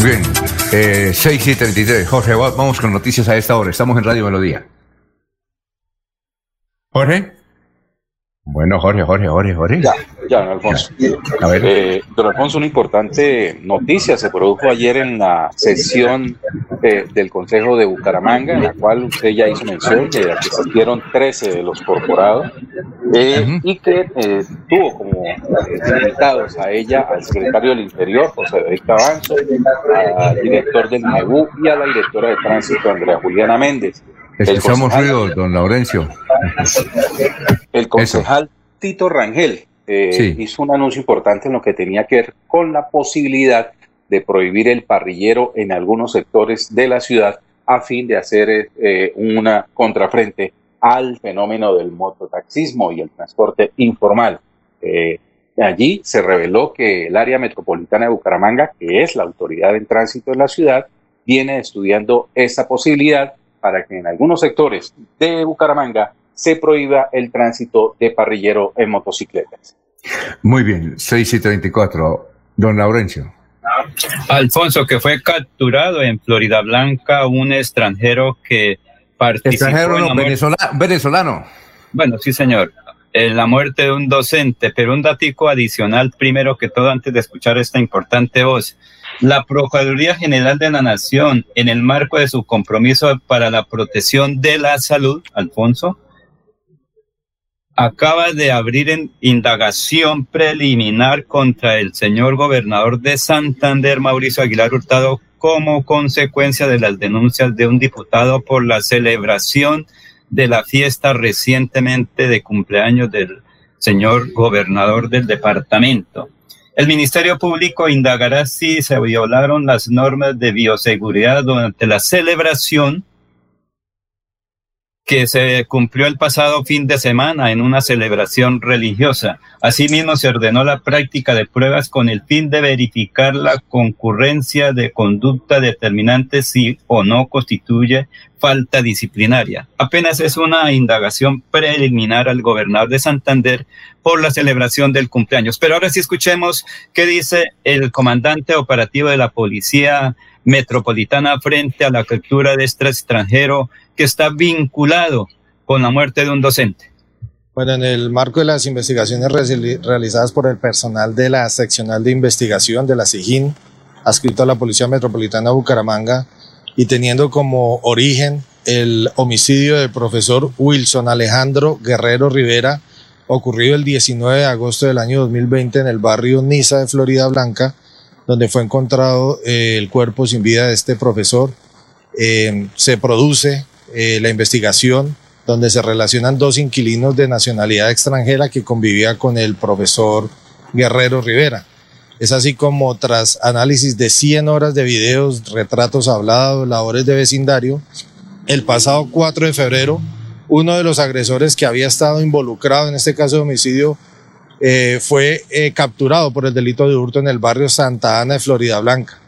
Muy bien. Eh, 6 y 33. Jorge, vamos con noticias a esta hora. Estamos en Radio Melodía. Jorge. Bueno, Jorge, Jorge, Jorge, Jorge. Ya, ya, don Alfonso. A ver. Eh, don Alfonso, una importante noticia se produjo ayer en la sesión eh, del Consejo de Bucaramanga, en la cual usted ya hizo mención de que asistieron 13 de los corporados eh, y que eh, tuvo como invitados a ella al secretario del Interior, José David Cabanzo, al director del MEBU y a la directora de tránsito, Andrea Juliana Méndez. Escuchamos ruido, don Laurencio. El concejal Tito Rangel eh, hizo un anuncio importante en lo que tenía que ver con la posibilidad de prohibir el parrillero en algunos sectores de la ciudad a fin de hacer eh, una contrafrente al fenómeno del mototaxismo y el transporte informal. Eh, allí se reveló que el área metropolitana de Bucaramanga, que es la autoridad en tránsito en la ciudad, viene estudiando esa posibilidad para que en algunos sectores de Bucaramanga se prohíba el tránsito de parrillero en motocicletas. Muy bien, 6 y 34. Don Laurencio. Alfonso, que fue capturado en Florida Blanca, un extranjero que participó extranjero no, venezolano, venezolano. Bueno, sí, señor. En la muerte de un docente, pero un datico adicional, primero que todo, antes de escuchar esta importante voz. La Procuraduría General de la Nación, en el marco de su compromiso para la protección de la salud, Alfonso, acaba de abrir indagación preliminar contra el señor gobernador de Santander, Mauricio Aguilar Hurtado, como consecuencia de las denuncias de un diputado por la celebración de la fiesta recientemente de cumpleaños del señor gobernador del departamento. El Ministerio Público indagará si se violaron las normas de bioseguridad durante la celebración que se cumplió el pasado fin de semana en una celebración religiosa. Asimismo, se ordenó la práctica de pruebas con el fin de verificar la concurrencia de conducta determinante si o no constituye falta disciplinaria. Apenas es una indagación preliminar al gobernador de Santander por la celebración del cumpleaños. Pero ahora sí escuchemos qué dice el comandante operativo de la Policía Metropolitana frente a la captura de este extranjero que está vinculado con la muerte de un docente. Bueno, en el marco de las investigaciones realizadas por el personal de la seccional de investigación de la SIGIN, adscrito a la Policía Metropolitana de Bucaramanga, y teniendo como origen el homicidio del profesor Wilson Alejandro Guerrero Rivera, ocurrido el 19 de agosto del año 2020 en el barrio Niza de Florida Blanca, donde fue encontrado eh, el cuerpo sin vida de este profesor. Eh, se produce eh, la investigación donde se relacionan dos inquilinos de nacionalidad extranjera que convivía con el profesor Guerrero Rivera. Es así como tras análisis de 100 horas de videos, retratos hablados, labores de vecindario, el pasado 4 de febrero, uno de los agresores que había estado involucrado en este caso de homicidio eh, fue eh, capturado por el delito de hurto en el barrio Santa Ana de Florida Blanca.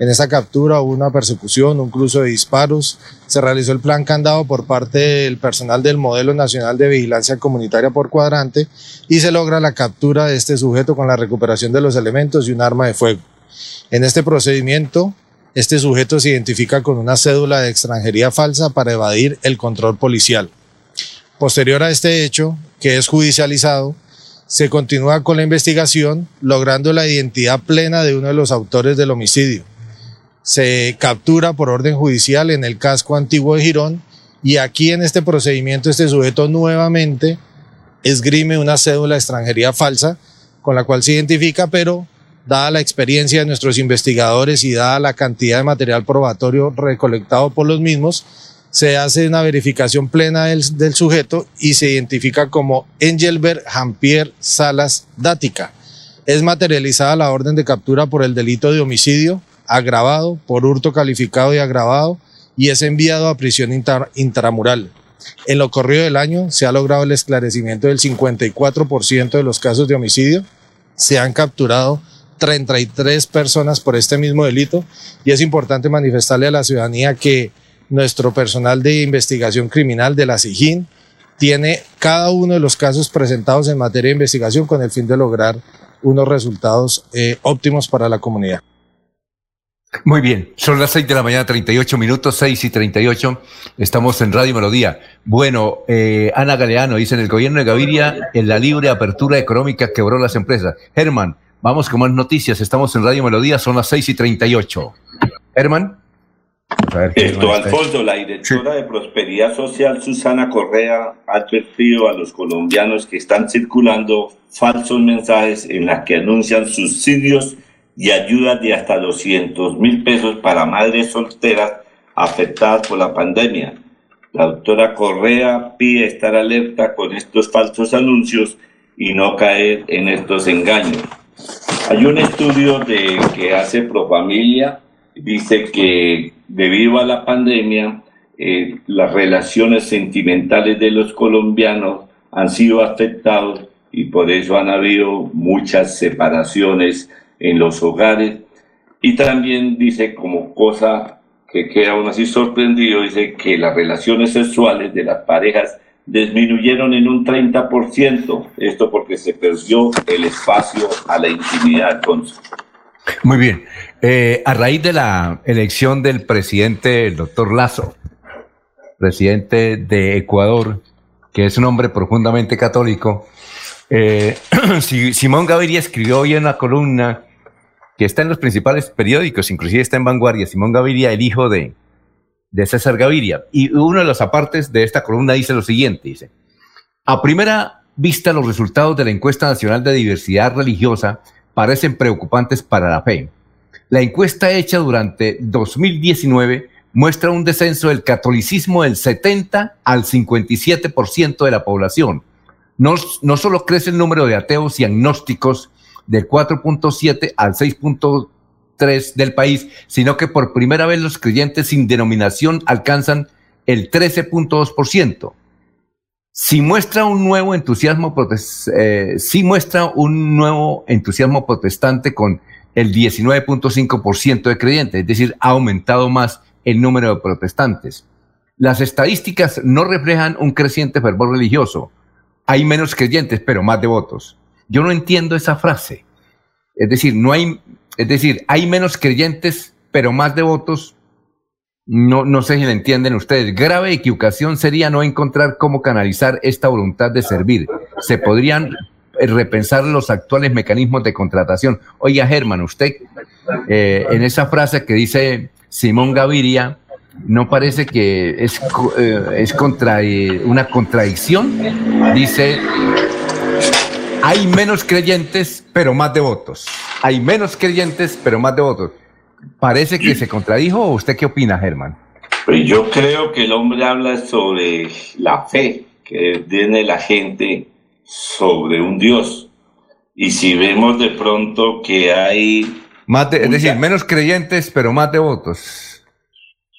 En esa captura hubo una persecución, un cruce de disparos. Se realizó el plan candado por parte del personal del Modelo Nacional de Vigilancia Comunitaria por cuadrante y se logra la captura de este sujeto con la recuperación de los elementos y un arma de fuego. En este procedimiento, este sujeto se identifica con una cédula de extranjería falsa para evadir el control policial. Posterior a este hecho, que es judicializado, se continúa con la investigación, logrando la identidad plena de uno de los autores del homicidio se captura por orden judicial en el casco antiguo de Girón y aquí en este procedimiento este sujeto nuevamente esgrime una cédula de extranjería falsa con la cual se identifica, pero dada la experiencia de nuestros investigadores y dada la cantidad de material probatorio recolectado por los mismos, se hace una verificación plena del, sujeto y se identifica como Engelbert Jampier Salas Dática. Es materializada la orden de captura por el delito de homicidio agravado, por hurto calificado y agravado, y es enviado a prisión intramural. En lo corrido del año se ha logrado el esclarecimiento del 54% de los casos de homicidio. Se han capturado 33 personas por este mismo delito y es importante manifestarle a la ciudadanía que nuestro personal de investigación criminal de la SIGIN tiene cada uno de los casos presentados en materia de investigación con el fin de lograr unos resultados eh, óptimos para la comunidad. Muy bien, son las 6 de la mañana, 38 minutos, 6 y 38. Estamos en Radio Melodía. Bueno, eh, Ana Galeano dice: en el gobierno de Gaviria, en la libre apertura económica quebró las empresas. Germán, vamos con más noticias. Estamos en Radio Melodía, son las 6 y 38. Germán. Esto, Alfonso, la directora de Prosperidad Social, Susana Correa, ha advertido a los colombianos que están circulando falsos mensajes en los que anuncian subsidios y ayudas de hasta 200 mil pesos para madres solteras afectadas por la pandemia. La doctora Correa pide estar alerta con estos falsos anuncios y no caer en estos engaños. Hay un estudio de, que hace Profamilia, dice que debido a la pandemia, eh, las relaciones sentimentales de los colombianos han sido afectados y por eso han habido muchas separaciones en los hogares. Y también dice como cosa que queda aún así sorprendido, dice que las relaciones sexuales de las parejas disminuyeron en un 30%, esto porque se perdió el espacio a la intimidad. Muy bien, eh, a raíz de la elección del presidente, el doctor Lazo, presidente de Ecuador, que es un hombre profundamente católico, eh, *clears throat* Simón Gaviria escribió hoy en una columna que está en los principales periódicos, inclusive está en Vanguardia, Simón Gaviria, el hijo de, de César Gaviria. Y uno de los apartes de esta columna dice lo siguiente, dice, a primera vista los resultados de la encuesta nacional de diversidad religiosa parecen preocupantes para la fe. La encuesta hecha durante 2019 muestra un descenso del catolicismo del 70 al 57% de la población. No, no solo crece el número de ateos y agnósticos, del 4.7 al 6.3 del país, sino que por primera vez los creyentes sin denominación alcanzan el 13.2%. Si muestra un nuevo entusiasmo, eh, si muestra un nuevo entusiasmo protestante con el 19.5% de creyentes, es decir, ha aumentado más el número de protestantes. Las estadísticas no reflejan un creciente fervor religioso. Hay menos creyentes, pero más devotos. Yo no entiendo esa frase. Es decir, no hay, es decir, hay menos creyentes, pero más devotos. No, no sé si la entienden ustedes. Grave equivocación sería no encontrar cómo canalizar esta voluntad de servir. Se podrían repensar los actuales mecanismos de contratación. Oiga, Germán, usted eh, en esa frase que dice Simón Gaviria, ¿no parece que es, eh, es eh, una contradicción? Dice, hay menos creyentes, pero más devotos. Hay menos creyentes, pero más devotos. Parece que se contradijo. ¿O usted qué opina, Germán? Pues yo creo que el hombre habla sobre la fe que tiene la gente sobre un Dios. Y si vemos de pronto que hay... Más es decir, menos creyentes, pero más devotos.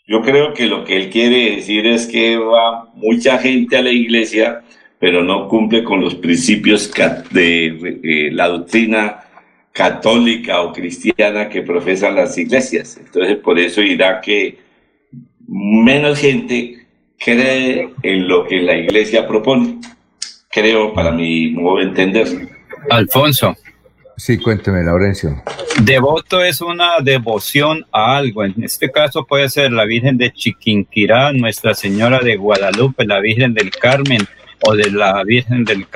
Yo creo que lo que él quiere decir es que va mucha gente a la iglesia, pero no cumple con los principios de eh, la doctrina católica o cristiana que profesan las iglesias. Entonces, por eso irá que menos gente cree en lo que la iglesia propone. Creo, para mi modo de entender. Alfonso. Sí, cuénteme, Laurencio. Devoto es una devoción a algo. En este caso puede ser la Virgen de Chiquinquirá, Nuestra Señora de Guadalupe, la Virgen del Carmen, o de la Virgen del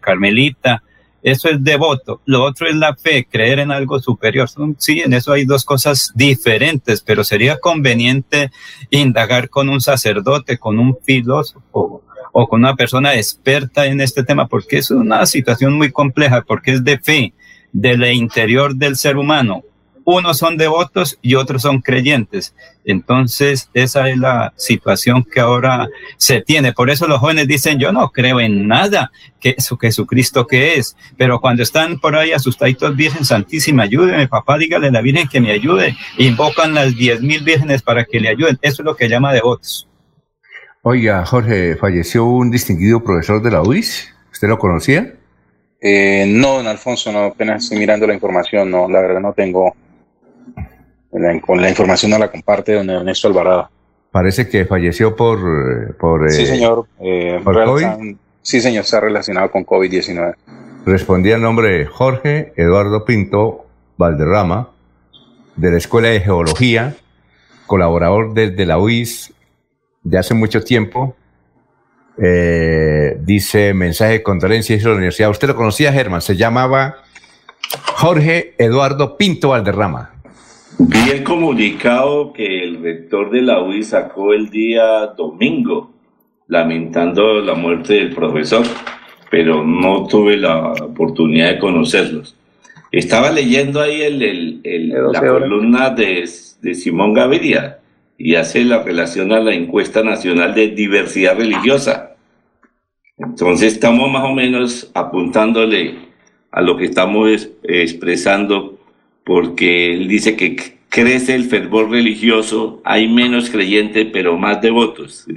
Carmelita. Eso es devoto. Lo otro es la fe, creer en algo superior. Sí, en eso hay dos cosas diferentes, pero sería conveniente indagar con un sacerdote, con un filósofo o con una persona experta en este tema, porque es una situación muy compleja, porque es de fe, del interior del ser humano. Unos son devotos y otros son creyentes. Entonces, esa es la situación que ahora se tiene. Por eso los jóvenes dicen, yo no creo en nada, que eso Jesucristo que es. Pero cuando están por ahí asustaditos, Virgen Santísima, ayúdeme, papá, dígale a la Virgen que me ayude. Invocan las diez mil vírgenes para que le ayuden. Eso es lo que llama devotos. Oiga, Jorge, falleció un distinguido profesor de la UIS. ¿Usted lo conocía? Eh, no, don Alfonso, no, apenas estoy mirando la información, no, la verdad no tengo, la, con la información no la comparte don Ernesto Alvarado. Parece que falleció por... por Sí, eh, señor. eh, ¿por COVID? realizan- sí, señor, está relacionado con COVID-19. Respondía el nombre de Jorge Eduardo Pinto Valderrama, de la Escuela de Geología, colaborador desde la UIS de hace mucho tiempo. Eh, dice mensaje de condolencia hizo la universidad. Usted lo conocía, Germán. Se llamaba Jorge Eduardo Pinto Valderrama. Vi el comunicado que el rector de la UI sacó el día domingo, lamentando la muerte del profesor, pero no tuve la oportunidad de conocerlos. Estaba leyendo ahí el, el- el- la 12 horas. columna de, de Simón Gaviria y hace la relación a la encuesta nacional de diversidad religiosa. Entonces estamos más o menos apuntándole a lo que estamos es- expresando porque él dice que crece el fervor religioso, hay menos creyentes pero más devotos. ¿sí?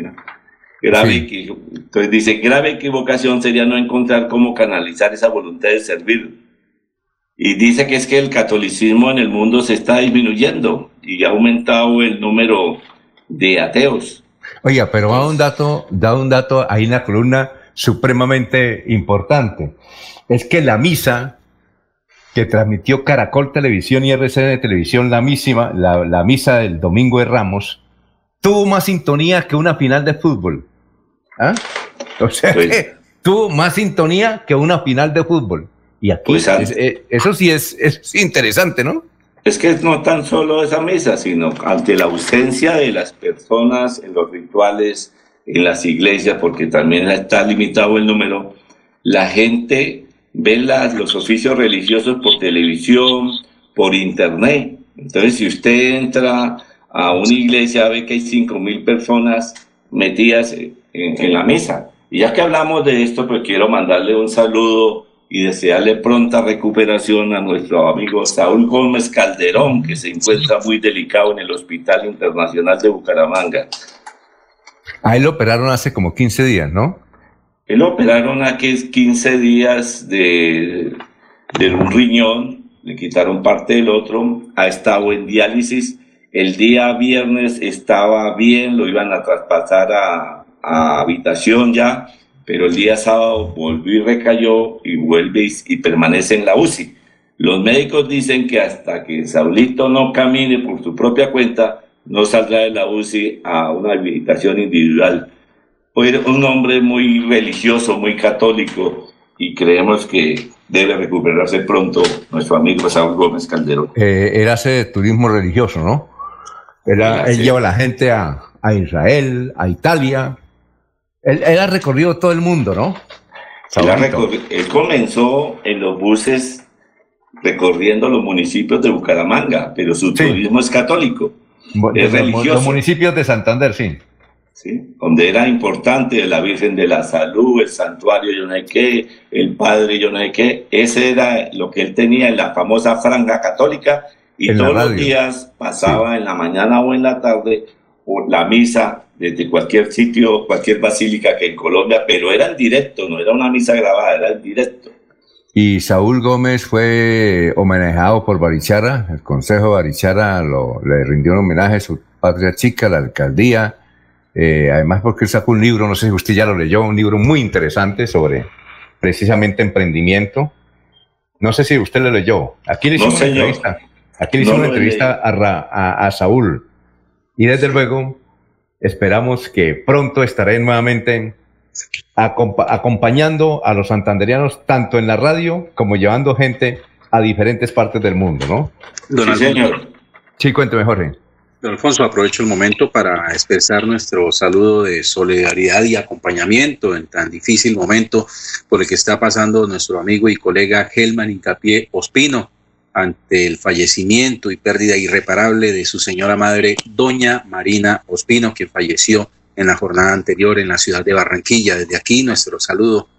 Grave equi- entonces dice, grave equivocación sería no encontrar cómo canalizar esa voluntad de servir. Y dice que es que el catolicismo en el mundo se está disminuyendo y ha aumentado el número de ateos. Oiga, pero da un dato, da un dato ahí en la columna supremamente importante. Es que la misa que transmitió Caracol Televisión y RCN Televisión, la, mísima, la, la misa del Domingo de Ramos, tuvo más sintonía que una final de fútbol. ¿Ah? O sea, que tuvo más sintonía que una final de fútbol. Y aquí, Pues, ah, es- eh, eso sí es, es interesante, ¿no? Es que no tan solo esa misa, sino ante la ausencia de las personas en los rituales, en las iglesias, porque también está limitado el número, la gente ve las, los oficios religiosos por televisión, por internet. Entonces, si usted entra a una iglesia, ve que hay cinco mil personas metidas en, en la misa. Y ya que hablamos de esto, pues quiero mandarle un saludo y desearle pronta recuperación a nuestro amigo Saúl Gómez Calderón, que se encuentra muy delicado en el Hospital Internacional de Bucaramanga. A él lo operaron hace como 15 días, ¿no? Él operaron aquí 15 días de, de un riñón, le quitaron parte del otro, ha estado en diálisis. El día viernes estaba bien, lo iban a traspasar a, a habitación ya, pero el día sábado volvió y recayó y vuelve y, y permanece en la UCI. Los médicos dicen que hasta que Saulito no camine por su propia cuenta, no saldrá de la UCI a una habitación individual. Fue un hombre muy religioso, muy católico, y creemos que debe recuperarse pronto nuestro amigo Saúl Gómez Calderón. Eh, él hace turismo religioso, ¿no? Él, Él lleva a la gente a, a Israel, a Italia. Él, él ha recorrido todo el mundo, ¿no? Él, comenzó en los buses recorriendo los municipios de Bucaramanga, pero su turismo es católico, es de los, los religioso. municipios de Santander, sí. ¿Sí? donde era importante la Virgen de la Salud, el santuario yo no sé qué, el Padre yo no sé qué, ese era lo que él tenía en la famosa franja católica y En todos los días pasaba en la mañana o en la tarde o la misa desde cualquier sitio, cualquier basílica que en Colombia, pero era en directo, no era una misa grabada, era en directo. Y Saúl Gómez fue homenajado por Barichara, el Consejo de Barichara lo, le rindió un homenaje a su patria chica, la alcaldía, eh, además porque él sacó un libro, no sé si usted ya lo leyó, un libro muy interesante sobre precisamente emprendimiento. No sé si usted lo leyó. Aquí le No, hicimos una señor. entrevista. Aquí le No hicimos una lo he entrevista a, Ra- a- a Saúl. Y desde luego esperamos que pronto estaré nuevamente acompa- acompañando a los santanderianos tanto en la radio como llevando gente a diferentes partes del mundo, ¿no? Sí, señor. Sí, cuénteme, Jorge. Don Alfonso, aprovecho el momento para expresar nuestro saludo de solidaridad y acompañamiento en tan difícil momento por el que está pasando nuestro amigo y colega Helman Incapié Ospino ante el fallecimiento y pérdida irreparable de su señora madre, doña Marina Ospino, que falleció en la jornada anterior en la ciudad de Barranquilla. Desde aquí nuestro saludo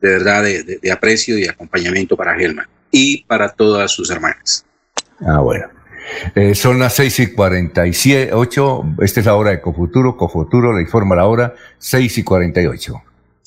de verdad de aprecio y acompañamiento para Helman y para todas sus hermanas. Ah, bueno. Eh, son las 6 y 48. Esta es la hora de Cofuturo. Cofuturo le informa la hora 6 y 48.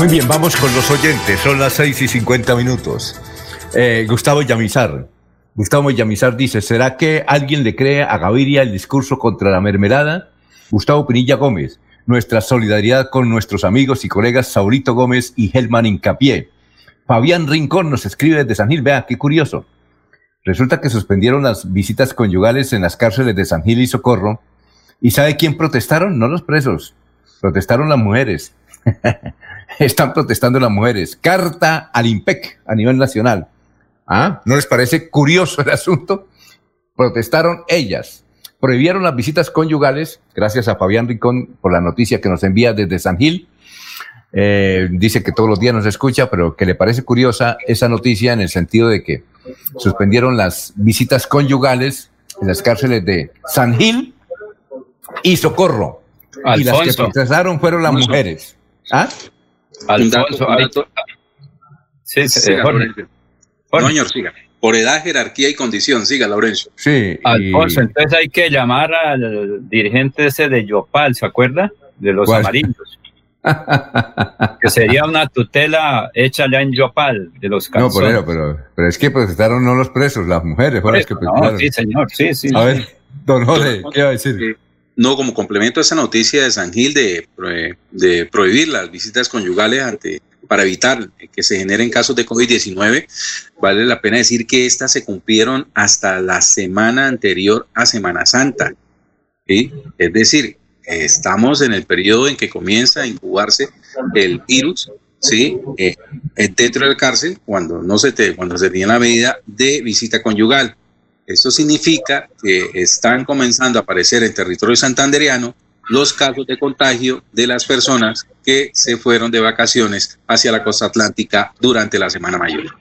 Muy bien, vamos con los oyentes. Son las 6 y 50 minutos. Eh, Gustavo Yamizar. Gustavo Yamizar dice, ¿será que alguien le cree a Gaviria el discurso contra la mermelada? Gustavo Pinilla Gómez. Nuestra solidaridad con nuestros amigos y colegas Saurito Gómez y Helman Incapié. Fabián Rincón nos escribe desde San Gil. Vea, qué curioso. Resulta que suspendieron las visitas conyugales en las cárceles de San Gil y Socorro. ¿Y sabe quién protestaron? No los presos. Protestaron las mujeres. *laughs* *laughs* están protestando las mujeres. Carta al IMPEC a nivel nacional. ¿Ah? ¿No les parece curioso el asunto? Protestaron ellas. Prohibieron las visitas conyugales, gracias a Fabián Rincón por la noticia que nos envía desde San Gil. Eh, dice que todos los días nos escucha, pero que le parece curiosa esa noticia en el sentido de que suspendieron las visitas conyugales en las cárceles de San Gil y Socorro. Alfonso. Y las que protestaron fueron las Alfonso. mujeres. ¿Ah? Alfonso, Sí, sí, Siga, Jorge. Laurencio. No, señor, siga. Por edad, jerarquía y condición, siga, Laurencio. Sí. Alfonso, entonces hay que llamar al dirigente ese de Yopal, ¿se acuerda? De los ¿Cuál? amarillos. *laughs* que sería una tutela hecha ya en Yopal, de los No, calzones. por eso, pero, pero es que protestaron no los presos, las mujeres fueron las que No, sí, señor, sí, sí. A ver, don Jorge, ¿qué va a decir? No, como complemento a esa noticia de San Gil de, pro- de prohibir las visitas conyugales ante, para evitar que se generen casos de COVID-19, vale la pena decir que estas se cumplieron hasta la semana anterior a Semana Santa. ¿sí? Es decir, estamos en el periodo en que comienza a incubarse el virus, ¿sí? Eh, dentro del cárcel cuando no se te, cuando se tiene la medida de visita conyugal. Esto significa que están comenzando a aparecer en territorio santandereano los casos de contagio de las personas que se fueron de vacaciones hacia la costa atlántica durante la Semana Mayor.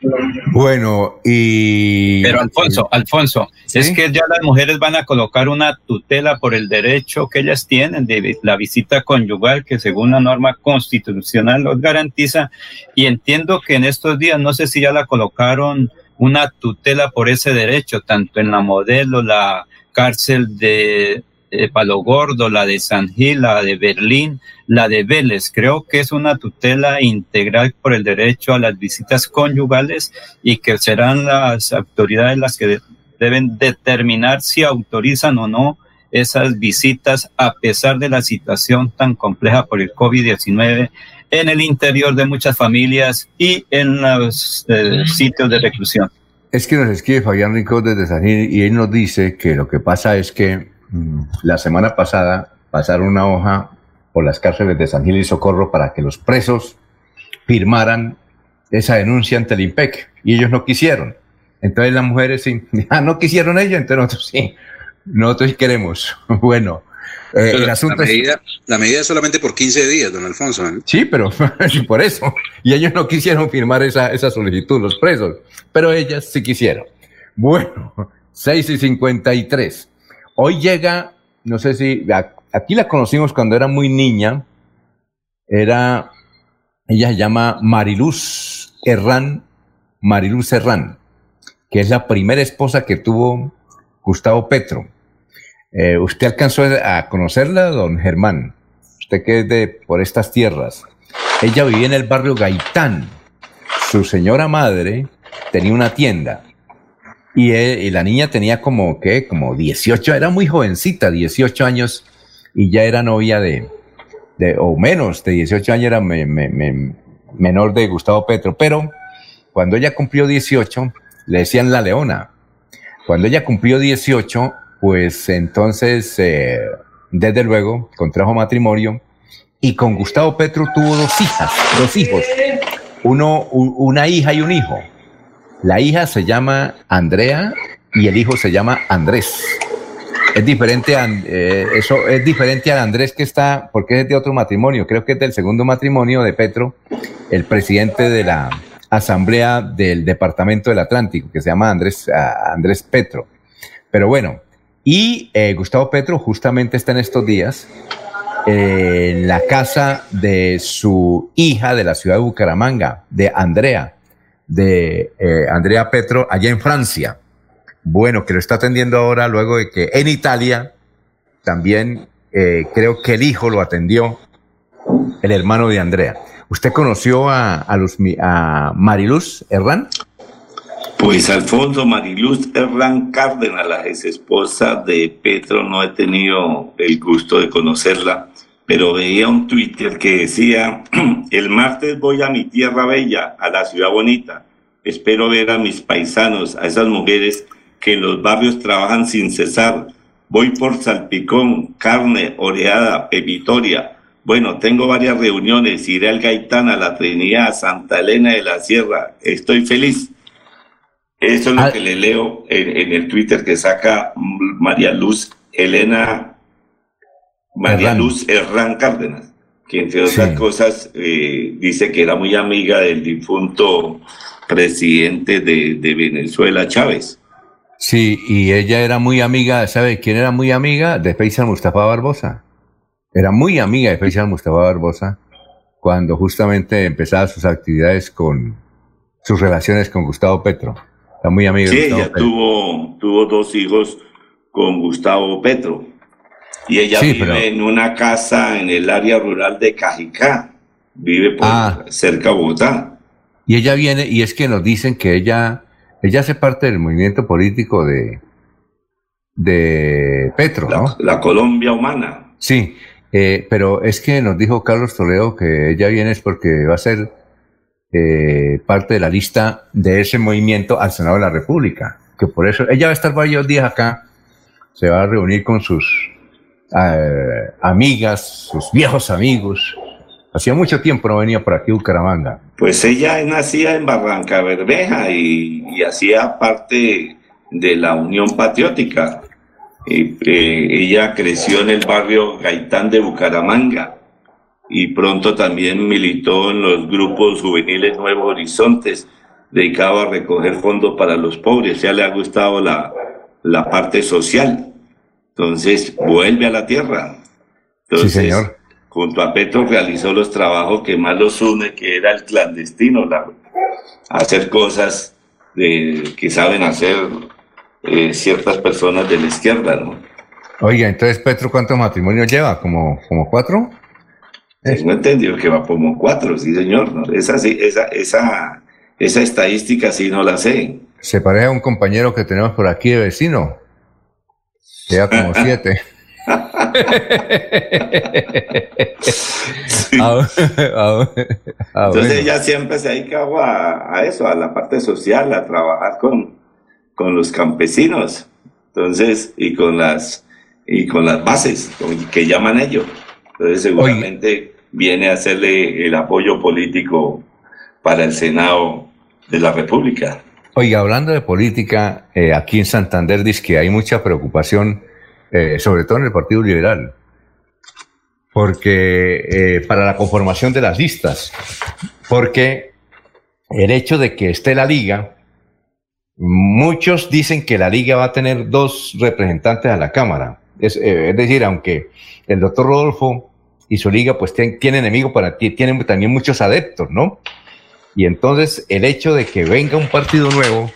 Bueno, y... Pero Alfonso, Alfonso, es que ya las mujeres van a colocar una tutela por el derecho que ellas tienen de la visita conyugal que según la norma constitucional los garantiza y entiendo que en estos días no sé si ya la colocaron una tutela por ese derecho tanto en la modelo, la cárcel de eh, Palo Gordo, la de San Gil, la de Berlín, la de Vélez. Creo que es una tutela integral por el derecho a las visitas conyugales y que serán las autoridades las que deben determinar si autorizan o no esas visitas a pesar de la situación tan compleja por el COVID-19 en el interior de muchas familias y en los eh, sitios de reclusión. Es que nos escribe Fabián Rincón desde San Gil y él nos dice que lo que pasa es que mm, la semana pasada pasaron una hoja por las cárceles de San Gil y Socorro para que los presos firmaran esa denuncia ante el IMPEC y ellos no quisieron. Entonces las mujeres *laughs* ah, no quisieron ellos, entonces nosotros sí, nosotros queremos. *laughs* Bueno, eh, el asunto la medida, la medida es solamente por 15 días, don Alfonso. ¿eh? Sí, pero *laughs* por eso. Y ellos no quisieron firmar esa, esa solicitud, los presos, pero ellas sí quisieron. Bueno, *laughs* 6 y 53. Hoy llega, no sé si, aquí la conocimos cuando era muy niña, era, ella se llama Mariluz Herrán, Mariluz Herrán, que es la primera esposa que tuvo Gustavo Petro eh, ¿Usted alcanzó a conocerla, don Germán? Usted que es de por estas tierras. Ella vivía en el barrio Gaitán. Su señora madre tenía una tienda. Y, la niña tenía como, ¿qué? Como 18, era muy jovencita, 18 años, y ya era novia de, de o menos, de 18 años era menor de Gustavo Petro. Pero cuando ella cumplió 18, le decían la leona. Cuando ella cumplió 18, pues entonces, eh, desde luego, contrajo matrimonio y con Gustavo Petro tuvo dos hijas, dos hijos, uno, una hija y un hijo. La hija se llama Andrea y el hijo se llama Andrés. Es diferente eh, eso es diferente al Andrés que está, porque es de otro matrimonio, creo que es del segundo matrimonio de Petro, el presidente de la Asamblea del Departamento del Atlántico, que se llama Andrés, Andrés Petro. Pero bueno, y eh, Gustavo Petro justamente está en estos días en la casa de su hija de la ciudad de Bucaramanga, de Andrea, de eh, Andrea Petro, allá en Francia. Bueno, que lo está atendiendo ahora luego de que en Italia también eh, creo que el hijo lo atendió, el hermano de Andrea. ¿Usted conoció a, a, los, a Mariluz Herrán? Pues Alfonso Mariluz Herrán Cárdenas, la ex esposa de Petro, no he tenido el gusto de conocerla, pero veía un Twitter que decía, *clears throat* el martes voy a mi tierra bella, a la ciudad bonita, espero ver a mis paisanos, a esas mujeres que en los barrios trabajan sin cesar, voy por salpicón, carne, oreada, pepitoria, bueno, tengo varias reuniones, iré al Gaitán, a la Trinidad, Santa Elena de la Sierra, estoy feliz eso es lo ah. que le leo en, el Twitter que saca María Luz Elena, María Luz Herrán Cárdenas, que entre otras cosas eh, dice que era muy amiga del difunto presidente de, Venezuela, Chávez. Sí, y ella era muy amiga, ¿sabe quién era muy amiga? De Faisal Mustafa Barbosa. Era muy amiga de Faisal Mustafa Barbosa cuando justamente empezaba sus actividades con sus relaciones con Gustavo Petro. Está muy amiga. Sí, ella tuvo, tuvo dos hijos con Gustavo Petro. Y ella vive en una casa en el área rural de Cajicá. Vive por ah. cerca de Bogotá. Y ella viene, y es que nos dicen que ella, ella hace parte del movimiento político de, de Petro, ¿no? La Colombia Humana. Sí, eh, pero es que nos dijo Carlos Toledo que ella viene es porque va a ser eh, parte de la lista de ese movimiento al Senado de la República. Que por eso ella va a estar varios días acá, se va a reunir con sus eh, amigas, sus viejos amigos. Hacía mucho tiempo no venía por aquí Bucaramanga. Pues ella nacía en Barranca Bermeja y, hacía parte de la Unión Patriótica. Eh, ella creció en el barrio Gaitán de Bucaramanga y pronto también militó en los grupos juveniles Nuevos Horizontes, dedicado a recoger fondos para los pobres. Ya le ha gustado la, la parte social. Entonces, vuelve a la tierra. Entonces, sí, señor. junto a Petro realizó los trabajos que más los une, que era el clandestino, la, hacer cosas de, que saben hacer eh, ciertas personas de la izquierda, ¿no? Oiga, entonces Petro, ¿cuántos matrimonios lleva? ¿Como, como cuatro? Tengo entendido que va como cuatro, sí, señor. ¿no? Esa, esa, esa, esa estadística sí no la sé. Se parece a un compañero que tenemos por aquí de vecino. Lleva como *laughs* siete. Ah, ah, ah, Entonces ella siempre se ha dedicado a, a, eso, a la parte social, a trabajar con, con los campesinos. Entonces, y con las y con las bases que llaman ellos. Entonces seguramente viene a hacerle el apoyo político para el Senado de la República. Oiga, hablando de política, eh, aquí en Santander dice que hay mucha preocupación, eh, sobre todo en el Partido Liberal, porque eh, para la conformación de las listas, porque el hecho de que esté la liga, muchos dicen que la liga va a tener dos representantes a la Cámara. Es, es decir, aunque el doctor Rodolfo y su liga pues tiene, enemigos para ti, tienen también muchos adeptos, ¿no? Y entonces el hecho de que venga un partido nuevo,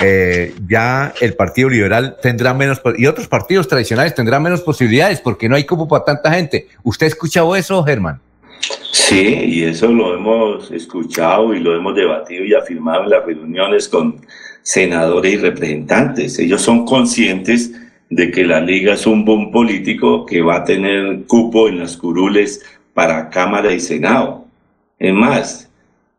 eh, ya el Partido Liberal tendrá menos, y otros partidos tradicionales tendrán menos posibilidades porque no hay cupo para tanta gente. ¿Usted ha escuchado eso, Germán? Sí, y eso lo hemos escuchado y lo hemos debatido y afirmado en las reuniones con senadores y representantes. Ellos son conscientes de que la liga es un buen político que va a tener cupo en las curules para Cámara y Senado. Es más,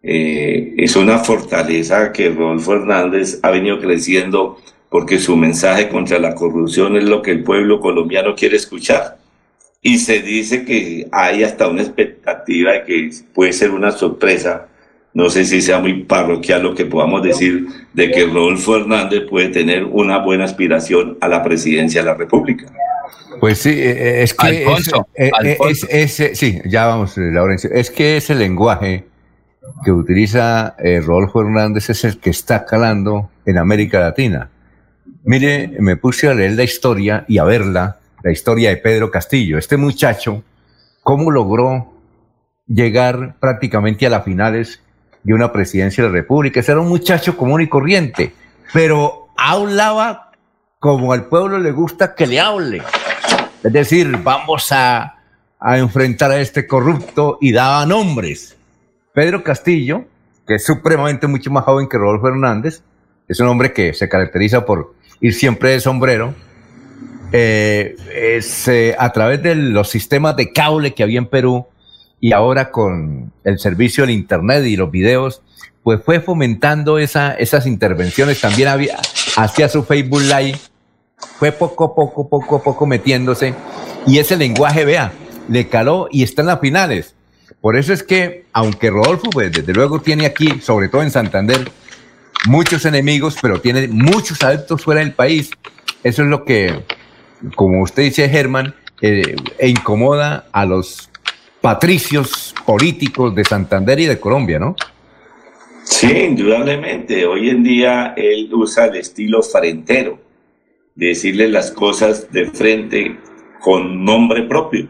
eh, es una fortaleza que Rodolfo Hernández ha venido creciendo porque su mensaje contra la corrupción es lo que el pueblo colombiano quiere escuchar. Y se dice que hay hasta una expectativa de que puede ser una sorpresa no sé si sea muy parroquial lo que podamos decir de que Rodolfo Hernández puede tener una buena aspiración a la presidencia de la República. Pues sí, eh, eh, es que Alfonso, eh, es, sí, ya vamos, Laurencio, es que ese lenguaje que utiliza Rodolfo Hernández es el que está calando en América Latina. Mire, me puse a leer la historia y a verla, la historia de Pedro Castillo. Este muchacho, ¿cómo logró llegar prácticamente a las finales de una presidencia de la República. Ese era un muchacho común y corriente, pero hablaba como al pueblo le gusta que le hable. Es decir, vamos a, a enfrentar a este corrupto y daba nombres. Pedro Castillo, que es supremamente mucho más joven que Rodolfo Hernández, es un hombre que se caracteriza por ir siempre de sombrero, eh, es, eh, a través de los sistemas de cable que había en Perú, y ahora con el servicio del Internet y los videos, pues fue fomentando esa, esas intervenciones. También había, hacía su Facebook Live, fue poco a poco, poco a poco metiéndose. Y ese lenguaje, vea, le caló y está en las finales. Por eso es que, aunque Rodolfo, pues desde luego tiene aquí, sobre todo en Santander, muchos enemigos, pero tiene muchos adeptos fuera del país, eso es lo que, como usted dice, Germán, eh, incomoda a los patricios políticos de Santander y de Colombia, ¿no? Sí, indudablemente. Hoy en día él usa el estilo frentero, decirle las cosas de frente con nombre propio.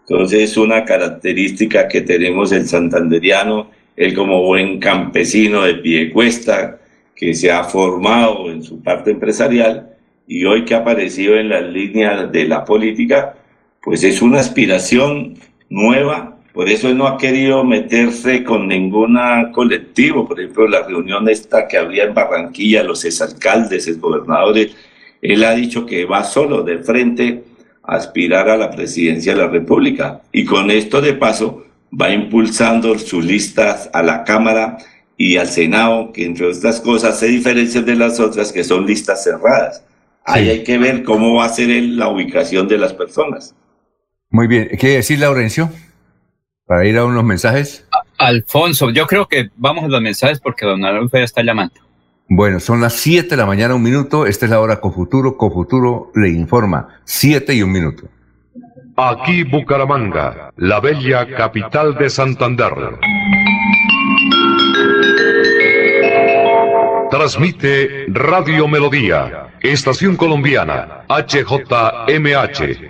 Entonces es una característica que tenemos el santanderiano, él como buen campesino de pie cuesta, que se ha formado en su parte empresarial y hoy que ha aparecido en las líneas de la política, pues es una aspiración nueva, por eso él no ha querido meterse con ninguna colectivo, por ejemplo, la reunión esta que había en Barranquilla, los exalcaldes, exgobernadores, él ha dicho que va solo de frente a aspirar a la presidencia de la República y con esto de paso va impulsando sus listas a la Cámara y al Senado, que entre otras cosas se diferencian de las otras que son listas cerradas. Ahí hay que ver cómo va a ser la ubicación de las personas. Muy bien. ¿Qué decir, Laurencio? Para ir a unos mensajes. Alfonso, yo creo que vamos a los mensajes porque don Alfonso ya está llamando. Bueno, son las 7 de la mañana, un minuto. Esta es la hora Cofuturo. Cofuturo le informa. 7 y un minuto. Aquí Bucaramanga, la bella capital de Santander. Transmite Radio Melodía, Estación Colombiana, HJMH.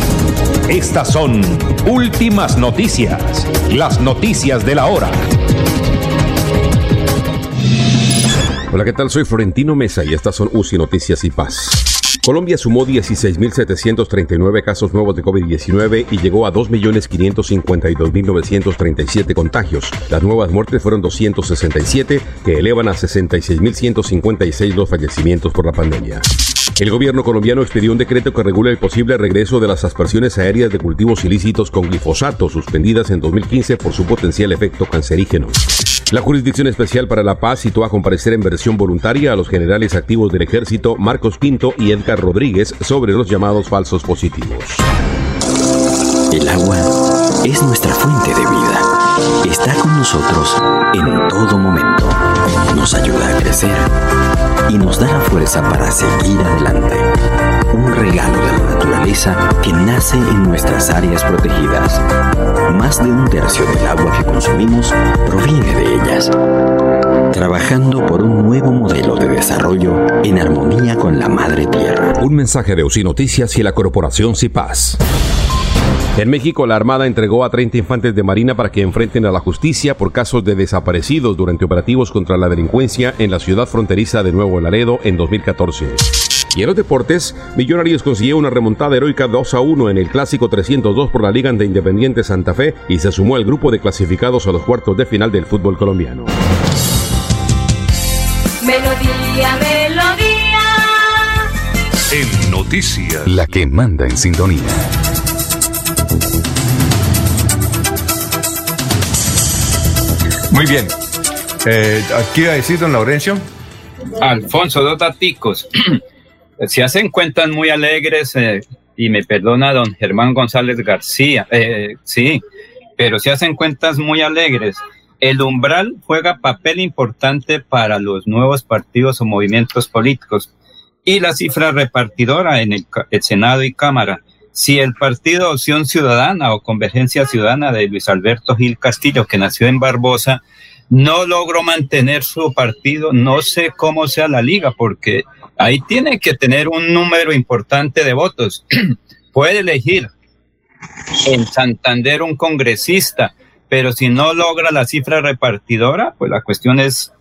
Estas son últimas noticias, las noticias de la hora. Hola, ¿qué tal? Soy Florentino Mesa y estas son UCI Noticias y Paz. Colombia sumó 16.739 casos nuevos de COVID-19 y llegó a 2.552.937 contagios. Las nuevas muertes fueron 267, que elevan a 66.156 los fallecimientos por la pandemia. El gobierno colombiano expidió un decreto que regula el posible regreso de las aspersiones aéreas de cultivos ilícitos con glifosato suspendidas en 2015 por su potencial efecto cancerígeno. La Jurisdicción Especial para la Paz citó a comparecer en versión voluntaria a los generales activos del ejército Marcos Pinto y Edgar Rodríguez sobre los llamados falsos positivos. El agua es nuestra fuente de vida. Está con nosotros en todo momento. Nos ayuda a crecer y nos da la fuerza para seguir adelante. Un regalo de la naturaleza que nace en nuestras áreas protegidas. Más de un tercio del agua que consumimos proviene de ellas. Trabajando por un nuevo modelo de desarrollo en armonía con la madre tierra. Un mensaje de UCI Noticias y la Corporación CIPAS. En México, la Armada entregó a 30 infantes de Marina para que enfrenten a la justicia por casos de desaparecidos durante operativos contra la delincuencia en la ciudad fronteriza de Nuevo Laredo en 2014. Y en los deportes, Millonarios consiguió una remontada heroica 2 a 1 en el clásico 302 por la Liga de Independiente Santa Fe y se sumó al grupo de clasificados a los cuartos de final del fútbol colombiano. Melodía, melodía. En noticias. La que manda en sintonía. Muy bien. Eh, ¿Qué iba a decir, don Laurencio? Alfonso, dos daticos. *clears throat* Se hacen cuentas muy alegres, eh, y me perdona don Germán González García, eh, sí, pero se hacen cuentas muy alegres. El umbral juega papel importante para los nuevos partidos o movimientos políticos y la cifra repartidora en el, el Senado y Cámara. Si el partido Opción Ciudadana o Convergencia Ciudadana de Luis Alberto Gil Castillo, que nació en Barbosa, no logró mantener su partido, no sé cómo sea la liga, porque ahí tiene que tener un número importante de votos. *clears throat* Puede elegir en Santander un congresista, pero si no logra la cifra repartidora, pues la cuestión es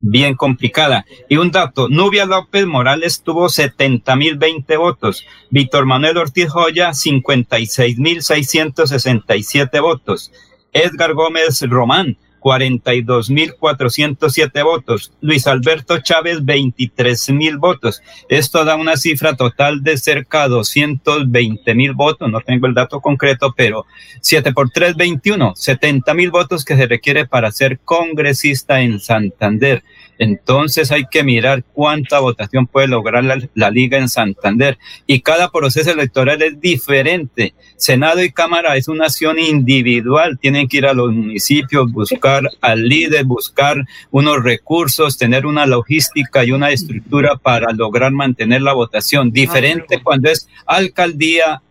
bien complicada. Y un dato, Nubia López Morales tuvo 70 mil 20 votos, Víctor Manuel Ortiz Joya 56 mil 667 votos, Edgar Gómez Román 42.407 votos. Luis Alberto Chávez, 23.000 votos. Esto da una cifra total de cerca de 220.000 votos. No tengo el dato concreto, pero 7 por 3, 21. 70.000 votos que se requiere para ser congresista en Santander. Entonces hay que mirar cuánta votación puede lograr la, la, liga en Santander. Y cada proceso electoral es diferente. Senado y Cámara es una acción individual. Tienen que ir a los municipios, buscar al líder, buscar unos recursos, tener una logística y una estructura para lograr mantener la votación. Diferente cuando es alcaldía,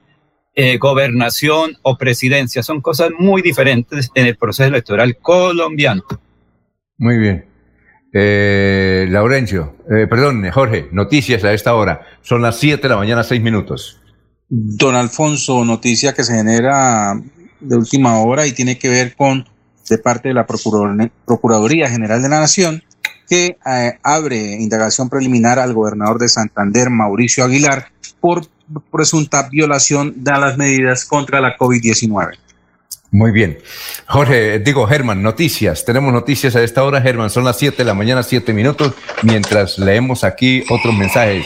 eh, gobernación o presidencia. Son cosas muy diferentes en el proceso electoral colombiano. Muy bien. Eh, Laurencio, eh, perdón, Jorge, noticias a esta hora. Son las 7 de la mañana, 6 minutos. Don Alfonso, noticia que se genera de última hora y tiene que ver con de parte de la Procuraduría General de la Nación, que eh, abre indagación preliminar al gobernador de Santander, Mauricio Aguilar, por presunta violación de las medidas contra la COVID-19. Muy bien. Jorge, digo, Germán, noticias. Tenemos noticias a esta hora, Germán. Son las 7 de la mañana, 7 minutos, mientras leemos aquí otros mensajes.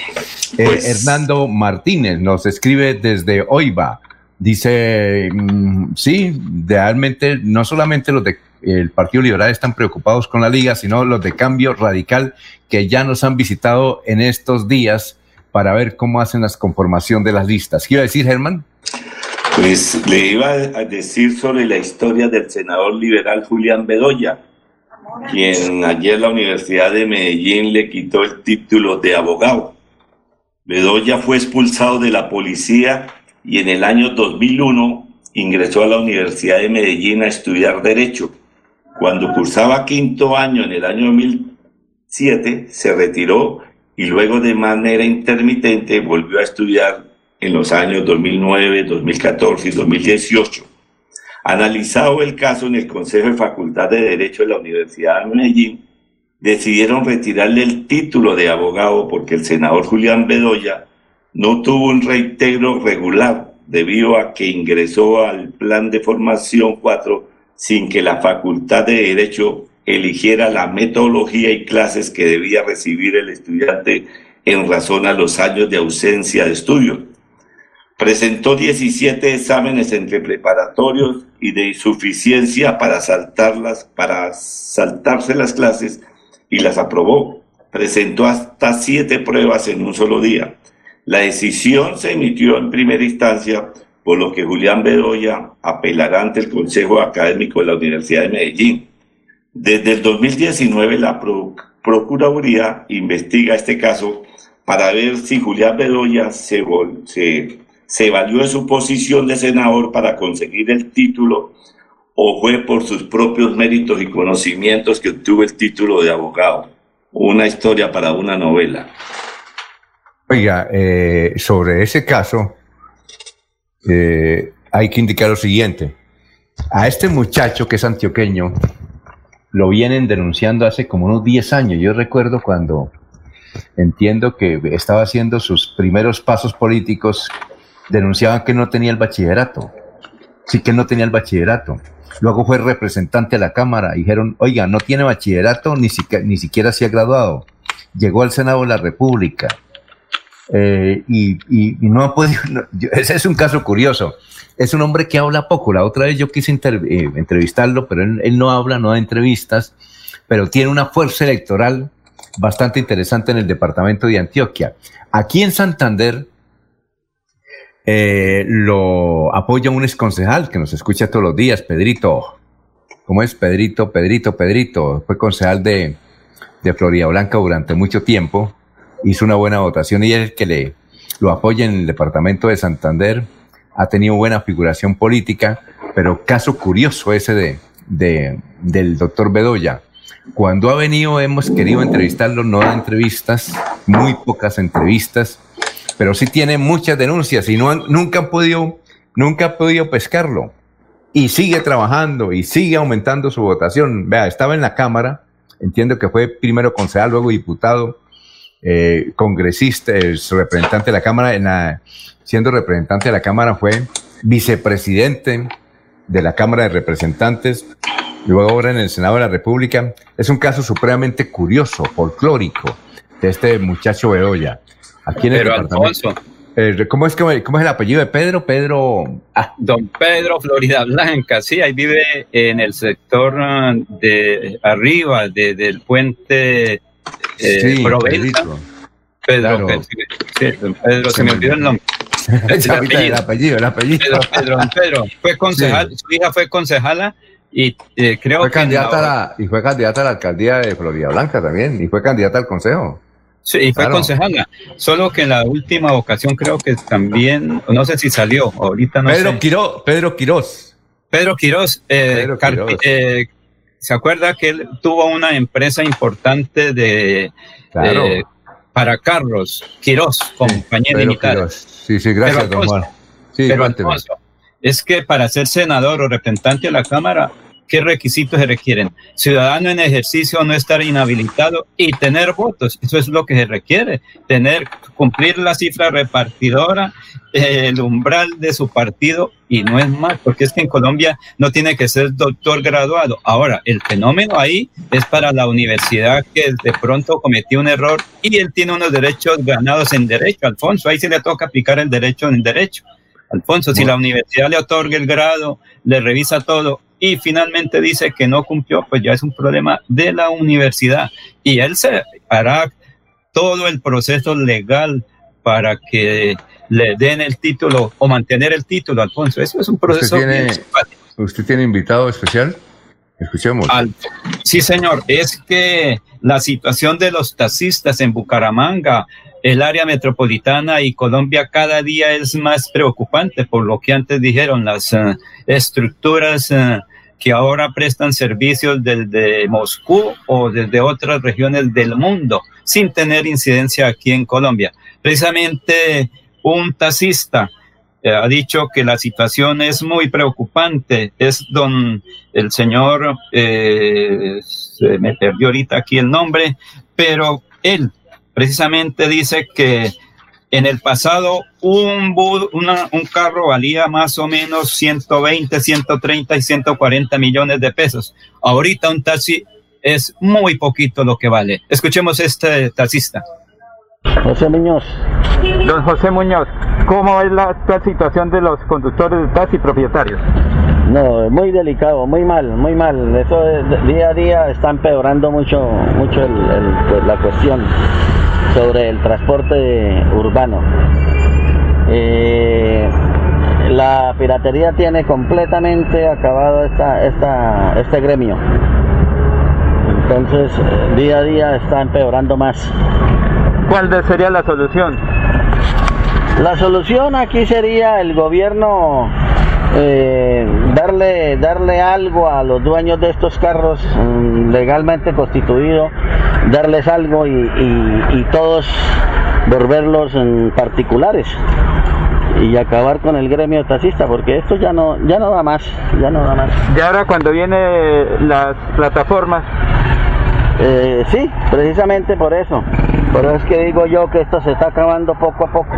Eh, pues Hernando Martínez nos escribe desde Oiva. Dice, mm, sí, realmente no solamente los del Partido Liberal están preocupados con la liga, sino los de cambio radical que ya nos han visitado en estos días para ver cómo hacen la conformación de las listas. ¿Quiero decir, Germán? Pues le iba a decir sobre la historia del senador liberal Julián Bedoya, quien ayer la Universidad de Medellín le quitó el título de abogado. Bedoya fue expulsado de la policía y en el año 2001 ingresó a la Universidad de Medellín a estudiar Derecho. Cuando cursaba quinto año en el año 2007, se retiró y luego de manera intermitente volvió a estudiar en los años 2009, 2014 y 2018. Analizado el caso en el Consejo de Facultad de Derecho de la Universidad de Medellín, decidieron retirarle el título de abogado porque el senador Julián Bedoya no tuvo un reintegro regular debido a que ingresó al plan de formación 4 sin que la Facultad de Derecho eligiera la metodología y clases que debía recibir el estudiante en razón a los años de ausencia de estudio. Presentó 17 exámenes entre preparatorios y de insuficiencia para saltarlas, para saltarse las clases y las aprobó. Presentó hasta siete pruebas en un solo día. La decisión se emitió en primera instancia, por lo que Julián Bedoya apelará ante el Consejo Académico de la Universidad de Medellín. Desde el 2019 la Procuraduría investiga este caso para ver si Julián Bedoya se, se se valió de su posición de senador para conseguir el título o fue por sus propios méritos y conocimientos que obtuvo el título de abogado. Una historia para una novela. Oiga, eh, sobre ese caso, eh, hay que indicar lo siguiente. A este muchacho que es antioqueño, lo vienen denunciando hace como unos 10 años. Yo recuerdo cuando entiendo que estaba haciendo sus primeros pasos políticos denunciaban que no tenía el bachillerato. Sí que no tenía el bachillerato. Luego fue representante de la Cámara. Dijeron, oiga, no tiene bachillerato, ni, siquiera, ni siquiera se ha graduado. Llegó al Senado de la República. Eh, y, no ha podido. *laughs* ese es un caso curioso. Es un hombre que habla poco. La otra vez yo quise eh, entrevistarlo, pero él, él, no habla, no da entrevistas, pero tiene una fuerza electoral bastante interesante en el departamento de Antioquia. Aquí en Santander eh, lo apoya un exconcejal que nos escucha todos los días, Pedrito. ¿Cómo es Pedrito? Pedrito, Pedrito. Fue concejal de, de Florida Blanca durante mucho tiempo. Hizo una buena votación y es el que le, lo apoya en el departamento de Santander. Ha tenido buena figuración política, pero caso curioso ese de, de del doctor Bedoya. Cuando ha venido hemos querido entrevistarlo, no da entrevistas, muy pocas entrevistas pero sí tiene muchas denuncias y nunca han podido, nunca ha podido pescarlo. Y sigue trabajando y sigue aumentando su votación. Vea, estaba en la Cámara, entiendo que fue primero concejal, luego diputado, eh, congresista, representante de la Cámara, en siendo representante de la Cámara fue vicepresidente de la Cámara de Representantes, luego ahora en el Senado de la República. Es un caso supremamente curioso, folclórico, de este muchacho Bedoya. Aquí en Pero Alfonso. Eh, ¿cómo, es, ¿Cómo es el apellido de Pedro? Pedro. Ah. Don Pedro Florida Blanca, sí, ahí vive en el sector ah, de arriba de, del puente eh, sí, Pedro, claro. Pedro, se me olvidó el nombre. *laughs* el, apellido, el apellido, el apellido. Pedro, Pedro, Pedro. Fue concejal, su hija fue concejala y eh, creo fue que. Candidata y fue candidata a la alcaldía de Florida Blanca también, y fue candidata al consejo. Sí, fue concejala. Solo que en la última ocasión creo que también, no sé si salió, ahorita no Pedro sé. Quiró, Pedro Quirós. Pedro Quirós. Eh, eh, ¿Se acuerda que él tuvo una empresa importante de eh, para carros? Quirós, compañía limitada. Sí, sí, gracias, don Juan. Sí, pero es que para ser senador o representante de la Cámara ¿qué requisitos se requieren? Ciudadano en ejercicio, no estar inhabilitado y tener votos. Eso es lo que se requiere, tener, cumplir la cifra repartidora, el umbral de su partido y no es más, porque es que en Colombia no tiene que ser doctor graduado. Ahora, el fenómeno ahí es para la universidad que de pronto cometió un error y él tiene unos derechos ganados en derecho, Alfonso, ahí se le toca aplicar el derecho en derecho. Alfonso, si la universidad le otorga el grado, le revisa todo y finalmente dice que no cumplió, pues ya es un problema de la universidad y él se hará todo el proceso legal para que le den el título o mantener el título, Alfonso. Eso es un proceso. ¿Usted tiene, ¿usted tiene invitado especial? Escuchemos. sí, señor. Es que la situación de los taxistas en Bucaramanga, el área metropolitana y Colombia cada día es más preocupante por lo que antes dijeron las eh, estructuras eh, que ahora prestan servicios desde Moscú o desde otras regiones del mundo sin tener incidencia aquí en Colombia. Precisamente un taxista eh, ha dicho que la situación es muy preocupante. Es don el señor, eh, se me perdió ahorita aquí el nombre, pero él precisamente dice que en el pasado un, un carro valía más o menos 120, 130 y 140 millones de pesos. Ahorita un taxi es muy poquito lo que vale. Escuchemos este taxista. José Muñoz. Don José Muñoz, ¿cómo es la actual situación de los conductores de taxi propietarios? No, muy delicado, muy mal, muy mal. Eso día a día está empeorando mucho, mucho pues, la cuestión sobre el transporte urbano. Eh, la piratería tiene completamente acabado esta, esta, este gremio. Entonces, día a día está empeorando más. ¿Cuál sería la solución? La solución aquí sería el gobierno eh, darle, darle algo a los dueños de estos carros mm, legalmente constituidos, darles algo y, todos volverlos en particulares y acabar con el gremio taxista porque esto ya no ya no da más ya no da más. Y ahora cuando vienen las plataformas eh, sí, precisamente por eso. Por eso es que digo yo que esto se está acabando poco a poco.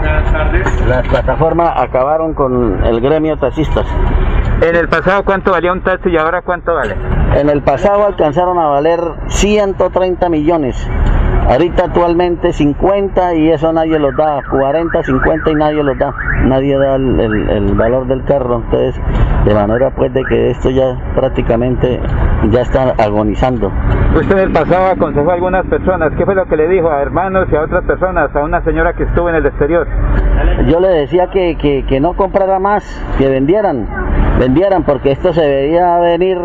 Las plataformas acabaron con el gremio taxistas. ¿En el pasado cuánto valía un taxi y ahora cuánto vale? En el pasado alcanzaron a valer 130 millones. Ahorita actualmente 50 y eso nadie los da, 40, 50 y nadie los da, nadie da el, valor del carro, entonces de manera pues de que esto ya prácticamente ya está agonizando. Usted en el pasado aconsejó a algunas personas, ¿qué fue lo que le dijo a hermanos y a otras personas, a una señora que estuvo en el exterior? Yo le decía que, que, que no comprara más, que vendieran, vendieran porque esto se veía venir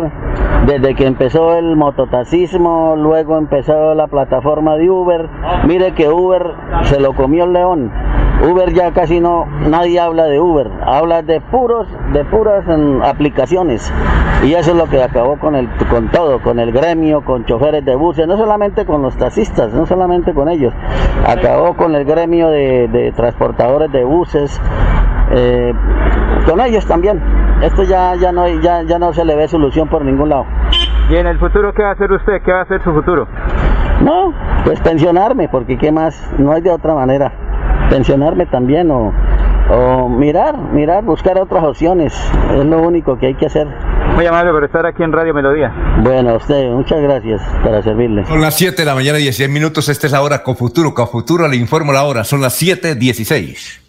desde que empezó el mototaxismo, luego empezó la plataforma de Uber. Mire que Uber se lo comió el león. Uber ya casi no, nadie habla de Uber, habla de puros, de puras mm, aplicaciones. Y eso es lo que acabó con el, con todo, con el gremio, con choferes de buses, no solamente con los taxistas, no solamente con ellos, acabó con el gremio de, transportadores de buses, eh, con ellos también. Esto ya, ya no, ya, ya no se le ve solución por ningún lado. ¿Y en el futuro qué va a hacer usted? ¿Qué va a hacer su futuro? No, pues pensionarme, porque qué más, no hay de otra manera. Pensionarme también o, o mirar, mirar, buscar otras opciones. Es lo único que hay que hacer. Muy amable por estar aquí en Radio Melodía. Bueno, a usted, muchas gracias para servirle. Son las 7 de la mañana, y 16 minutos. Esta es la hora con Futuro. Con Futuro le informo la hora. Son las 7.16.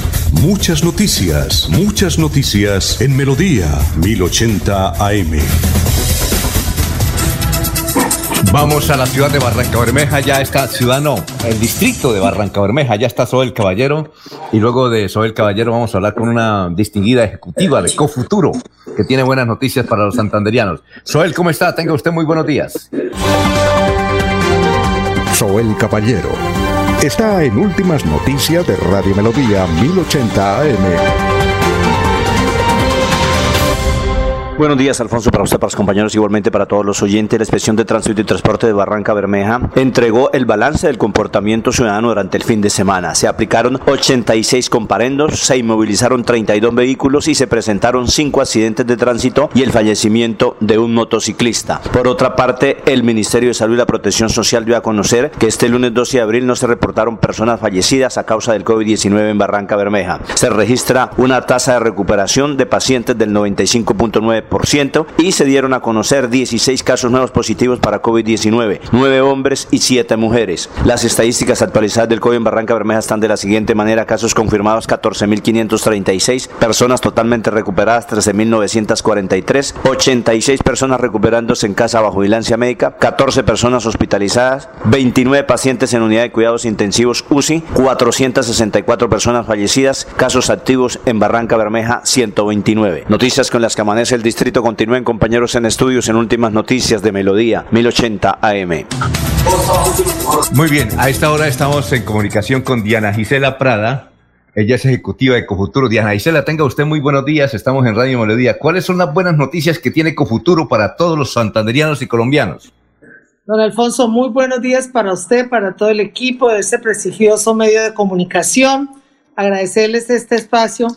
Muchas noticias, muchas noticias en Melodía 1080 AM. Vamos a la ciudad de Barranca Bermeja, ya está, ciudad no, el distrito de Barranca Bermeja, ya está Soel Caballero. Y luego de Soel Caballero vamos a hablar con una distinguida ejecutiva de Cofuturo, que tiene buenas noticias para los santanderianos. Soel, ¿cómo está? Tenga usted muy buenos días. Zoel Caballero. Está en Últimas Noticias de Radio Melodía 1080 AM. Buenos días, Alfonso, para usted, para los compañeros, igualmente para todos los oyentes. La Inspección de Tránsito y Transporte de Barranca Bermeja entregó el balance del comportamiento ciudadano durante el fin de semana. Se aplicaron 86 comparendos, se inmovilizaron 32 vehículos y se presentaron 5 accidentes de tránsito y el fallecimiento de un motociclista. Por otra parte, el Ministerio de Salud y la Protección Social dio a conocer que este lunes 12 de abril no se reportaron personas fallecidas a causa del COVID-19 en Barranca Bermeja. Se registra una tasa de recuperación de pacientes del 95.9% y se dieron a conocer 16 casos nuevos positivos para COVID-19, 9 hombres y 7 mujeres. Las estadísticas actualizadas del COVID en Barranca Bermeja están de la siguiente manera, casos confirmados 14.536, personas totalmente recuperadas 13.943, 86 personas recuperándose en casa bajo vigilancia médica, 14 personas hospitalizadas, 29 pacientes en unidad de cuidados intensivos UCI, 464 personas fallecidas, casos activos en Barranca Bermeja 129. Noticias con las que amanece el distrito Continúen compañeros en estudios en últimas noticias de Melodía 1080 AM. Muy bien, a esta hora estamos en comunicación con Diana Gisela Prada. Ella es ejecutiva de Cofuturo. Diana Gisela, tenga usted muy buenos días. Estamos en Radio Melodía. ¿Cuáles son las buenas noticias que tiene Cofuturo para todos los santanderianos y colombianos? Don Alfonso, muy buenos días para usted, para todo el equipo de este prestigioso medio de comunicación. Agradecerles este espacio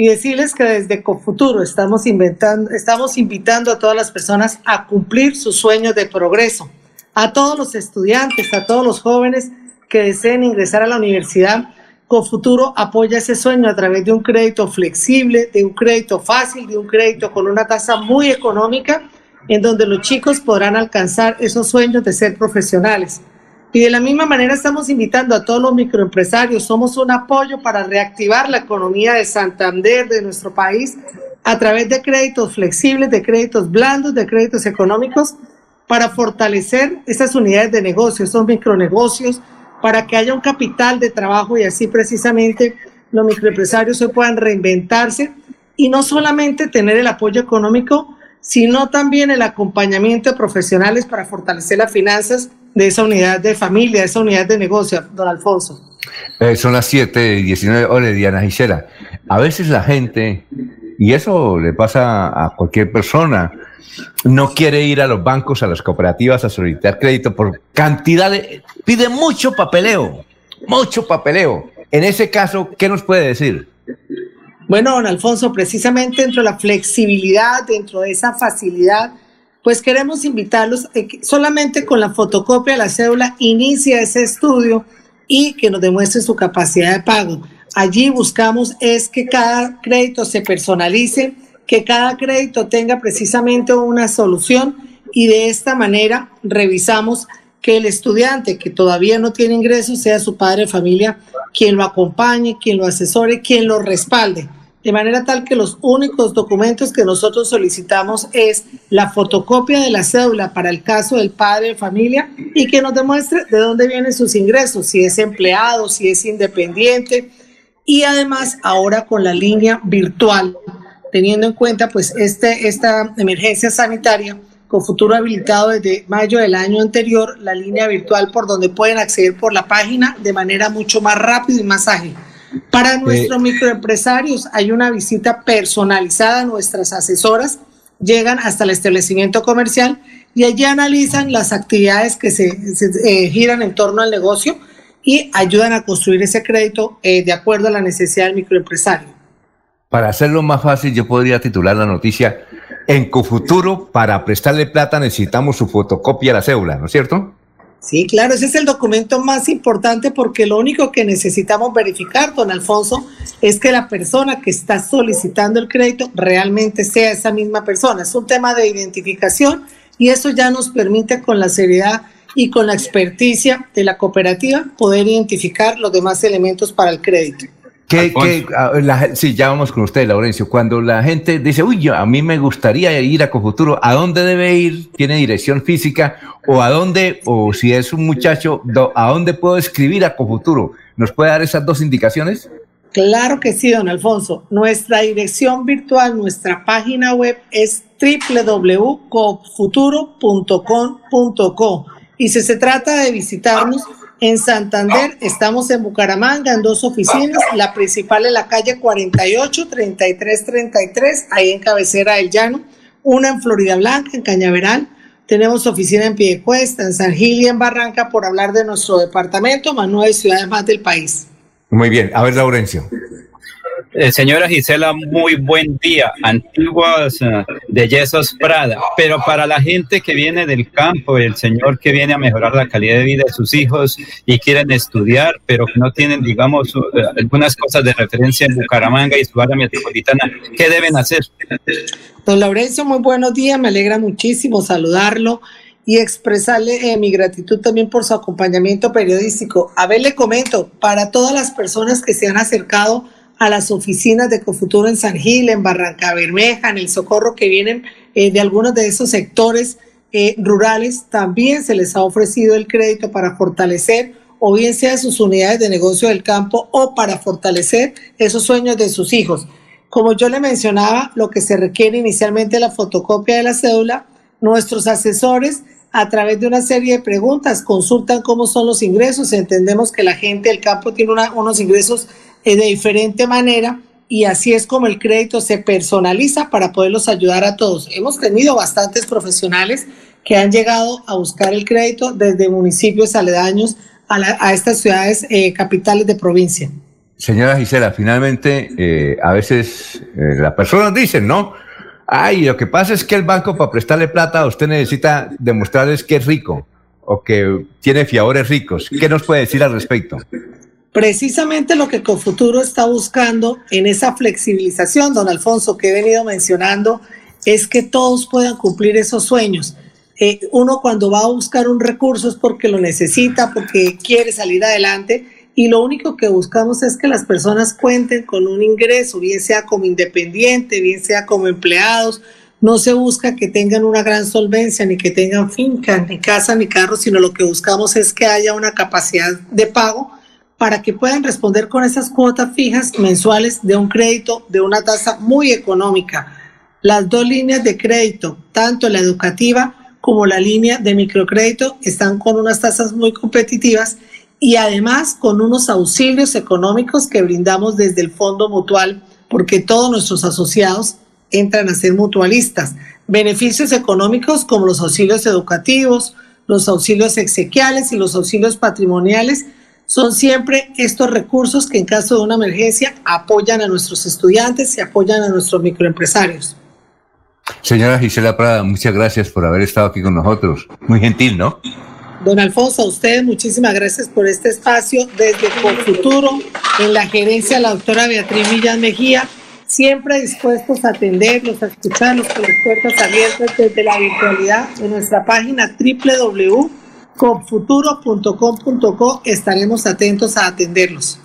y decirles que desde Cofuturo estamos, inventando, estamos invitando a todas las personas a cumplir sus sueños de progreso, a todos los estudiantes, a todos los jóvenes que deseen ingresar a la universidad. Cofuturo apoya ese sueño a través de un crédito flexible, de un crédito fácil, de un crédito con una tasa muy económica, en donde los chicos podrán alcanzar esos sueños de ser profesionales. Y de la misma manera estamos invitando a todos los microempresarios, somos un apoyo para reactivar la economía de Santander, de nuestro país, a través de créditos flexibles, de créditos blandos, de créditos económicos, para fortalecer esas unidades de negocio, esos micronegocios, para que haya un capital de trabajo y así precisamente los microempresarios se puedan reinventarse y no solamente tener el apoyo económico, sino también el acompañamiento de profesionales para fortalecer las finanzas de esa unidad de familia, de esa unidad de negocio, don Alfonso. Eh, son las 7 y 19 horas, Diana Gisela. A veces la gente, y eso le pasa a cualquier persona, no quiere ir a los bancos, a las cooperativas a solicitar crédito por cantidad de... Pide mucho papeleo, mucho papeleo. En ese caso, ¿qué nos puede decir? Bueno, don Alfonso, precisamente dentro de la flexibilidad, dentro de esa facilidad, pues queremos invitarlos solamente con la fotocopia de la cédula inicia ese estudio y que nos demuestre su capacidad de pago. Allí buscamos es que cada crédito se personalice, que cada crédito tenga precisamente una solución y de esta manera revisamos que el estudiante que todavía no tiene ingresos sea su padre de familia quien lo acompañe, quien lo asesore, quien lo respalde de manera tal que los únicos documentos que nosotros solicitamos es la fotocopia de la cédula para el caso del padre de familia y que nos demuestre de dónde vienen sus ingresos, si es empleado, si es independiente y además ahora con la línea virtual, teniendo en cuenta pues este, esta emergencia sanitaria con futuro habilitado desde mayo del año anterior, la línea virtual por donde pueden acceder por la página de manera mucho más rápida y más ágil. Para nuestros microempresarios hay una visita personalizada, nuestras asesoras llegan hasta el establecimiento comercial y allí analizan las actividades que se, eh, giran en torno al negocio y ayudan a construir ese crédito eh, de acuerdo a la necesidad del microempresario. Para hacerlo más fácil, yo podría titular la noticia, en Cofuturo, para prestarle plata necesitamos su fotocopia de la cédula, ¿no es cierto? Sí, claro, ese es el documento más importante porque lo único que necesitamos verificar, don Alfonso, es que la persona que está solicitando el crédito realmente sea esa misma persona. Es un tema de identificación y eso ya nos permite con la seriedad y con la experticia de la cooperativa poder identificar los demás elementos para el crédito. ¿Qué, sí, ya vamos con usted, Laurencio. Cuando la gente dice, uy, yo, a mí me gustaría ir a Cofuturo, ¿a dónde debe ir? ¿Tiene dirección física? ¿O a dónde, o si es un muchacho, a dónde puedo escribir a Cofuturo? ¿Nos puede dar esas dos indicaciones? Claro que sí, don Alfonso. Nuestra dirección virtual, nuestra página web es www.cofuturo.com.co Y si se trata de visitarnos, en Santander estamos en Bucaramanga en dos oficinas, la principal en la calle 48, 33, 33, ahí en cabecera del llano, una en Florida Blanca, en Cañaveral, tenemos oficina en Piedecuesta, en San Gil y en Barranca, por hablar de nuestro departamento, más nueve ciudades más del país. Muy bien, a ver, Laurencio. Eh, señora Gisela, muy buen día. Antiguas eh, de Yesos Prada. Pero para la gente que viene del campo, el señor que viene a mejorar la calidad de vida de sus hijos y quieren estudiar, pero que no tienen, digamos, eh, algunas cosas de referencia en Bucaramanga y su área metropolitana, ¿qué deben hacer? Don Laurencio, muy buenos días. Me alegra muchísimo saludarlo y expresarle mi gratitud también por su acompañamiento periodístico. A ver, le comento, para todas las personas que se han acercado a las oficinas de Cofuturo en San Gil, en Barranca Bermeja, en el Socorro, que vienen eh, de algunos de esos sectores eh, rurales, también se les ha ofrecido el crédito para fortalecer o bien sea sus unidades de negocio del campo o para fortalecer esos sueños de sus hijos. Como yo le mencionaba, lo que se requiere inicialmente es la fotocopia de la cédula. Nuestros asesores, a través de una serie de preguntas, consultan cómo son los ingresos. Entendemos que la gente del campo tiene unos ingresos de diferente manera y así es como el crédito se personaliza para poderlos ayudar a todos. Hemos tenido bastantes profesionales que han llegado a buscar el crédito desde municipios aledaños a, estas ciudades eh, capitales de provincia. Señora Gisela, finalmente eh, a veces eh, las personas dicen, ¿no? Ay, lo que pasa es que el banco para prestarle plata a usted necesita demostrarles que es rico o que tiene fiadores ricos. ¿Qué nos puede decir al respecto? Precisamente lo que Confuturo está buscando en esa flexibilización, don Alfonso, que he venido mencionando, es que todos puedan cumplir esos sueños. Eh, uno cuando va a buscar un recurso es porque lo necesita, porque quiere salir adelante y lo único que buscamos es que las personas cuenten con un ingreso, bien sea como independiente, bien sea como empleados. No se busca que tengan una gran solvencia, ni que tengan finca, ni casa, ni carro, sino lo que buscamos es que haya una capacidad de pago para que puedan responder con esas cuotas fijas mensuales de un crédito de una tasa muy económica. Las dos líneas de crédito, tanto la educativa como la línea de microcrédito, están con unas tasas muy competitivas y además con unos auxilios económicos que brindamos desde el Fondo Mutual, porque todos nuestros asociados entran a ser mutualistas. Beneficios económicos como los auxilios educativos, los auxilios exequiales y los auxilios patrimoniales son siempre estos recursos que en caso de una emergencia apoyan a nuestros estudiantes y apoyan a nuestros microempresarios. Señora Gisela Prada, muchas gracias por haber estado aquí con nosotros. Muy gentil, ¿no? Don Alfonso, a usted muchísimas gracias por este espacio desde Futuro, en la gerencia la doctora Beatriz Villas Mejía, siempre dispuestos a atenderlos, a escucharlos con las puertas abiertas desde la virtualidad en nuestra página www confuturo.com.co estaremos atentos a atenderlos.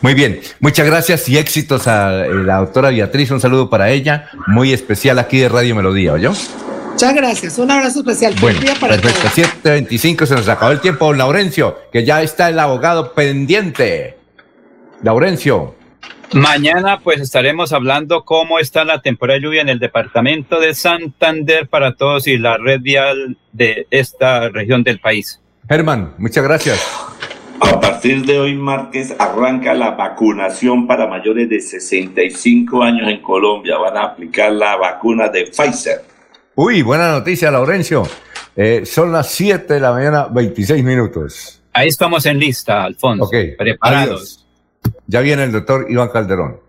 Muy bien, muchas gracias y éxitos a eh, la doctora Beatriz, un saludo para ella, muy especial aquí de Radio Melodía, ¿oyó? Muchas gracias, un abrazo especial. Bueno, para perfecto, 7.25 se nos acabó el tiempo, Laurencio, que ya está el abogado pendiente. Laurencio. Mañana pues estaremos hablando cómo está la temporada de lluvia en el departamento de Santander para todos y la red vial de esta región del país. Germán, muchas gracias. A partir de hoy martes arranca la vacunación para mayores de 65 años en Colombia. Van a aplicar la vacuna de Pfizer. Uy, buena noticia, Laurencio. Eh, son las 7 de la mañana, 26 minutos. Ahí estamos en lista, Alfonso. Ok, preparados. Ya viene el doctor Iván Calderón.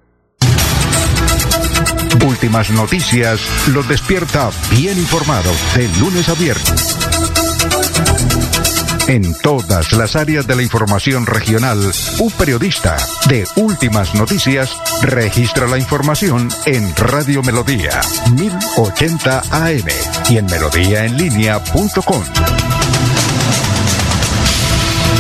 Últimas noticias los despierta bien informados de lunes a viernes. En todas las áreas de la información regional, un periodista de Últimas Noticias registra la información en Radio Melodía 1080 AM y en melodíaenlínea.com.